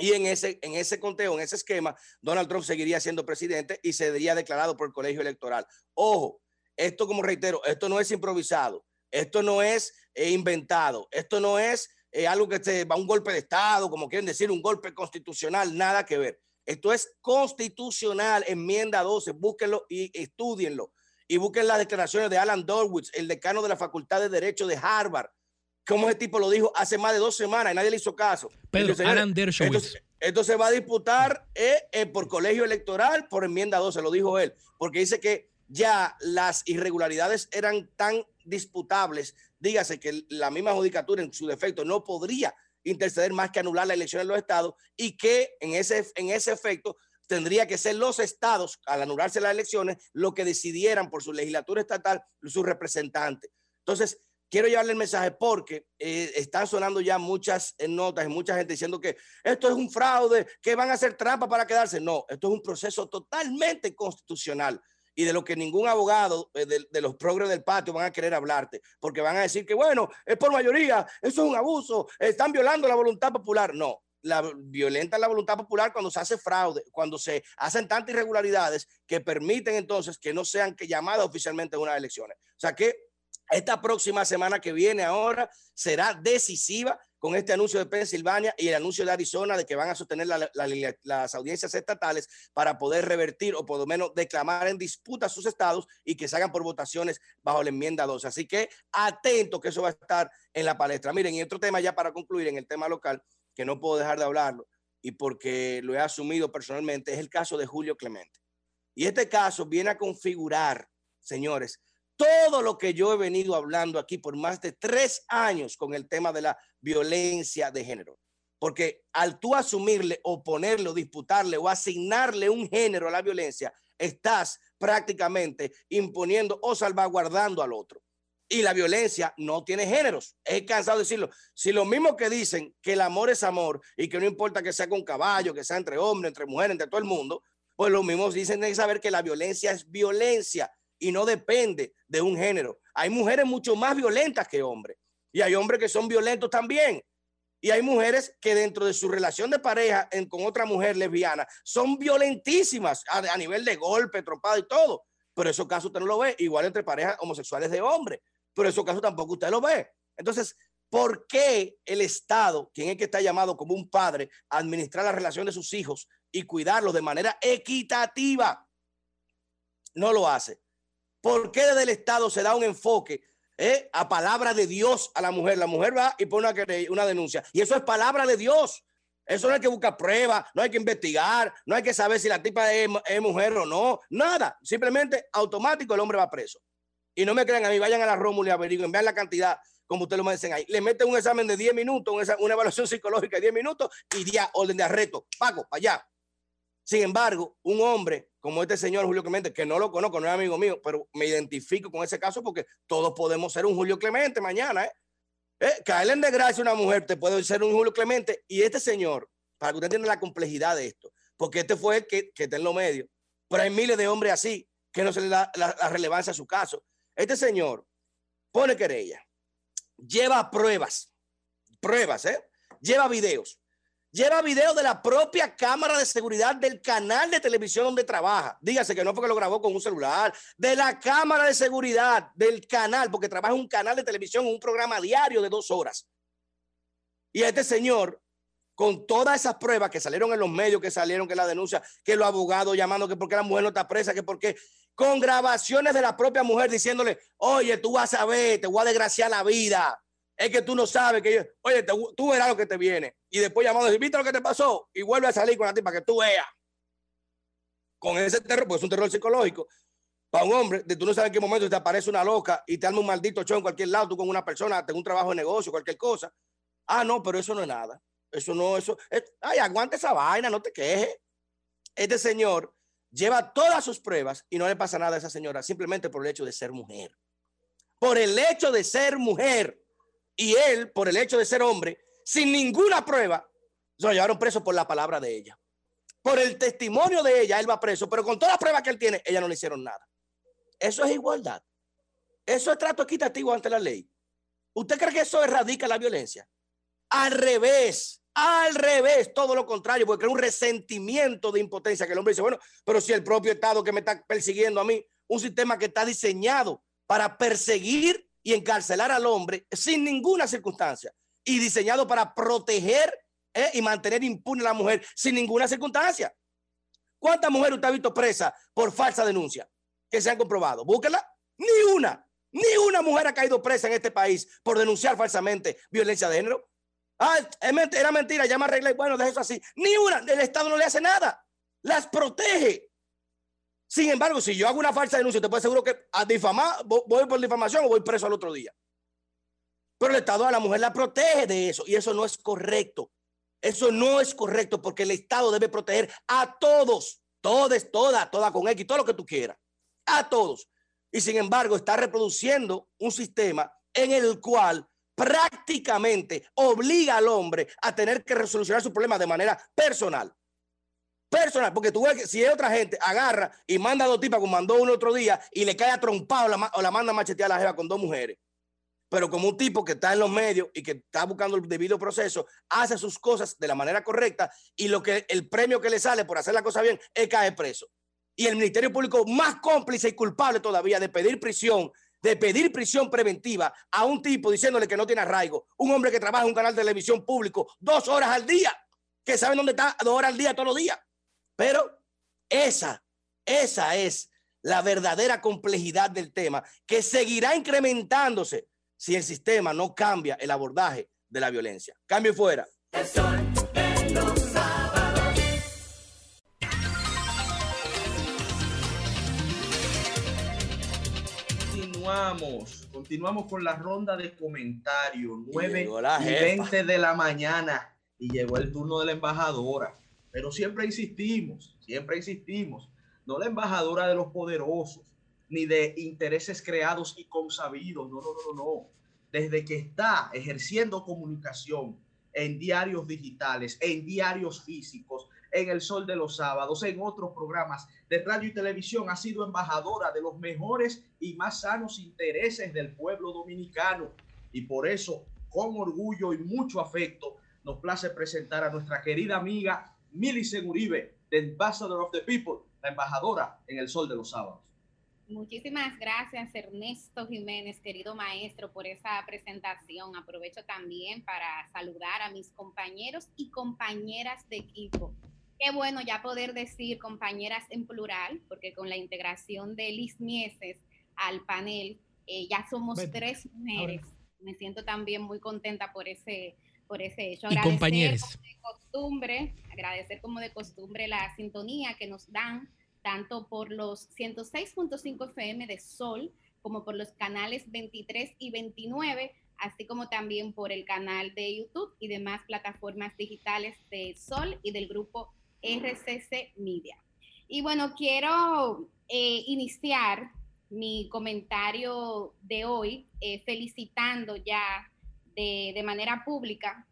y en ese, en ese conteo, en ese esquema, Donald Trump seguiría siendo presidente y sería declarado por el colegio electoral. Ojo, esto como reitero, esto no es improvisado, esto no es eh, inventado, esto no es eh, algo que se va un golpe de Estado, como quieren decir, un golpe constitucional, nada que ver. Esto es constitucional, enmienda 12, búsquenlo y estudienlo. Y busquen las declaraciones de Alan Dorwitz, el decano de la Facultad de Derecho de Harvard, como ese tipo lo dijo hace más de dos semanas y nadie le hizo caso. Pedro, "Señores, Alan esto se va a disputar eh, eh, por colegio electoral, por enmienda 12, lo dijo él, porque dice que ya las irregularidades eran tan disputables, dígase que la misma judicatura en su defecto no podría interceder más que anular la elección en los estados y que en ese, en ese efecto tendría que ser los estados, al anularse las elecciones, lo que decidieran por su legislatura estatal, sus representantes. Entonces, quiero llevarle el mensaje porque eh, están sonando ya muchas eh, notas y mucha gente diciendo que esto es un fraude, que van a hacer trampa para quedarse. No, esto es un proceso totalmente constitucional y de lo que ningún abogado eh, de, de los progres del patio van a querer hablarte, porque van a decir que, bueno, es por mayoría, eso es un abuso, están violando la voluntad popular. No, la violenta la voluntad popular cuando se hace fraude, cuando se hacen tantas irregularidades que permiten entonces que no sean que llamadas oficialmente en unas elecciones. O sea que esta próxima semana que viene ahora será decisiva con este anuncio de Pensilvania y el anuncio de Arizona de que van a sostener la- la- las audiencias estatales para poder revertir o por lo menos declamar en disputa sus estados y que se hagan por votaciones bajo la enmienda 12. Así que atento que eso va a estar en la palestra. Miren, y otro tema ya para concluir en el tema local, que no puedo dejar de hablarlo y porque lo he asumido personalmente, es el caso de Julio Clemente. Y este caso viene a configurar, señores, todo lo que yo he venido hablando aquí por más de tres años con el tema de la violencia de género. Porque al tú asumirle o ponerle o disputarle o asignarle un género a la violencia, estás prácticamente imponiendo o salvaguardando al otro. Y la violencia no tiene géneros. He cansado de decirlo. Si lo mismo que dicen que el amor es amor y que no importa que sea con caballo, que sea entre hombres, entre mujeres, entre todo el mundo, pues lo mismo dicen de saber que la violencia es violencia y no depende de un género. Hay mujeres mucho más violentas que hombres y hay hombres que son violentos también. Y hay mujeres que dentro de su relación de pareja en- con otra mujer lesbiana son violentísimas a, nivel de golpe, trompada y todo. Pero esos casos usted no lo ve, igual entre parejas homosexuales de hombres. Pero esos casos tampoco usted lo ve. Entonces, ¿por qué el Estado, quien es que está llamado como un padre a administrar la relación de sus hijos y cuidarlos de manera equitativa, no lo hace? ¿Por qué desde el Estado se da un enfoque eh, a palabra de Dios a la mujer? La mujer va y pone una, una denuncia. Y eso es palabra de Dios. Eso no hay que buscar pruebas, no hay que investigar, no hay que saber si la tipa es, mujer o no, nada. Simplemente automático el hombre va preso. Y no me crean a mí, vayan a la Rómulo y averigüen, vean la cantidad, como ustedes lo dicen ahí. Le meten un examen de 10 minutos, una, una evaluación psicológica de 10 minutos y ya orden de arresto. Pago, allá. Sin embargo, un hombre como este señor Julio Clemente, que no lo conozco, no es amigo mío, pero me identifico con ese caso porque todos podemos ser un Julio Clemente mañana, ¿eh? ¿Eh? Caerle en desgracia una mujer te puede ser un Julio Clemente. Y este señor, para que usted entienda la complejidad de esto, porque este fue el que, que está en los medios, pero hay miles de hombres así que no se le da la, la relevancia a su caso. Este señor pone querella, lleva pruebas, pruebas, ¿eh? Lleva videos, lleva videos de la propia cámara de seguridad del canal de televisión donde trabaja. Dígase que no porque lo grabó con un celular, de la cámara de seguridad del canal, porque trabaja en un canal de televisión, un programa diario de dos horas. Y este señor, con todas esas pruebas que salieron en los medios, que salieron, que la denuncia, que los abogados llamando que porque la mujer no está presa, que porque con grabaciones de la propia mujer diciéndole, oye, tú vas a ver, te voy a desgraciar la vida. Es que tú no sabes que yo, oye, tú verás lo que te viene. Y después llamando, ¿viste lo que te pasó? Y vuelve a salir con la tipa que tú veas. Con ese terror, pues es un terror psicológico. Para un hombre, de tú no sabes en qué momento te aparece una loca y te arma un maldito show en cualquier lado, tú con una persona, tengo un trabajo de negocio, cualquier cosa. Ah, no, pero eso no es nada. Eso no, eso. es- ay, aguanta esa vaina, no te quejes. Este señor lleva todas sus pruebas y no le pasa nada a esa señora, simplemente por el hecho de ser mujer. Por el hecho de ser mujer. Y él, por el hecho de ser hombre, sin ninguna prueba, lo llevaron preso por la palabra de ella. Por el testimonio de ella, él va preso, pero con todas las pruebas que él tiene, ella no le hicieron nada. Eso es igualdad. Eso es trato equitativo ante la ley. ¿Usted cree que eso erradica la violencia? Al revés, al revés, todo lo contrario, porque crea un resentimiento de impotencia que el hombre dice, bueno, pero si el propio Estado que me está persiguiendo a mí, un sistema que está diseñado para perseguir y encarcelar al hombre sin ninguna circunstancia y diseñado para proteger eh, y mantener impune a la mujer sin ninguna circunstancia. ¿Cuántas mujeres usted ha visto presa por falsa denuncia que se han comprobado? Búsquela. Ni una, ni una mujer ha caído presa en este país por denunciar falsamente violencia de género. Ah, era mentira, ya me arreglé. Bueno, deja eso así. Ni una, el Estado no le hace nada. Las protege. Sin embargo, si yo hago una falsa denuncia, te puedo seguro que a difamar, vo- voy por difamación o voy preso al otro día. Pero el Estado a la mujer la protege de eso y eso no es correcto. Eso no es correcto porque el Estado debe proteger a todos, todes, toda, toda con X, todo lo que tú quieras, a todos. Y sin embargo, está reproduciendo un sistema en el cual prácticamente obliga al hombre a tener que resolucionar su problema de manera personal. Personal, porque tú ves que si hay otra gente, agarra y manda a dos tipas como mandó uno otro día y le cae a trompado la o la manda a machetear a la jeva con dos mujeres. Pero como un tipo que está en los medios y que está buscando el debido proceso, hace sus cosas de la manera correcta y lo que el premio que le sale por hacer la cosa bien es caer preso. Y el Ministerio Público más cómplice y culpable todavía de pedir prisión, de pedir prisión preventiva a un tipo diciéndole que no tiene arraigo, un hombre que trabaja en un canal de televisión público dos horas al día, que sabe dónde está dos horas al día todos los días. Pero esa, esa es la verdadera complejidad del tema que seguirá incrementándose si el sistema no cambia el abordaje de la violencia. Cambio y fuera. El sol de los sábados. Continuamos, continuamos con la ronda de comentarios. 9 llegó la y. 20 de la mañana y llegó el turno de la embajadora. Pero siempre insistimos, siempre insistimos, no la embajadora de los poderosos, ni de intereses creados y consabidos, no, no, no, no. Desde que está ejerciendo comunicación en diarios digitales, en diarios físicos, en El Sol de los Sábados, en otros programas de radio y televisión, ha sido embajadora de los mejores y más sanos intereses del pueblo dominicano. Y por eso, con orgullo y mucho afecto, nos place presentar a nuestra querida amiga Mili Seguribe, the Ambassador of the People, la embajadora en El Sol de los Sábados. Muchísimas gracias, Ernesto Jiménez, querido maestro, por esa presentación. Aprovecho también para saludar a mis compañeros y compañeras de equipo. Qué bueno ya poder decir compañeras en plural, porque con la integración de Liz Mieses al panel, eh, ya somos tres mujeres. Me siento también muy contenta por ese, por ese hecho. Y Agradecer compañeros. como de costumbre, agradecer como de costumbre la sintonía que nos dan tanto por los 106.5 FM de Sol como por los canales 23 y 29, así como también por el canal de YouTube y demás plataformas digitales de Sol y del grupo RCC Media. Y bueno, quiero eh, iniciar mi comentario de hoy eh, felicitando ya de, manera pública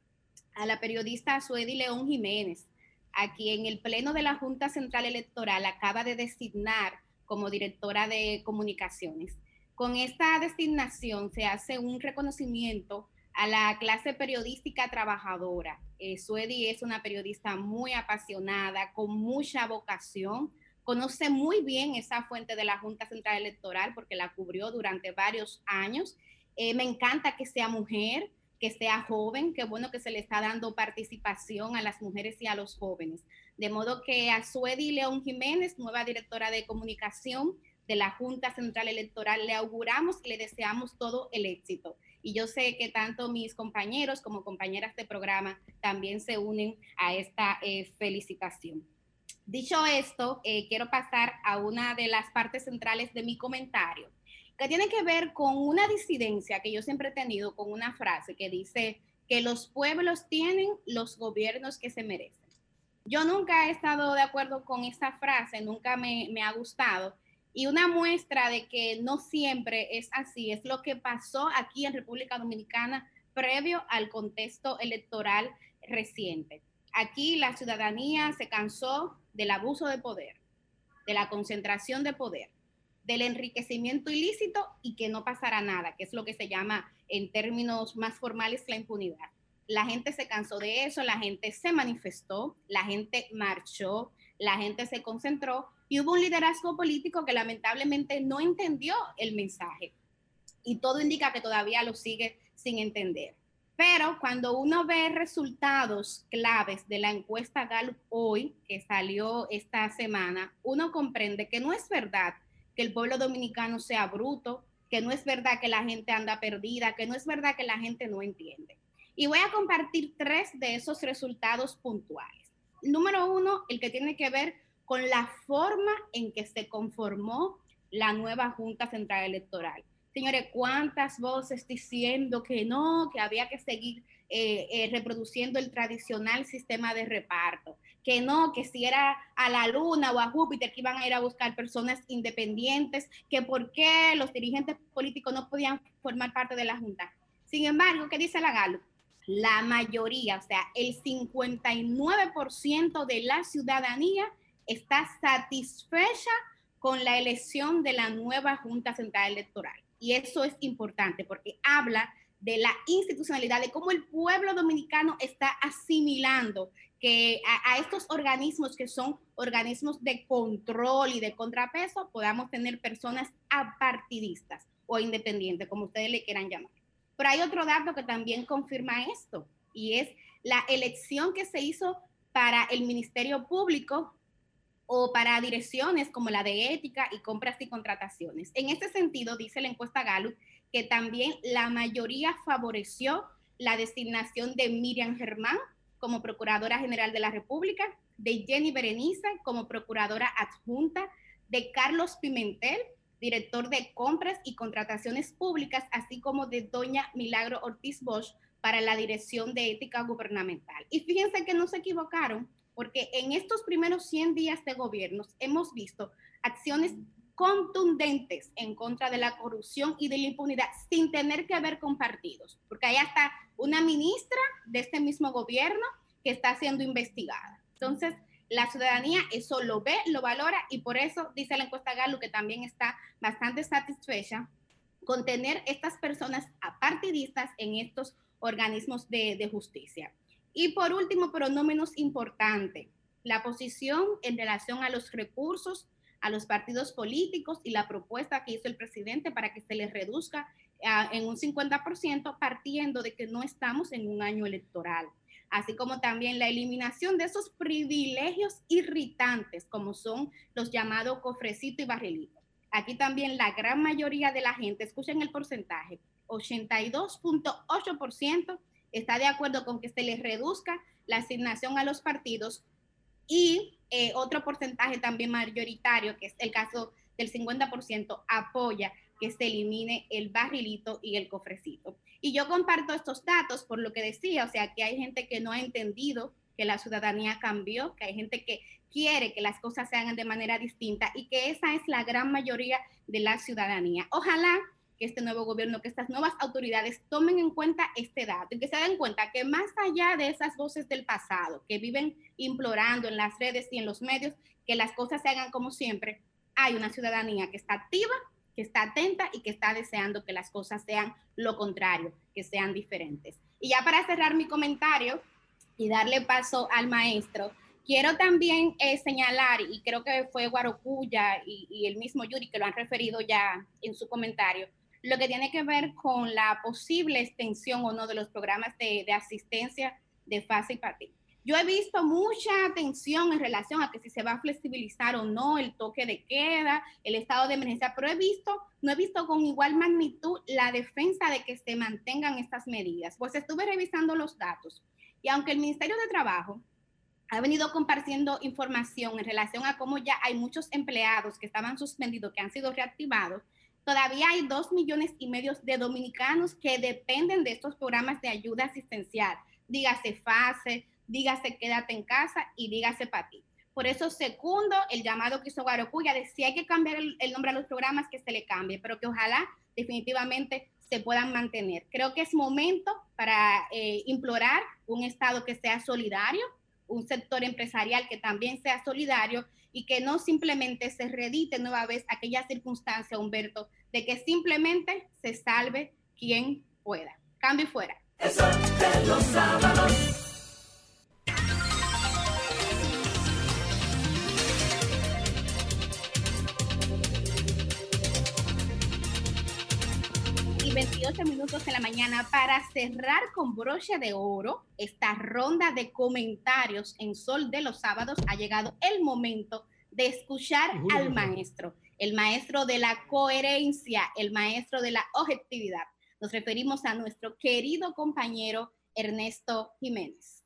a la periodista Suedi León Jiménez, a quien el Pleno de la Junta Central Electoral acaba de designar como directora de comunicaciones. Con esta designación se hace un reconocimiento a la clase periodística trabajadora. Eh, Suedi es una periodista muy apasionada, con mucha vocación, conoce muy bien esa fuente de la Junta Central Electoral porque la cubrió durante varios años. Eh, me encanta que sea mujer, que sea joven, qué bueno que se le está dando participación a las mujeres y a los jóvenes. De modo que a Suedi León Jiménez, nueva directora de comunicación de la Junta Central Electoral, le auguramos y le deseamos todo el éxito. Y yo sé que tanto mis compañeros como compañeras de programa también se unen a esta eh, felicitación. Dicho esto, eh, quiero pasar a una de las partes centrales de mi comentario, que tiene que ver con una disidencia que yo siempre he tenido con una frase que dice que los pueblos tienen los gobiernos que se merecen. Yo nunca he estado de acuerdo con esa frase, nunca me, me ha gustado. Y una muestra de que no siempre es así es lo que pasó aquí en República Dominicana previo al contexto electoral reciente. Aquí la ciudadanía se cansó del abuso de poder, de la concentración de poder, del enriquecimiento ilícito y que no pasará nada, que es lo que se llama en términos más formales la impunidad. La gente se cansó de eso, la gente se manifestó, la gente marchó, la gente se concentró y hubo un liderazgo político que lamentablemente no entendió el mensaje y todo indica que todavía lo sigue sin entender. Pero cuando uno ve resultados claves de la encuesta Gallup hoy, que salió esta semana, uno comprende que no es verdad que el pueblo dominicano sea bruto, que no es verdad que la gente anda perdida, que no es verdad que la gente no entiende. Y voy a compartir tres de esos resultados puntuales. Número uno, el que tiene que ver con la forma en que se conformó la nueva Junta Central Electoral. Señores, ¿cuántas voces diciendo que no, que había que seguir eh, eh, reproduciendo el tradicional sistema de reparto? Que no, que si era a la Luna o a Júpiter que iban a ir a buscar personas independientes, que por qué los dirigentes políticos no podían formar parte de la Junta. Sin embargo, ¿qué dice la Galo? La mayoría, o sea, el 59% de la ciudadanía está satisfecha con la elección de la nueva Junta Central Electoral. Y eso es importante porque habla de la institucionalidad, de cómo el pueblo dominicano está asimilando que a, estos organismos que son organismos de control y de contrapeso podamos tener personas apartidistas o independientes, como ustedes le quieran llamar. Pero hay otro dato que también confirma esto y es la elección que se hizo para el Ministerio Público o para direcciones como la de ética y compras y contrataciones. En este sentido, dice la encuesta Gallup que también la mayoría favoreció la designación de Miriam Germán como Procuradora General de la República, de Jenny Berenice como Procuradora Adjunta, de Carlos Pimentel, director de compras y contrataciones públicas, así como de doña Milagro Ortiz Bosch para la Dirección de Ética Gubernamental. Y fíjense que no se equivocaron, porque en estos primeros 100 días de gobiernos hemos visto acciones contundentes en contra de la corrupción y de la impunidad sin tener que ver con partidos, porque hay hasta una ministra de este mismo gobierno que está siendo investigada. Entonces, la ciudadanía eso lo ve, lo valora y por eso dice la encuesta Galo que también está bastante satisfecha con tener estas personas apartidistas en estos organismos de, de justicia. Y por último, pero no menos importante, la posición en relación a los recursos a los partidos políticos y la propuesta que hizo el presidente para que se les reduzca uh, en un 50% partiendo de que no estamos en un año electoral, así como también la eliminación de esos privilegios irritantes como son los llamados cofrecito y barrilito. Aquí también la gran mayoría de la gente, escuchen el porcentaje, 82.8% está de acuerdo con que se les reduzca la asignación a los partidos y eh, otro porcentaje también mayoritario, que es el caso del 50%, apoya que se elimine el barrilito y el cofrecito. Y yo comparto estos datos por lo que decía, o sea, que hay gente que no ha entendido que la ciudadanía cambió, que hay gente que quiere que las cosas se hagan de manera distinta y que esa es la gran mayoría de la ciudadanía. Ojalá que este nuevo gobierno, que estas nuevas autoridades tomen en cuenta este dato y que se den cuenta que más allá de esas voces del pasado que viven implorando en las redes y en los medios que las cosas se hagan como siempre, hay una ciudadanía que está activa, que está atenta y que está deseando que las cosas sean lo contrario, que sean diferentes. Y ya para cerrar mi comentario y darle paso al maestro, quiero también eh, señalar, y creo que fue Guarocuya y, y, el mismo Yuri que lo han referido ya en su comentario, lo que tiene que ver con la posible extensión o no de los programas de, asistencia de y partido. Yo he visto mucha atención en relación a que si se va a flexibilizar o no el toque de queda, el estado de emergencia, pero he visto, no he visto con igual magnitud la defensa de que se mantengan estas medidas. Pues estuve revisando los datos y aunque el Ministerio de Trabajo ha venido compartiendo información en relación a cómo ya hay muchos empleados que estaban suspendidos, que han sido reactivados, todavía hay dos millones y medio de dominicanos que dependen de estos programas de ayuda asistencial, dígase FASE, dígase quédate en casa y dígase para ti. Por eso segundo el llamado que hizo Guarocuya de si hay que cambiar el, nombre a los programas, que se le cambie, pero que ojalá definitivamente se puedan mantener. Creo que es momento para eh, implorar un Estado que sea solidario, un sector empresarial que también sea solidario y que no simplemente se redite nueva vez aquella circunstancia, Humberto, de que simplemente se salve quien pueda. Cambio fuera. Los sábados. 28 minutos de la mañana para cerrar con broche de oro esta ronda de comentarios en Sol de los Sábados. Ha llegado el momento de escuchar uh, al maestro, el maestro de la coherencia, el maestro de la objetividad. Nos referimos a nuestro querido compañero Ernesto Jiménez.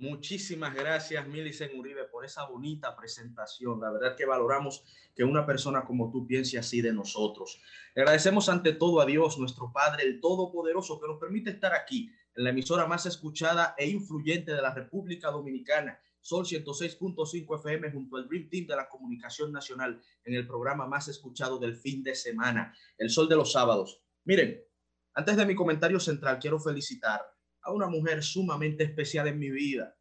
Muchísimas gracias, Milicen Uribe, por esa bonita presentación. La verdad que valoramos que una persona como tú piense así de nosotros. Le agradecemos ante todo a Dios, nuestro Padre, el Todopoderoso, que nos permite estar aquí en la emisora más escuchada e influyente de la República Dominicana, Sol 106.5 FM, junto al Dream Team de la Comunicación Nacional, en el programa más escuchado del fin de semana, El Sol de los Sábados. Miren, antes de mi comentario central, quiero felicitar a una mujer sumamente especial en mi vida.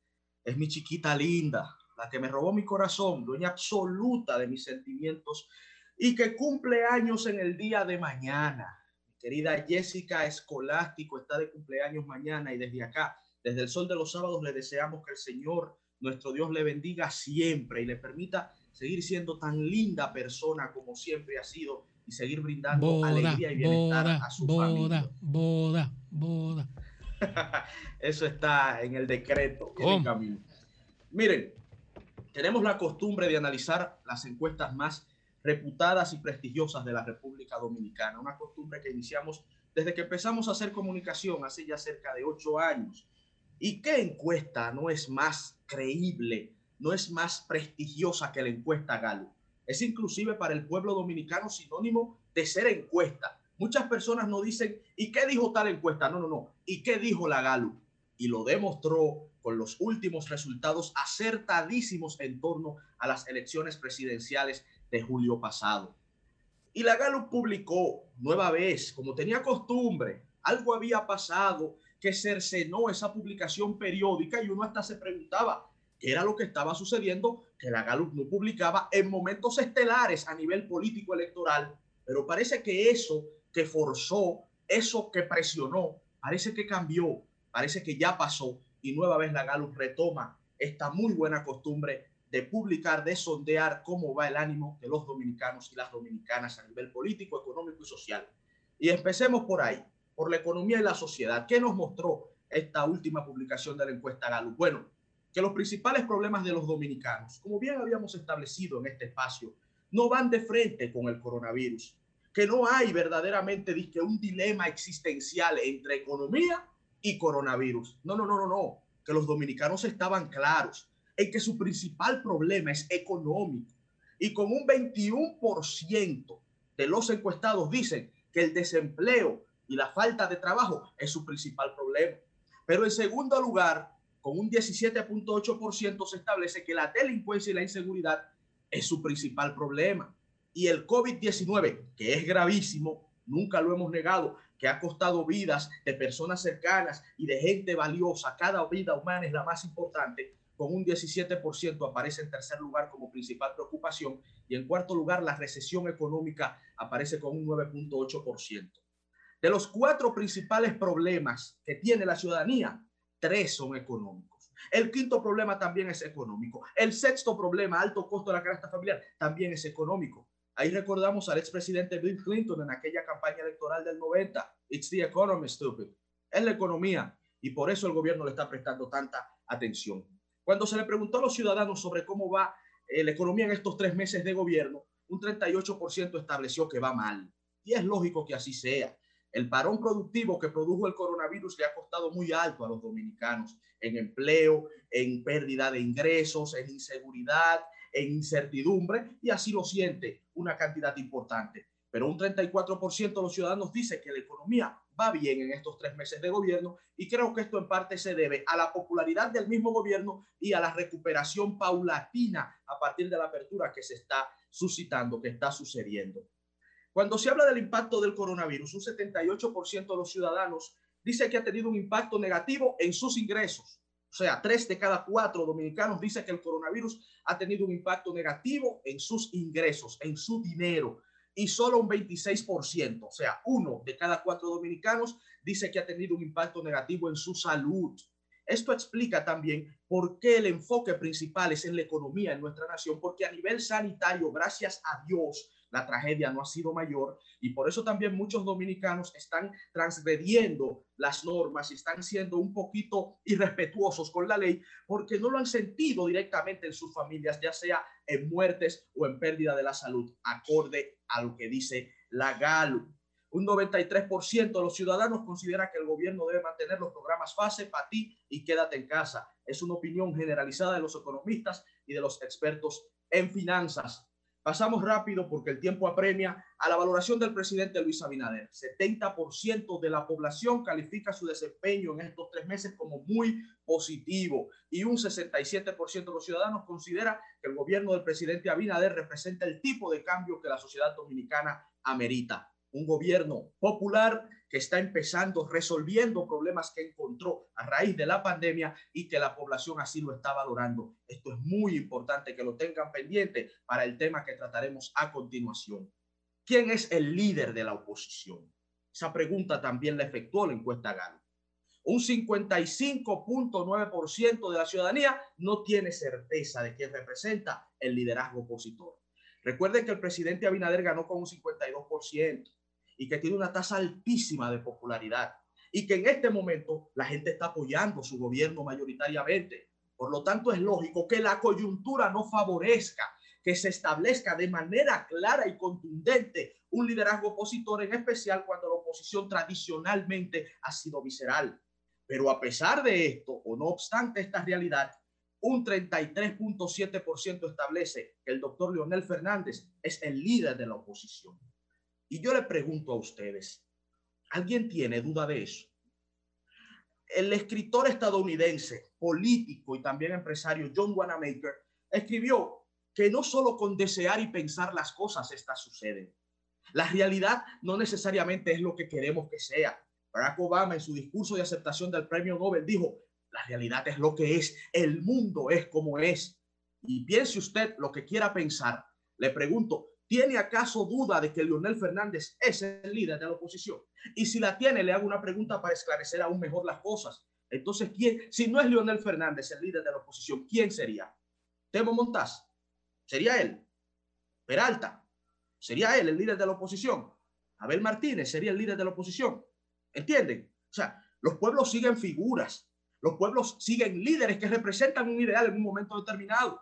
Es mi chiquita linda, la que me robó mi corazón, dueña absoluta de mis sentimientos y que cumple años en el día de mañana. Mi querida Jessica Escolástico está de cumpleaños mañana y desde acá, desde el sol de los sábados, le deseamos que el Señor, nuestro Dios, le bendiga siempre y le permita seguir siendo tan linda persona como siempre ha sido y seguir brindando boda, alegría y bienestar boda, a su boda, familia. Boda, boda, Eso está en el decreto. En camino. Miren, tenemos la costumbre de analizar las encuestas más reputadas y prestigiosas de la República Dominicana. Una costumbre que iniciamos desde que empezamos a hacer comunicación hace ya cerca de ocho años. ¿Y qué encuesta no es más creíble, no es más prestigiosa que la encuesta Gallup? Es inclusive para el pueblo dominicano sinónimo de ser encuesta. Muchas personas no dicen, ¿y qué dijo tal encuesta? No, no, no. ¿Y qué dijo la Gallup? Y lo demostró con los últimos resultados acertadísimos en torno a las elecciones presidenciales de julio pasado. Y la Gallup publicó nueva vez, como tenía costumbre, algo había pasado que cercenó esa publicación periódica y uno hasta se preguntaba qué era lo que estaba sucediendo, que la Gallup no publicaba en momentos estelares a nivel político electoral, pero parece que eso que forzó, eso que presionó, parece que cambió, parece que ya pasó y nueva vez la Gallup retoma esta muy buena costumbre de publicar, de sondear cómo va el ánimo de los dominicanos y las dominicanas a nivel político, económico y social. Y empecemos por ahí, por la economía y la sociedad. ¿Qué nos mostró esta última publicación de la encuesta Gallup? Bueno, que los principales problemas de los dominicanos, como bien habíamos establecido en este espacio, no van de frente con el coronavirus, que no hay verdaderamente un dilema existencial entre economía y coronavirus. No, no, no, no, no. Que los dominicanos estaban claros en que su principal problema es económico. Y con un 21% de los encuestados dicen que el desempleo y la falta de trabajo es su principal problema. Pero en segundo lugar, con un 17.8% se establece que la delincuencia y la inseguridad es su principal problema. Y el COVID-19, que es gravísimo, nunca lo hemos negado, que ha costado vidas de personas cercanas y de gente valiosa. Cada vida humana es la más importante. Con un 17% aparece en tercer lugar como principal preocupación y en cuarto lugar la recesión económica aparece con un 9.8%. De los cuatro principales problemas que tiene la ciudadanía, tres son económicos. El quinto problema también es económico. El sexto problema, alto costo de la canasta familiar, también es económico. Ahí recordamos al expresidente Bill Clinton en aquella campaña electoral del 90. It's the economy, stupid. Es la economía y por eso el gobierno le está prestando tanta atención. Cuando se le preguntó a los ciudadanos sobre cómo va eh, la economía en estos tres meses de gobierno, un 38% estableció que va mal. Y es lógico que así sea. El parón productivo que produjo el coronavirus le ha costado muy alto a los dominicanos en empleo, en pérdida de ingresos, en inseguridad, en incertidumbre, y así lo siente una cantidad importante. Pero un 34% de los ciudadanos dice que la economía va bien en estos tres meses de gobierno y creo que esto en parte se debe a la popularidad del mismo gobierno y a la recuperación paulatina a partir de la apertura que se está suscitando, que está sucediendo. Cuando se habla del impacto del coronavirus, un 78% de los ciudadanos dice que ha tenido un impacto negativo en sus ingresos. Sea, tres de cada cuatro dominicanos dice que el coronavirus ha tenido un impacto negativo en sus ingresos, en su dinero. Y solo un 26%, o sea, uno de cada cuatro dominicanos dice que ha tenido un impacto negativo en su salud. Esto explica también por qué el enfoque principal es en la economía en nuestra nación, porque a nivel sanitario, gracias a Dios, la tragedia no ha sido mayor y por eso también muchos dominicanos están transgrediendo las normas y están siendo un poquito irrespetuosos con la ley porque no lo han sentido directamente en sus familias, ya sea en muertes o en pérdida de la salud, acorde a lo que dice la GALU. Un 93% de los ciudadanos considera que el gobierno debe mantener los programas FASE para ti y quédate en casa. Es una opinión generalizada de los economistas y de los expertos en finanzas. Pasamos rápido porque el tiempo apremia a la valoración del presidente Luis Abinader. 70% de la población califica su desempeño en estos tres meses como muy positivo y un 67% de los ciudadanos considera que el gobierno del presidente Abinader representa el tipo de cambio que la sociedad dominicana amerita un gobierno popular que está empezando resolviendo problemas que encontró a raíz de la pandemia y que la población así lo está valorando. Esto es muy importante que lo tengan pendiente para el tema que trataremos a continuación. ¿Quién es el líder de la oposición? Esa pregunta también la efectuó la encuesta GAN. Un 55.9% de la ciudadanía no tiene certeza de quién representa el liderazgo opositor. Recuerden que el presidente Abinader ganó con un 52% y que tiene una tasa altísima de popularidad y que en este momento la gente está apoyando su gobierno mayoritariamente. Por lo tanto, es lógico que la coyuntura no favorezca que se establezca de manera clara y contundente un liderazgo opositor, en especial cuando la oposición tradicionalmente ha sido visceral. Pero a pesar de esto, o no obstante esta realidad, un 33.7% establece que el doctor Leonel Fernández es el líder de la oposición. Y yo le pregunto a ustedes, ¿alguien tiene duda de eso? El escritor estadounidense, político y también empresario John Wanamaker escribió que no solo con desear y pensar las cosas estas suceden. La realidad no necesariamente es lo que queremos que sea. Barack Obama en su discurso de aceptación del premio Nobel dijo, la realidad es lo que es, el mundo es como es. Y piense usted lo que quiera pensar. Le pregunto, ¿Tiene acaso duda de que Leonel Fernández es el líder de la oposición? Y si la tiene, le hago una pregunta para esclarecer aún mejor las cosas. Entonces, ¿quién, si no es Leonel Fernández el líder de la oposición, quién sería? Temo Montaz. ¿Sería él? Peralta. ¿Sería él el líder de la oposición? Abel Martínez sería el líder de la oposición. ¿Entienden? O sea, los pueblos siguen figuras. Los pueblos siguen líderes que representan un ideal en un momento determinado.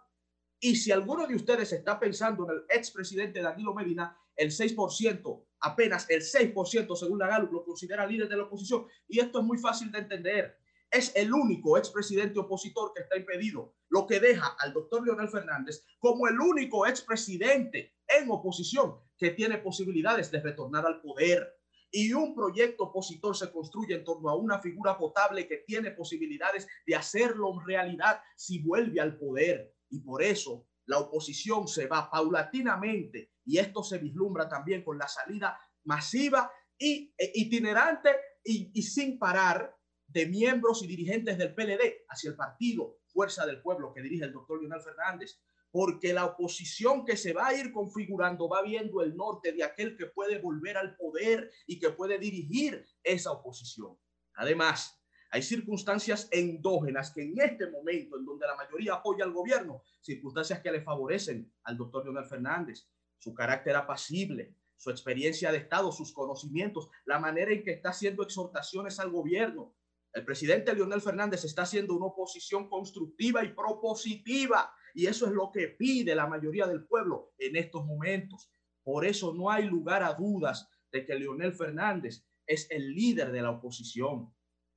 Y si alguno de ustedes está pensando en el expresidente Danilo Medina, el 6% Apenas el 6% según la Gallup lo considera líder de la oposición y esto es muy fácil de entender. Es el único expresidente opositor que está impedido, lo que deja al doctor Leonel Fernández como el único expresidente en oposición que tiene posibilidades de retornar al poder y un proyecto opositor se construye en torno a una figura potable que tiene posibilidades de hacerlo realidad si vuelve al poder. Y por eso la oposición se va paulatinamente y esto se vislumbra también con la salida masiva y e itinerante y, sin parar de miembros y dirigentes del PLD hacia el partido Fuerza del Pueblo que dirige el doctor Leonel Fernández porque la oposición que se va a ir configurando va viendo el norte de aquel que puede volver al poder y que puede dirigir esa oposición. Además, hay circunstancias endógenas que en este momento, en donde la mayoría apoya al gobierno, circunstancias que le favorecen al doctor Leonel Fernández, su carácter apacible, su experiencia de Estado, sus conocimientos, la manera en que está haciendo exhortaciones al gobierno. El presidente Leonel Fernández está haciendo una oposición constructiva y propositiva y eso es lo que pide la mayoría del pueblo en estos momentos. Por eso no hay lugar a dudas de que Leonel Fernández es el líder de la oposición.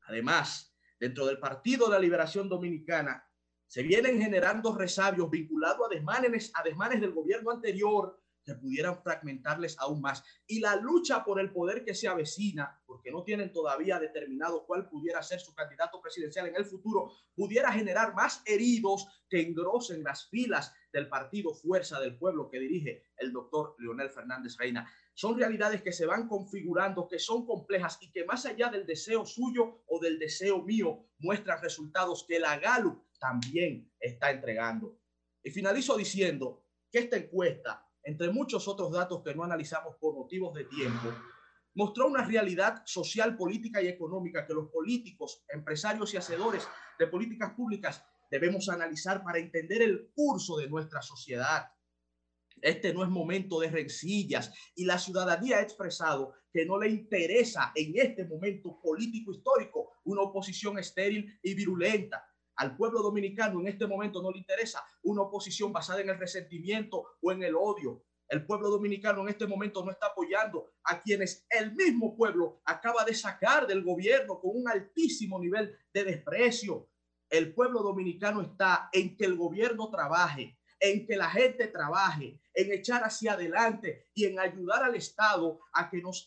Además, dentro del Partido de la Liberación Dominicana se vienen generando resabios vinculados a desmanes, a desmanes del gobierno anterior que pudieran fragmentarles aún más. Y la lucha por el poder que se avecina, porque no tienen todavía determinado cuál pudiera ser su candidato presidencial en el futuro, pudiera generar más heridos que engrosen las filas del partido Fuerza del Pueblo que dirige el doctor Leonel Fernández Reina. Son realidades que se van configurando, que son complejas y que más allá del deseo suyo o del deseo mío, muestran resultados que la Gallup también está entregando. Y finalizo diciendo que esta encuesta entre muchos otros datos que no analizamos por motivos de tiempo, mostró una realidad social, política y económica que los políticos, empresarios y hacedores de políticas públicas debemos analizar para entender el curso de nuestra sociedad. Este no es momento de rencillas y la ciudadanía ha expresado que no le interesa en este momento político histórico una oposición estéril y virulenta. Al pueblo dominicano en este momento no le interesa una oposición basada en el resentimiento o en el odio. El pueblo dominicano en este momento no está apoyando a quienes el mismo pueblo acaba de sacar del gobierno con un altísimo nivel de desprecio. El pueblo dominicano está en que el gobierno trabaje, en que la gente trabaje, en echar hacia adelante y en ayudar al Estado a que nos,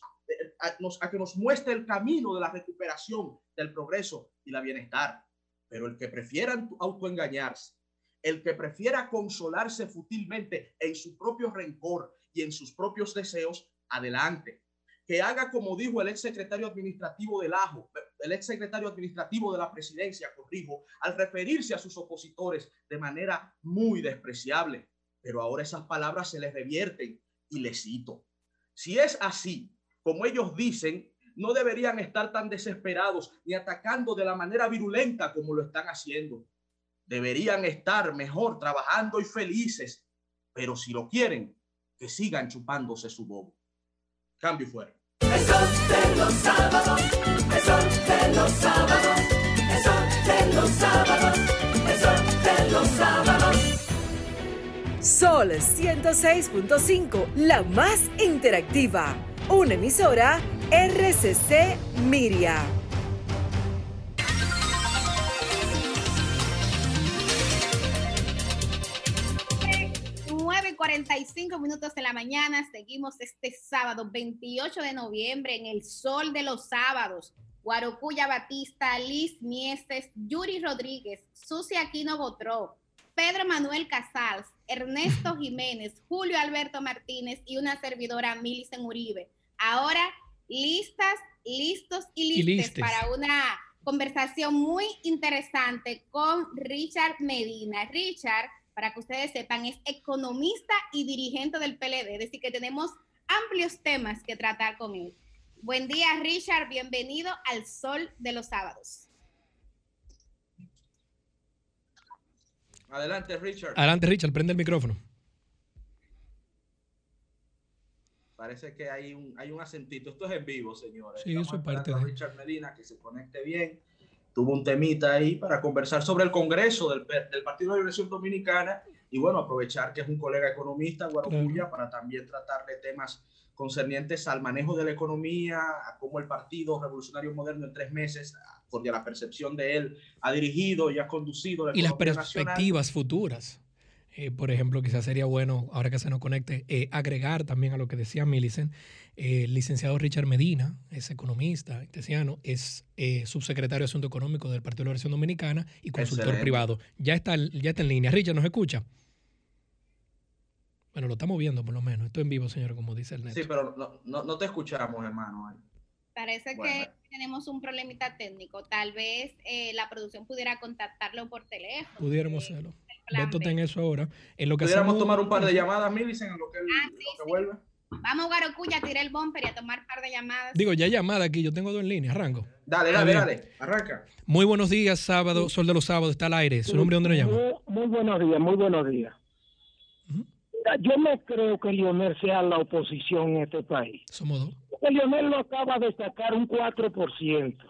a, que nos muestre el camino de la recuperación, del progreso y la bienestar. Pero el que prefiera autoengañarse, el que prefiera consolarse fútilmente en su propio rencor y en sus propios deseos, adelante. Que haga como dijo el ex secretario administrativo del AJO, el ex secretario administrativo de la presidencia, corrijo, al referirse a sus opositores de manera muy despreciable. Pero ahora esas palabras se les revierten y les cito. Si es así, como ellos dicen, no deberían estar tan desesperados ni atacando de la manera virulenta como lo están haciendo. Deberían estar mejor trabajando y felices, pero si lo quieren, que sigan chupándose su bobo. Cambio y fuera. Eso de los sábados, eso de los sábados, eso de los sábados, eso de los sábados. Sol 106.5, la más interactiva. Una emisora RCC Miria. 45 minutos de la mañana. Seguimos este sábado 28 de noviembre en el sol de los sábados. Guarocuya Batista, Liz Mieses, Yuri Rodríguez, Susi Aquino Botró, Pedro Manuel Casals, Ernesto Jiménez, Julio Alberto Martínez y una servidora Milicen Uribe. Ahora listas, listos y listes, Y listes. para una conversación muy interesante con Richard Medina. Richard, para que ustedes sepan, es economista y dirigente del PLD, es decir, que tenemos amplios temas que tratar con él. Buen día, Richard, bienvenido al Sol de los Sábados. Adelante, Richard. Adelante, Richard, prende el micrófono. Parece que hay un, hay un acentito. Esto es en vivo, señores. Sí, eso es parte a de. Richard Medina que se conecte bien. Tuvo un temita ahí para conversar sobre el Congreso del, del Partido de Liberación Dominicana y bueno, aprovechar que es un colega economista, Guarocuya, para también tratar de temas concernientes al manejo de la economía, a cómo el Partido Revolucionario Moderno en tres meses, por la percepción de él, ha dirigido y ha conducido la Y las economía nacional. perspectivas futuras. Eh, por ejemplo, quizás sería bueno, ahora que se nos conecte, eh, agregar también a lo que decía Millicent, eh, el licenciado Richard Medina, es economista, tesiano, es eh, subsecretario de Asuntos Económicos del Partido de la Revolución Dominicana y consultor Excelente. privado. Ya está, ya está en línea. Richard, ¿nos escucha? Bueno, lo estamos viendo por lo menos. Esto en vivo, señor, como dice el net. Sí, pero no, no, no te escuchamos, hermano. Parece Bueno. que tenemos un problemita técnico. Tal vez eh, la producción pudiera contactarlo por teléfono. Pudiéramos hacerlo. Beto está en eso ahora. En lo que Pudiéramos hacemos- tomar un par de llamadas, Millicent, en lo que, él- Ah, lo que vuelve. Vamos, Guarocuya, a tirar el bumper y a tomar un par de llamadas. Digo, ya hay llamada aquí, yo tengo dos en línea, arranco. Dale, dale, dale. Arranca. Muy buenos días, sábado, Sol de los Sábados, está al aire. ¿Su nombre dónde nos llama? Muy, muy buenos días, muy buenos días. Mira, Yo no creo que Lionel sea la oposición en este país. Somos dos. Porque Lionel lo acaba de sacar un 4%.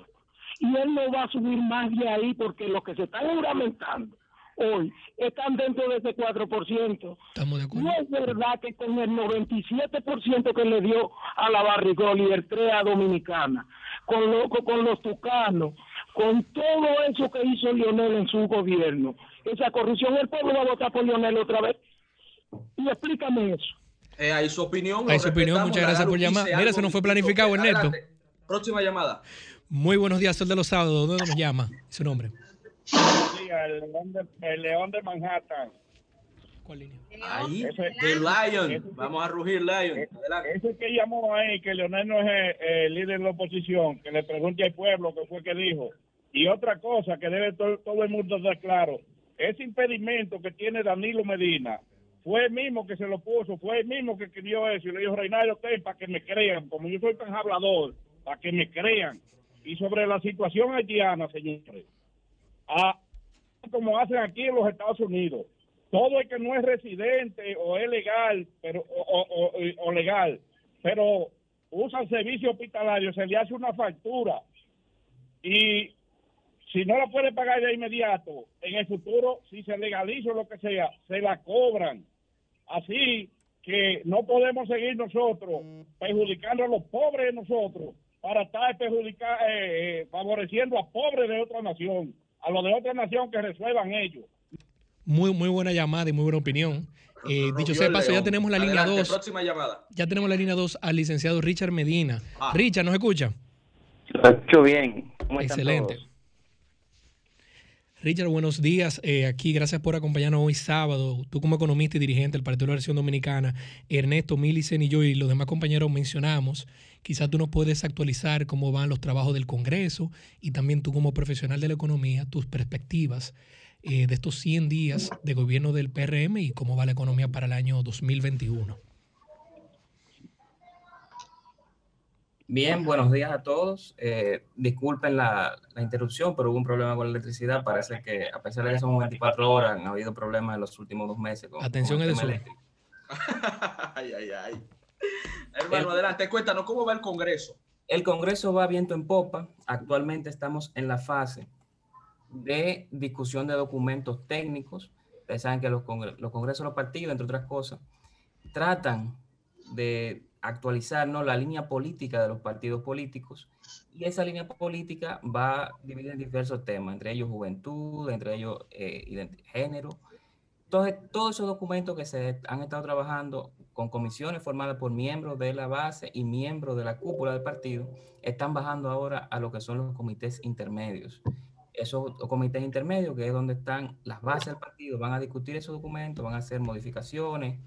Y él no va a subir más de ahí porque los que se están juramentando hoy están dentro de ese 4%. Estamos de acuerdo. No es verdad que con el 97% que le dio a la Barrigol y el CREA Dominicana, con, lo- con- los tucanos, con todo eso que hizo Lionel en su gobierno, esa corrupción, el pueblo va a votar por Lionel otra vez. Y explícame eso. Eh, ahí su opinión. Ahí lo su opinión, muchas gracias por llamar. Mira, se nos fue planificado, Ernesto. Adelante. Próxima llamada. Muy buenos días, Sol de los Sábados. ¿Dónde nos llama? Su nombre. El león de, el león de Manhattan. Ahí, Ese- The Lion. ese- Vamos a rugir, Lion. Adelante. Ese que llamó ahí, que Leonel no es eh, el líder de la oposición, que le pregunte al pueblo qué fue que dijo. Y otra cosa que debe to- todo el mundo estar claro, ese impedimento que tiene Danilo Medina, fue el mismo que se lo puso, fue el mismo que escribió eso y le dijo, Reinaldo, ten para que me crean, como yo soy tan hablador, para que me crean. Y sobre la situación haitiana, señores, ah, como hacen aquí en los Estados Unidos, todo el que no es residente o es legal pero o, o- o- legal pero usa servicio hospitalario se le hace una factura. Y si no la puede pagar de inmediato en el futuro si se legaliza o lo que sea se la cobran. Así que no podemos seguir nosotros perjudicando a los pobres de nosotros para estar perjudica- eh, eh, favoreciendo a pobres de otra nación a los de otra nación que resuelvan ellos Muy, muy buena llamada y muy buena opinión. Eh, dicho sea paso, ya tenemos la línea Adelante, 2. Próxima llamada. Ya tenemos la línea 2 al licenciado Richard Medina. Ah. Richard, ¿nos escucha? Lo escucho bien. ¿Cómo están Excelente. todos? Richard, buenos días. Eh, aquí, gracias por acompañarnos hoy sábado. Tú como economista y dirigente del Partido de la Dominicana, Ernesto, Millicent y yo y los demás compañeros mencionamos. Quizás tú nos puedes actualizar cómo van los trabajos del Congreso y también tú como profesional de la economía, tus perspectivas eh, de estos 100 días de gobierno del PRM y cómo va la economía para el año 2021. Bien, buenos días a todos. Eh, disculpen la, la interrupción, pero hubo un problema con la electricidad. Parece que a pesar de que son 24 horas, han habido problemas en los últimos dos meses. Con, Atención, con el Edesur. tema eléctrico. Ay, ay, ay. Hermano, adelante, cuéntanos cómo va el Congreso. El Congreso va viento en popa. Actualmente estamos en la fase de discusión de documentos técnicos. Ustedes saben que los, congre- los congresos de los partidos, entre otras cosas, tratan de actualizar ¿no? la línea política de los partidos políticos y esa línea política va dividida en diversos temas, entre ellos juventud, entre ellos eh, género. Entonces, todos esos documentos que se han estado trabajando con comisiones formadas por miembros de la base y miembros de la cúpula del partido, están bajando ahora a lo que son los comités intermedios. Esos comités intermedios, que es donde están las bases del partido, van a discutir esos documentos, van a hacer modificaciones,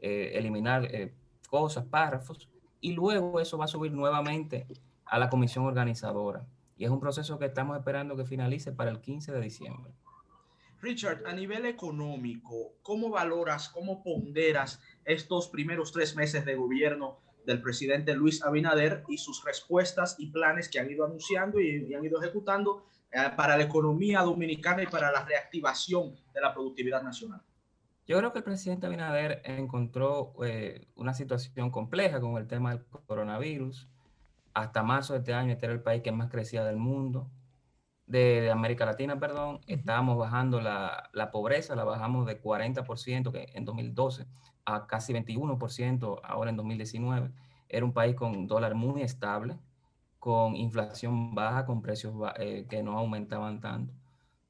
eh, eliminar eh, cosas, párrafos, y luego eso va a subir nuevamente a la comisión organizadora. Y es un proceso que estamos esperando que finalice para el 15 de diciembre. Richard, a nivel económico, ¿cómo valoras, cómo ponderas estos primeros tres meses de gobierno del presidente Luis Abinader y sus respuestas y planes que han ido anunciando y, y han ido ejecutando eh, para la economía dominicana y para la reactivación de la productividad nacional? Yo creo que el presidente Abinader encontró eh, una situación compleja con el tema del coronavirus. Hasta marzo de este año, este era el país que más crecía del mundo, de, de América Latina, perdón. Estábamos bajando la, la pobreza, la bajamos de 40% que en 2012 a casi 21% ahora en 2019. era un país con dólar muy estable, con inflación baja, con precios eh, que no aumentaban tanto.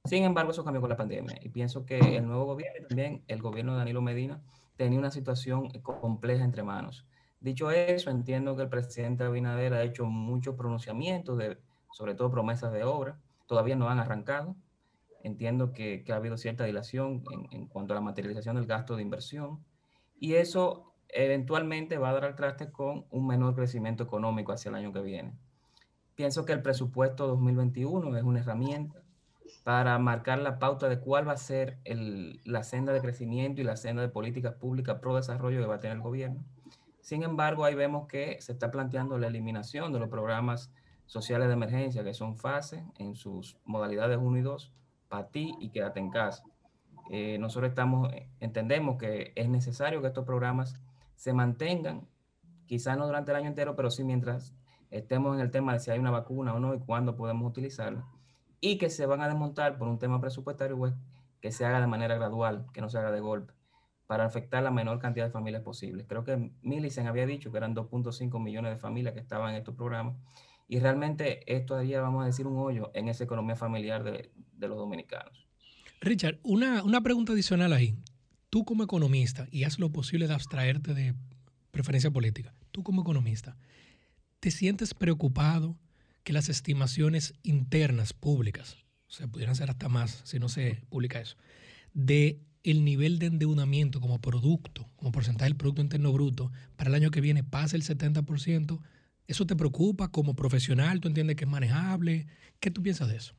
Sin embargo, eso cambió con la pandemia y pienso que el nuevo gobierno y también el gobierno de Danilo Medina tenía una situación compleja entre manos. Dicho eso, entiendo que el presidente Abinader ha hecho muchos pronunciamientos, de, sobre todo promesas de obra, todavía no han arrancado. Entiendo que, que ha habido cierta dilación en, en cuanto a la materialización del gasto de inversión y eso eventualmente va a dar al traste con un menor crecimiento económico hacia el año que viene. Pienso que el presupuesto 2021 es una herramienta para marcar la pauta de cuál va a ser la senda de crecimiento y la senda de políticas públicas pro desarrollo que va a tener el gobierno. Sin embargo, ahí vemos que se está planteando la eliminación de los programas sociales de emergencia, que son fases en sus modalidades 1 y 2, para y quédate en casa. Eh, nosotros estamos, eh, entendemos que es necesario que estos programas se mantengan, quizás no durante el año entero, pero sí mientras estemos en el tema de si hay una vacuna o no y cuándo podemos utilizarla, y que se van a desmontar por un tema presupuestario, pues, que se haga de manera gradual, que no se haga de golpe, para afectar la menor cantidad de familias posible. Creo que Millicent había dicho que eran 2.5 millones de familias que estaban en estos programas, y realmente esto haría, vamos a decir, un hoyo en esa economía familiar de, los dominicanos. Richard, una, una pregunta adicional ahí. Tú como economista, y haz lo posible de abstraerte de preferencia política, tú como economista, ¿te sientes preocupado que las estimaciones internas públicas, o sea, pudieran ser hasta más si no se publica eso, de el nivel de endeudamiento como producto, como porcentaje del Producto Interno Bruto, para el año que viene pase el 70%? ¿Eso te preocupa como profesional? ¿Tú entiendes que es manejable? ¿Qué tú piensas de eso?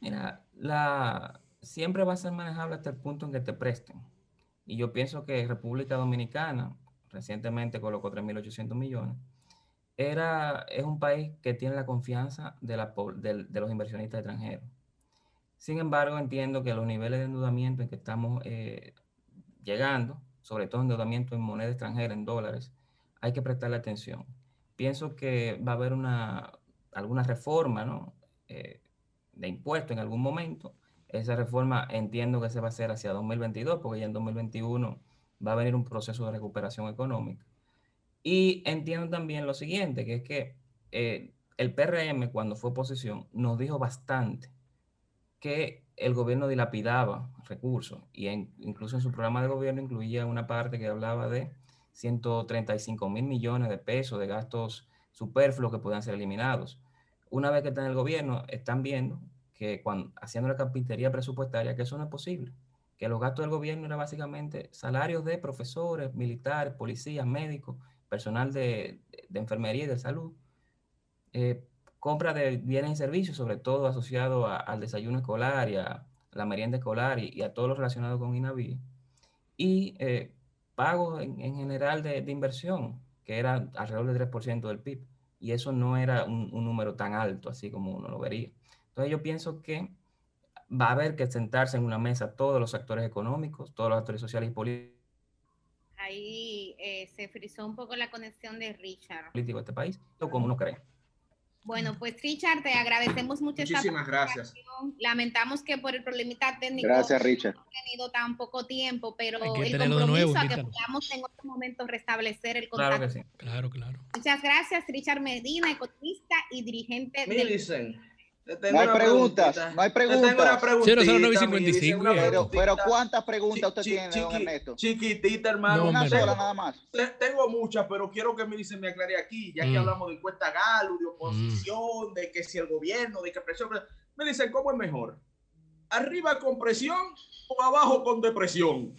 Mira, siempre va a ser manejable hasta el punto en que te presten. Y yo pienso que República Dominicana, recientemente colocó 3.800 millones, era, es un país que tiene la confianza de, la, de los inversionistas extranjeros. Sin embargo, entiendo que los niveles de endeudamiento en que estamos eh, llegando, sobre todo endeudamiento en moneda extranjera, en dólares, hay que prestarle atención. Pienso que va a haber una, alguna reforma, ¿no? Eh, de impuestos en algún momento. Esa reforma entiendo que se va a hacer hacia 2022, porque ya en 2021 va a venir un proceso de recuperación económica. Y entiendo también lo siguiente, que es que eh, el PRM cuando fue oposición nos dijo bastante que el gobierno dilapidaba recursos y en- incluso en su programa de gobierno incluía una parte que hablaba de 135 mil millones de pesos de gastos superfluos que podían ser eliminados. Una vez que están en el gobierno, están viendo que cuando haciendo la carpintería presupuestaria, que eso no es posible, que los gastos del gobierno eran básicamente salarios de profesores, militares, policías, médicos, personal de, de enfermería y de salud, eh, compra de bienes y servicios, sobre todo asociado a- al desayuno escolar y a la merienda escolar y, y a todo lo relacionado con INAVI, y eh, pagos en, en general de, de inversión, que era alrededor del 3% del PIB, y eso no era un, un número tan alto, así como uno lo vería. Entonces yo pienso que va a haber que sentarse en una mesa todos los actores económicos, todos los actores sociales y políticos Ahí eh, se frizó un poco la conexión de Richard. de este país, o como uno cree. Bueno, pues Richard, te agradecemos mucho esta Muchísimas gracias. Lamentamos que por el problemita técnico Gracias, Richard. no hemos tenido tan poco tiempo, pero el compromiso nuevo, a que podamos en otro momento restablecer el Claro contacto. que sí. Claro, claro. Muchas gracias, Richard Medina, economista y dirigente del Millicent, te tengo No hay preguntas, preguntita. no hay preguntas. preguntita, 00955, Millicent, una viejo. Pero, pero. ¿cuántas preguntas usted tiene, don chiqui- Ernesto? Chiquitita, hermano. No, Una sola no. nada más. Te- Tengo muchas, pero quiero que Millicent me aclare aquí, ya que Mm. hablamos de encuesta Galo, de oposición, de que si el gobierno, de que presión. Me dicen, ¿cómo es mejor? ¿Arriba con presión o abajo con depresión?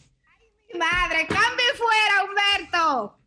Madre, cambie fuera, Humberto.